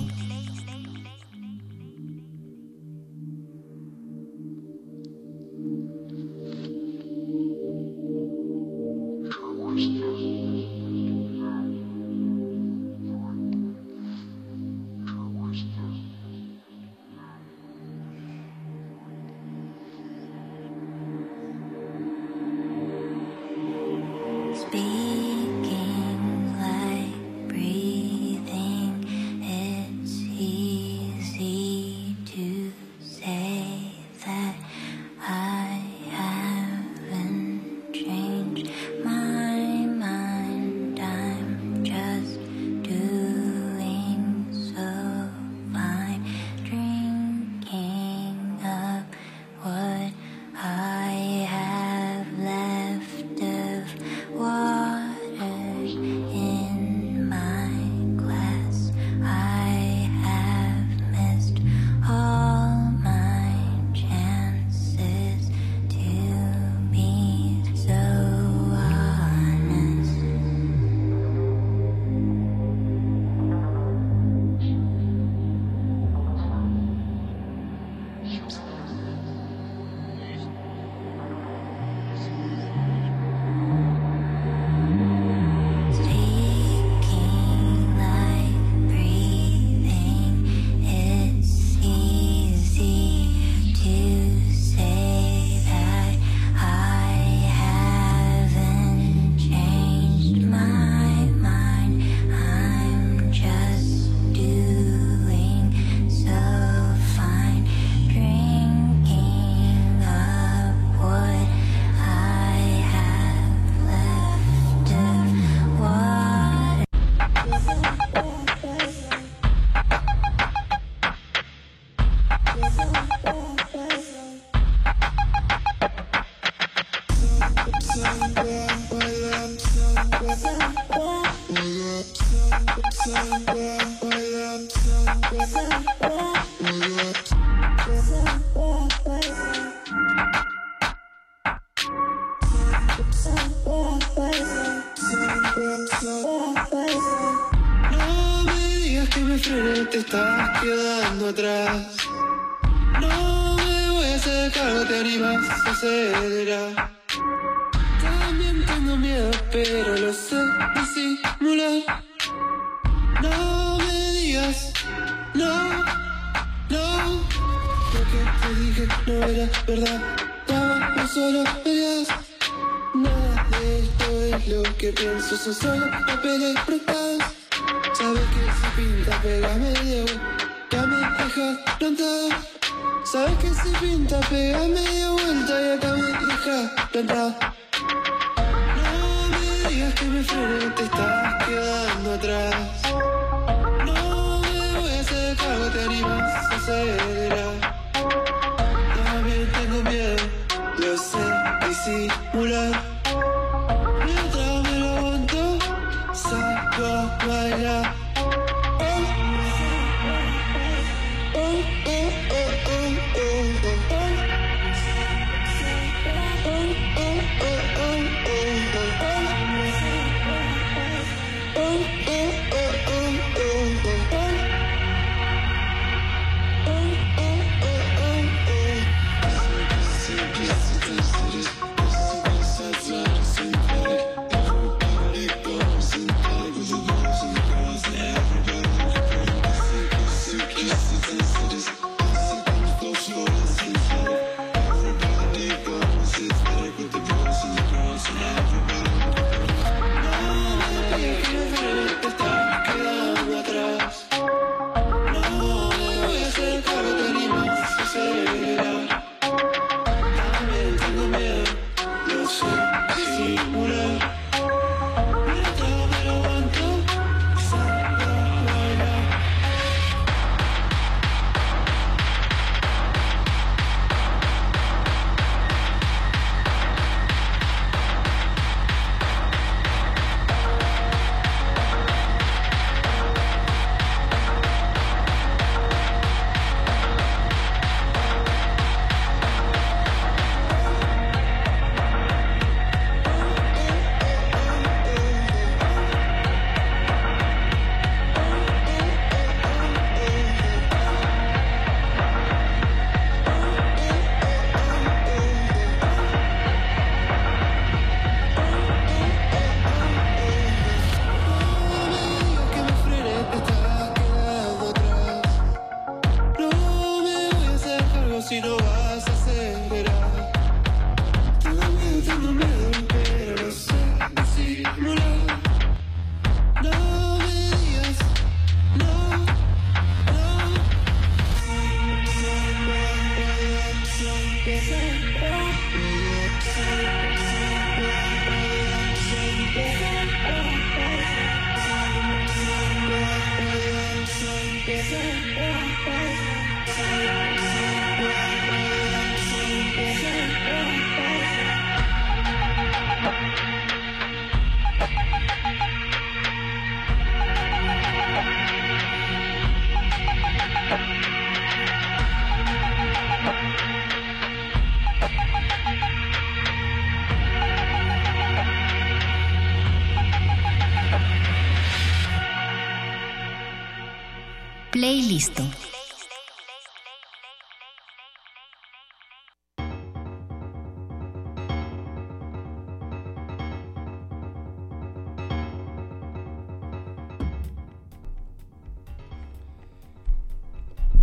Playlist.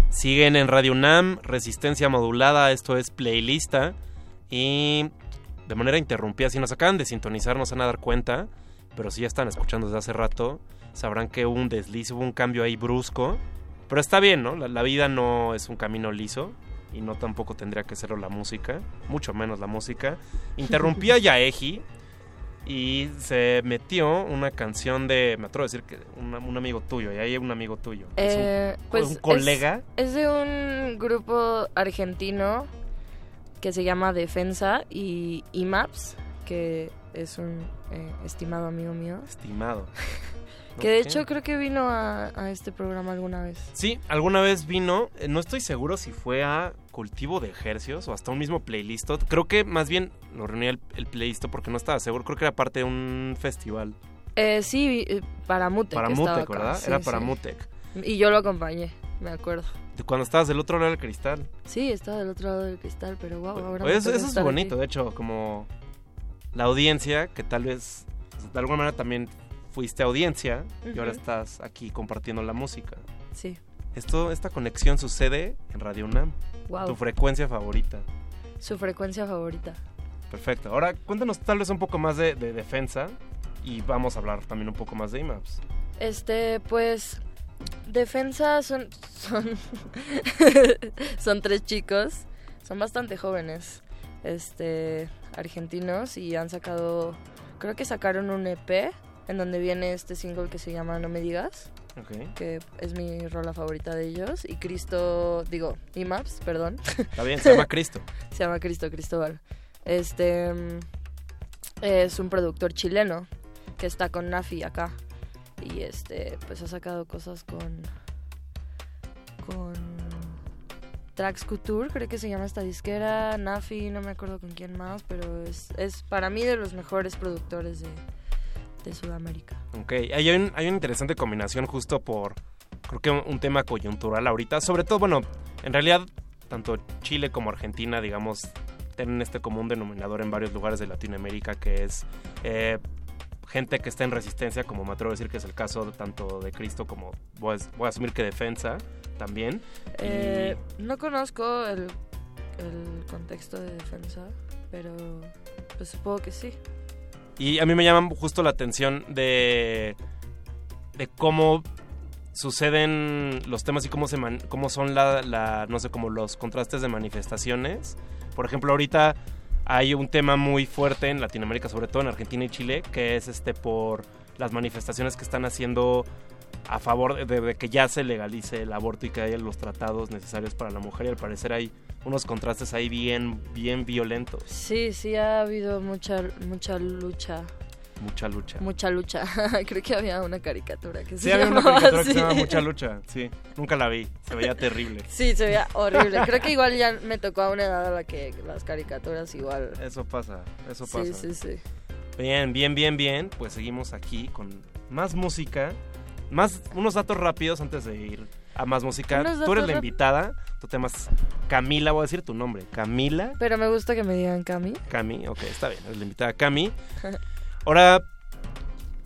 Siguen en Radio UNAM, Resistencia Modulada, esto es Playlista. Y de manera interrumpida, si nos acaban de sintonizar, no se van a dar cuenta, pero si ya están escuchando desde hace rato, sabrán que hubo un desliz, hubo un cambio ahí brusco. Pero está bien, ¿no? La, la vida no es un camino liso y no tampoco tendría que serlo la música, mucho menos la música. Interrumpí a Yaeji y se metió una canción de, me atrevo a decir que un, un amigo tuyo, y ahí hay un amigo tuyo. Es un- Eh, pues un colega. Es, es de un grupo argentino que se llama Defensa y IMAPS, que es un eh, estimado amigo mío. Estimado. Que de hecho creo que vino a, a este programa alguna vez. Sí, alguna vez vino, eh, no estoy seguro si fue a Cultivo de Ejercios o hasta un mismo playlist. Creo que más bien lo reunía el, el playlist porque no estaba seguro, creo que era parte de un festival. Eh, sí, eh, para Mutec. Para Mutec, ¿verdad? sí, era para sí. Mutec. Y yo lo acompañé. me acuerdo. Cuando estabas del otro lado del cristal. Sí, estaba del otro lado del cristal, pero wow, ahora me Oye, eso, es bonito, aquí. de hecho, como la audiencia, que tal vez de alguna manera también fuiste audiencia y ahora estás aquí compartiendo la música. Sí. Esto, esta conexión sucede en Radio UNAM. Wow. Tu frecuencia favorita. Su frecuencia favorita. Perfecto. Ahora cuéntanos tal vez un poco más de, de defensa y vamos a hablar también un poco más de IMAPS. Este, pues, defensa son, son, son tres chicos, son bastante jóvenes, este, argentinos y han sacado, creo que sacaron un EP en donde viene este single que se llama No me digas, que es mi rola favorita de ellos y Cristo, digo, IMAPS, perdón. Está bien, se llama Cristo. se llama Cristo Cristóbal. Este mm, es un productor chileno que está con Nafi acá. Y este, pues ha sacado cosas con. con. Trax Couture, creo que se llama esta disquera. Nafi, no me acuerdo con quién más, pero es, es para mí de los mejores productores de, de Sudamérica. Ok, hay, un- hay una interesante combinación justo por, creo que un, un tema coyuntural ahorita. Sobre todo, bueno, en realidad, tanto Chile como Argentina, digamos, tienen este común denominador en varios lugares de Latinoamérica que es eh, gente que está en resistencia, como me atrevo a decir que es el caso de, tanto de Cristo como, voy a, voy a asumir que defensa también. Y- Eh, no conozco el, el contexto de defensa, pero pues supongo que sí. Y a mí me llama justo la atención de, de cómo suceden los temas y cómo, se man- cómo son la, la- no sé, como los contrastes de manifestaciones. Por ejemplo, ahorita hay un tema muy fuerte en Latinoamérica, sobre todo en Argentina y Chile, que es este por las manifestaciones que están haciendo a favor de, de que ya se legalice el aborto y que haya los tratados necesarios para la mujer y al parecer hay unos contrastes ahí bien, bien violentos. Sí, sí ha habido mucha mucha lucha, Mucha lucha. mucha lucha. Creo que había una caricatura que Sí, se había una caricatura que se llama Mucha Lucha. Sí, nunca la vi. Se veía terrible. Sí, se veía horrible. Creo que igual ya me tocó a una edad a la que las caricaturas igual. Eso pasa, eso Sí, pasa. sí, sí. Bien, bien, bien, bien. Pues seguimos aquí con más música. Más, unos datos rápidos antes de ir a más música. Tú eres la invitada. Tu tema es Camila, voy a decir tu nombre. Camila. Pero me gusta que me digan Cami. Cami, ok, está bien. Eres la invitada Cami. Ahora,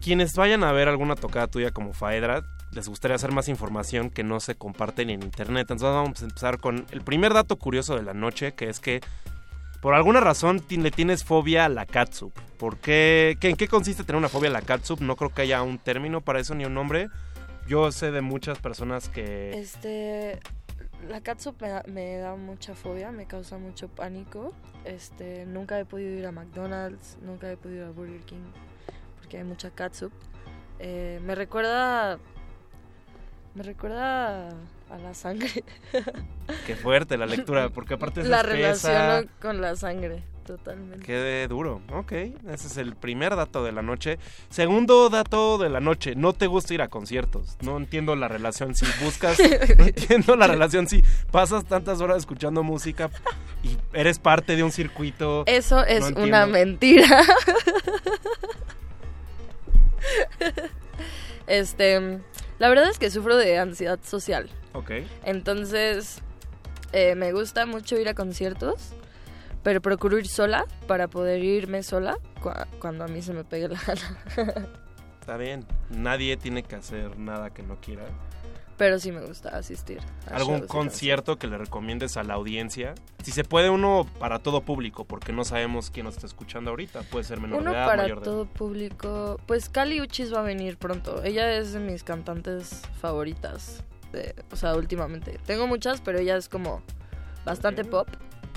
quienes vayan a ver alguna tocada tuya como Faedra, les gustaría hacer más información que no se comparte ni en internet. Entonces vamos a empezar con el primer dato curioso de la noche, que es que por alguna razón le tienes fobia a la catsup. ¿Por qué? ¿Qué- ¿En qué consiste tener una fobia a la catsup? No creo que haya un término para eso ni un nombre. Yo sé de muchas personas que... Este, la catsup me da, me da mucha fobia, me causa mucho pánico. Este, nunca he podido ir a McDonald's, nunca he podido ir a Burger King porque hay mucha catsup. Eh, me recuerda, me recuerda a la sangre. Qué fuerte la lectura, porque aparte es la relaciono con la sangre, totalmente. Qué duro. Ok, ese es el primer dato de la noche. Segundo dato de la noche, no te gusta ir a conciertos. No entiendo la relación si buscas, no entiendo la relación si pasas tantas horas escuchando música y eres parte de un circuito. Eso es No una mentira. este, la verdad es que sufro de ansiedad social. Ok. Entonces, eh, me gusta mucho ir a conciertos, pero procuro ir sola para poder irme sola cua- cuando a mí se me pegue la gana. Está bien. Nadie tiene que hacer nada que no quiera. pero sí me gusta asistir. a ¿Algún concierto que le recomiendes a la audiencia? Si se puede uno para todo público, porque no sabemos quién nos está escuchando ahorita. Puede ser menor Uno de edad, para mayor de edad. todo público. Pues Cali Uchis va a venir pronto. Ella es de mis cantantes favoritas. de- o sea, últimamente. Tengo muchas, pero ella es como bastante pop.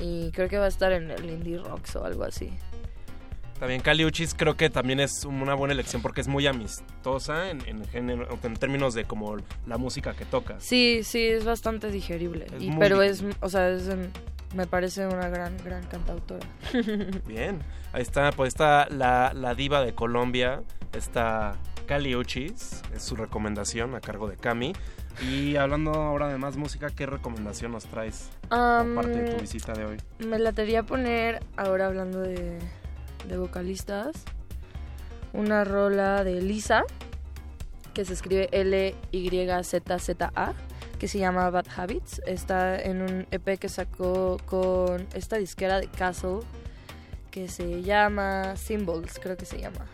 Y creo que va a estar en el Indie Rocks o algo así. Está bien, Cali Uchis creo que también es una buena elección porque es muy amistosa en, en, género- en términos de como la música que toca. Sí, sí, es bastante digerible. Es y, muy pero es, o sea, es, en- me parece una gran, gran cantautora. Bien, ahí está, pues está la, la diva de Colombia, está Cali Uchis, es su recomendación a cargo de Cami. Y hablando ahora de más música, ¿qué recomendación nos traes? Um, aparte de tu visita de hoy. Me la latería poner, ahora hablando de, de vocalistas, una rola de Lisa, que se escribe L-Y-Z-Z-A, que se llama Bad Habits. Está en un EP que sacó con esta disquera de Castle, que se llama Symbols, creo que se llama.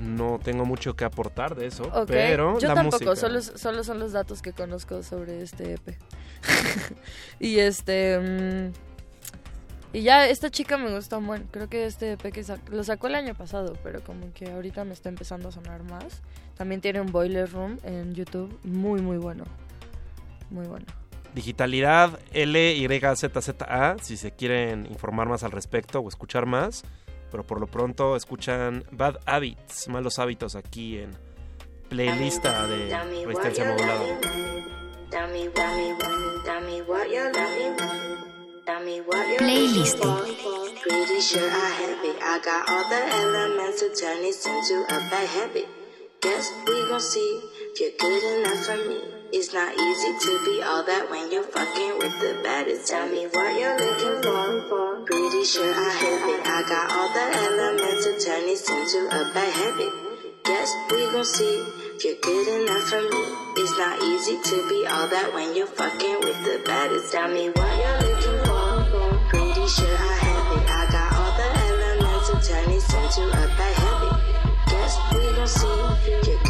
No tengo mucho que aportar de eso, okay. pero Yo la tampoco. Solo, solo son los datos que conozco sobre este EP. y este... Mm, y ya esta chica me gusta bueno Creo que este EP que lo sacó el año pasado, pero como que ahorita me está empezando a sonar más. También tiene un Boiler Room en YouTube, muy, muy bueno. Muy bueno. Digitalidad L Y ZZA, si se quieren informar más al respecto o escuchar más. Pero por lo pronto escuchan Bad Habits, malos hábitos aquí en playlista de resistencia modulada. Playlist. Pretty sure I have it. I got all the elements to turn this into a bad habit. Guess we gon' see if you're good enough for me. It's not easy to be all that when you're fucking with the baddest. Tell me what you're looking for. Pretty sure I have it. I got all the elements to turn this into a bad habit. Guess we gon' see if you're good enough for me. It's not easy to be all that when you're fucking with the baddest. Tell me what you're looking for. Pretty sure I have it. I got all the elements to turn this into a bad habit. Guess we gon' see if you're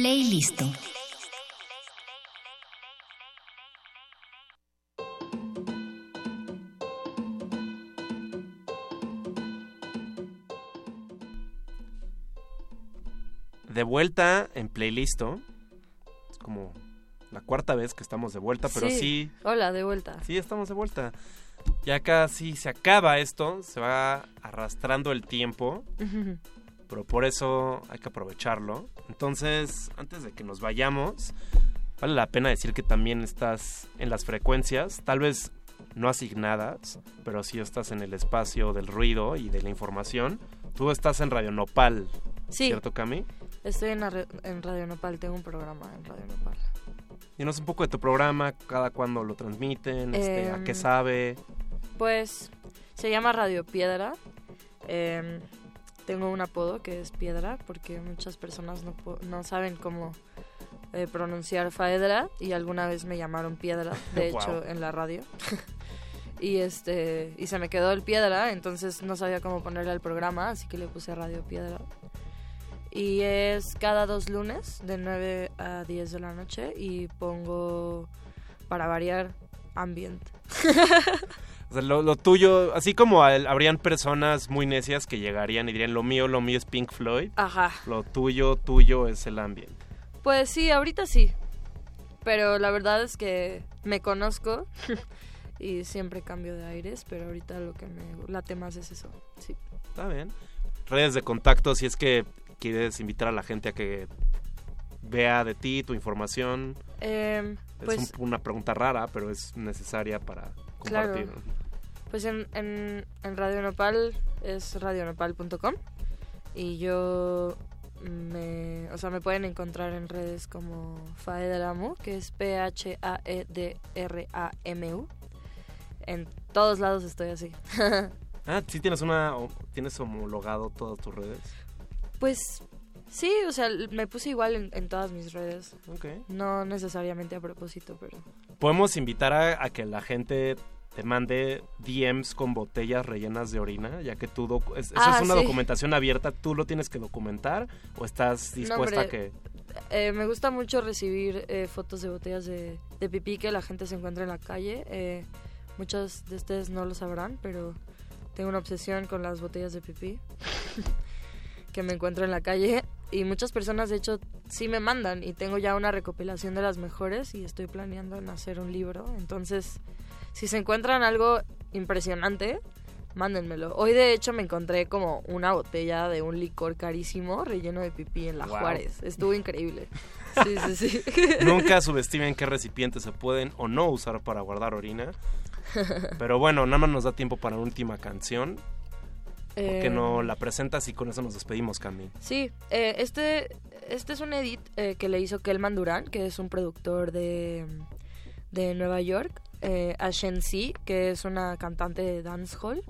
Playlist. De vuelta en Playlisto. Es como la cuarta vez que estamos de vuelta, pero sí. Hola, de vuelta. Sí, estamos de vuelta. Ya casi se acaba esto, se va arrastrando el tiempo, pero por eso hay que aprovecharlo. Entonces, antes de que nos vayamos, vale la pena decir que también estás en las frecuencias, tal vez no asignadas, pero sí estás en el espacio del ruido y de la información. Tú estás en Radio Nopal, Sí. ¿cierto, Cami? Estoy en, en Radio Nopal, tengo un programa en Radio Nopal. Dinos un poco de tu programa, cada cuándo lo transmiten, este, a qué Em, sabe. Pues se llama Radio Piedra. Em, tengo un apodo que es Piedra porque muchas personas no, no saben cómo eh, pronunciar Faedra y alguna vez me llamaron Piedra, de Wow. hecho, en la radio. y este y se me quedó el Piedra, entonces no sabía cómo ponerle al programa, así que le puse Radio Piedra. Y es cada dos lunes de 9 a 10 de la noche y pongo para variar ambient. O sea, lo, lo tuyo, así como al- habrían personas muy necias que llegarían y dirían, lo mío, lo mío es Pink Floyd. Ajá. Lo tuyo, tuyo es el ambient. Pues sí, ahorita sí. Pero la verdad es que me conozco y siempre cambio de aires, pero ahorita lo que me late más es eso. Sí. Está bien. Redes de contacto, si es que quieres invitar a la gente a que vea de ti tu información. Em, es pues un- una pregunta rara, pero es necesaria para Claro. Pues en, en, en Radio Nopal es radionopal.com y yo me, o sea, me pueden encontrar en redes como Faedramu, que es E P-H-A-E-D-R-A-M-U. En todos lados estoy así. Ah, sí tienes una, tienes homologado todas tus redes. pues sí, o sea, me puse igual en, en todas mis redes. Ok. No necesariamente a propósito, pero... Podemos invitar a, a que la gente te mande DMs con botellas rellenas de orina, ya que tú docu- es- eso Ah, es una sí. documentación abierta, tú lo tienes que documentar o estás No, dispuesta hombre, a que eh, me gusta mucho recibir eh, fotos de botellas de, de pipí que la gente se encuentra en la calle. Eh, muchos de ustedes no lo sabrán, pero tengo una obsesión con las botellas de pipí que me encuentro en la calle. Y muchas personas, de hecho, sí me mandan. Y tengo ya una recopilación de las mejores y estoy planeando en hacer un libro. Entonces, si se encuentran algo impresionante, mándenmelo. Hoy, de hecho, me encontré como una botella de un licor carísimo relleno de pipí en la Wow. Juárez. Estuvo increíble. Sí, sí, sí. nunca subestimen qué recipientes se pueden o no usar para guardar orina. Pero bueno, nada más nos da tiempo para una última canción. ¿Por qué no la presentas y con eso nos despedimos, Cami? Sí, eh, este, este es un edit eh, que le hizo Kelman Durán, que es un productor de, de Nueva York, eh, a Shen Si, que es una cantante de dancehall,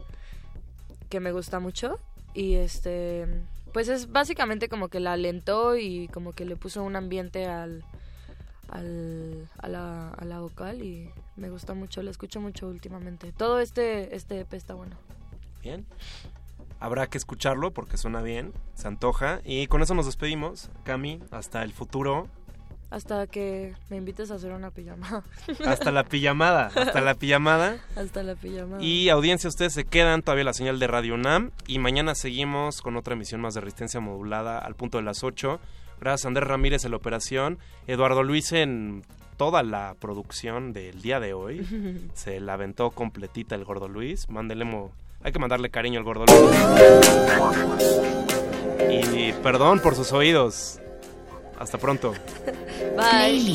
que me gusta mucho. Y este, pues es básicamente como que la alentó y como que le puso un ambiente al, al, a, la, a la vocal y me gusta mucho, la escucho mucho últimamente. Todo este, este EP está bueno. Bien. Habrá que escucharlo porque suena bien, se antoja. Y con eso nos despedimos. Cami, hasta el futuro. Hasta que me invites a hacer una pijama. Hasta la pijamada. Hasta la pijamada. Hasta la pijama. Y audiencia, ustedes se quedan todavía la señal de Radio UNAM. Y mañana seguimos con otra emisión más de Resistencia Modulada al punto de las 8. Gracias a Andrés Ramírez en la operación. Eduardo Luis en toda la producción del día de hoy. Se la aventó completita el Gordo Luis. Mándele Hay que mandarle cariño al Gordo Luis. Y perdón por sus oídos. Hasta pronto. Bye.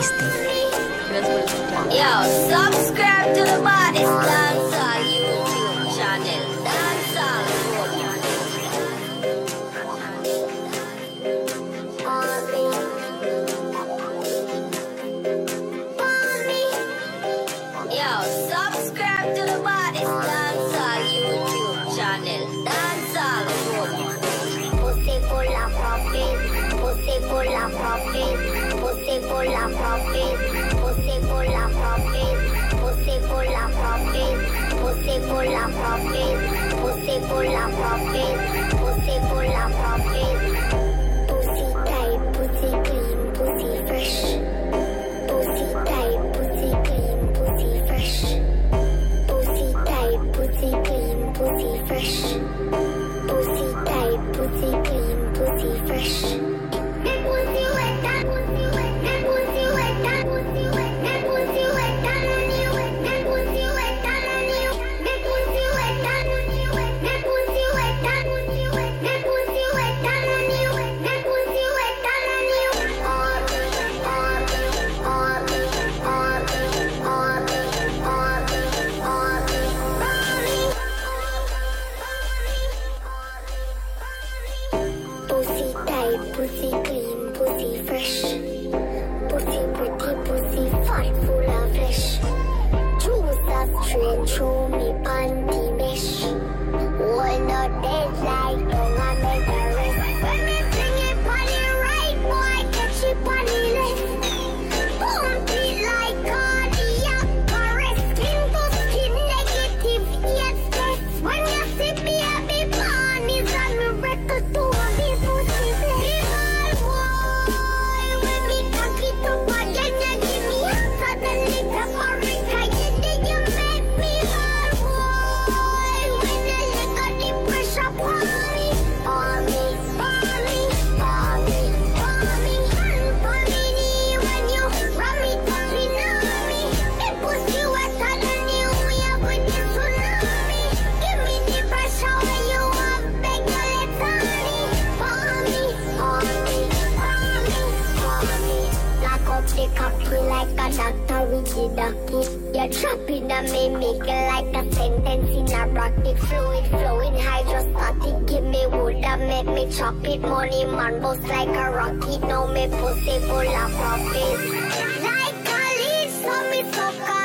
pour la frapper, pousser pour la frapper. Make it like a sentence in a rocket. Fluid flowing hydrostatic. Give me wood and make me chop it. Money man bust like a rocket. Now me pussy full of profit. Like a lead, so me suck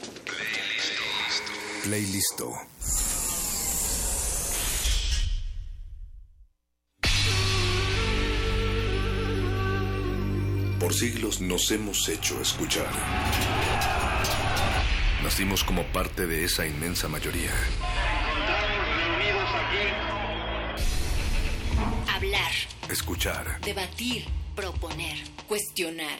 Play listo. Por siglos nos hemos hecho escuchar. Nacimos como parte de esa inmensa mayoría. Hablar, Escuchar. debatir, proponer, cuestionar.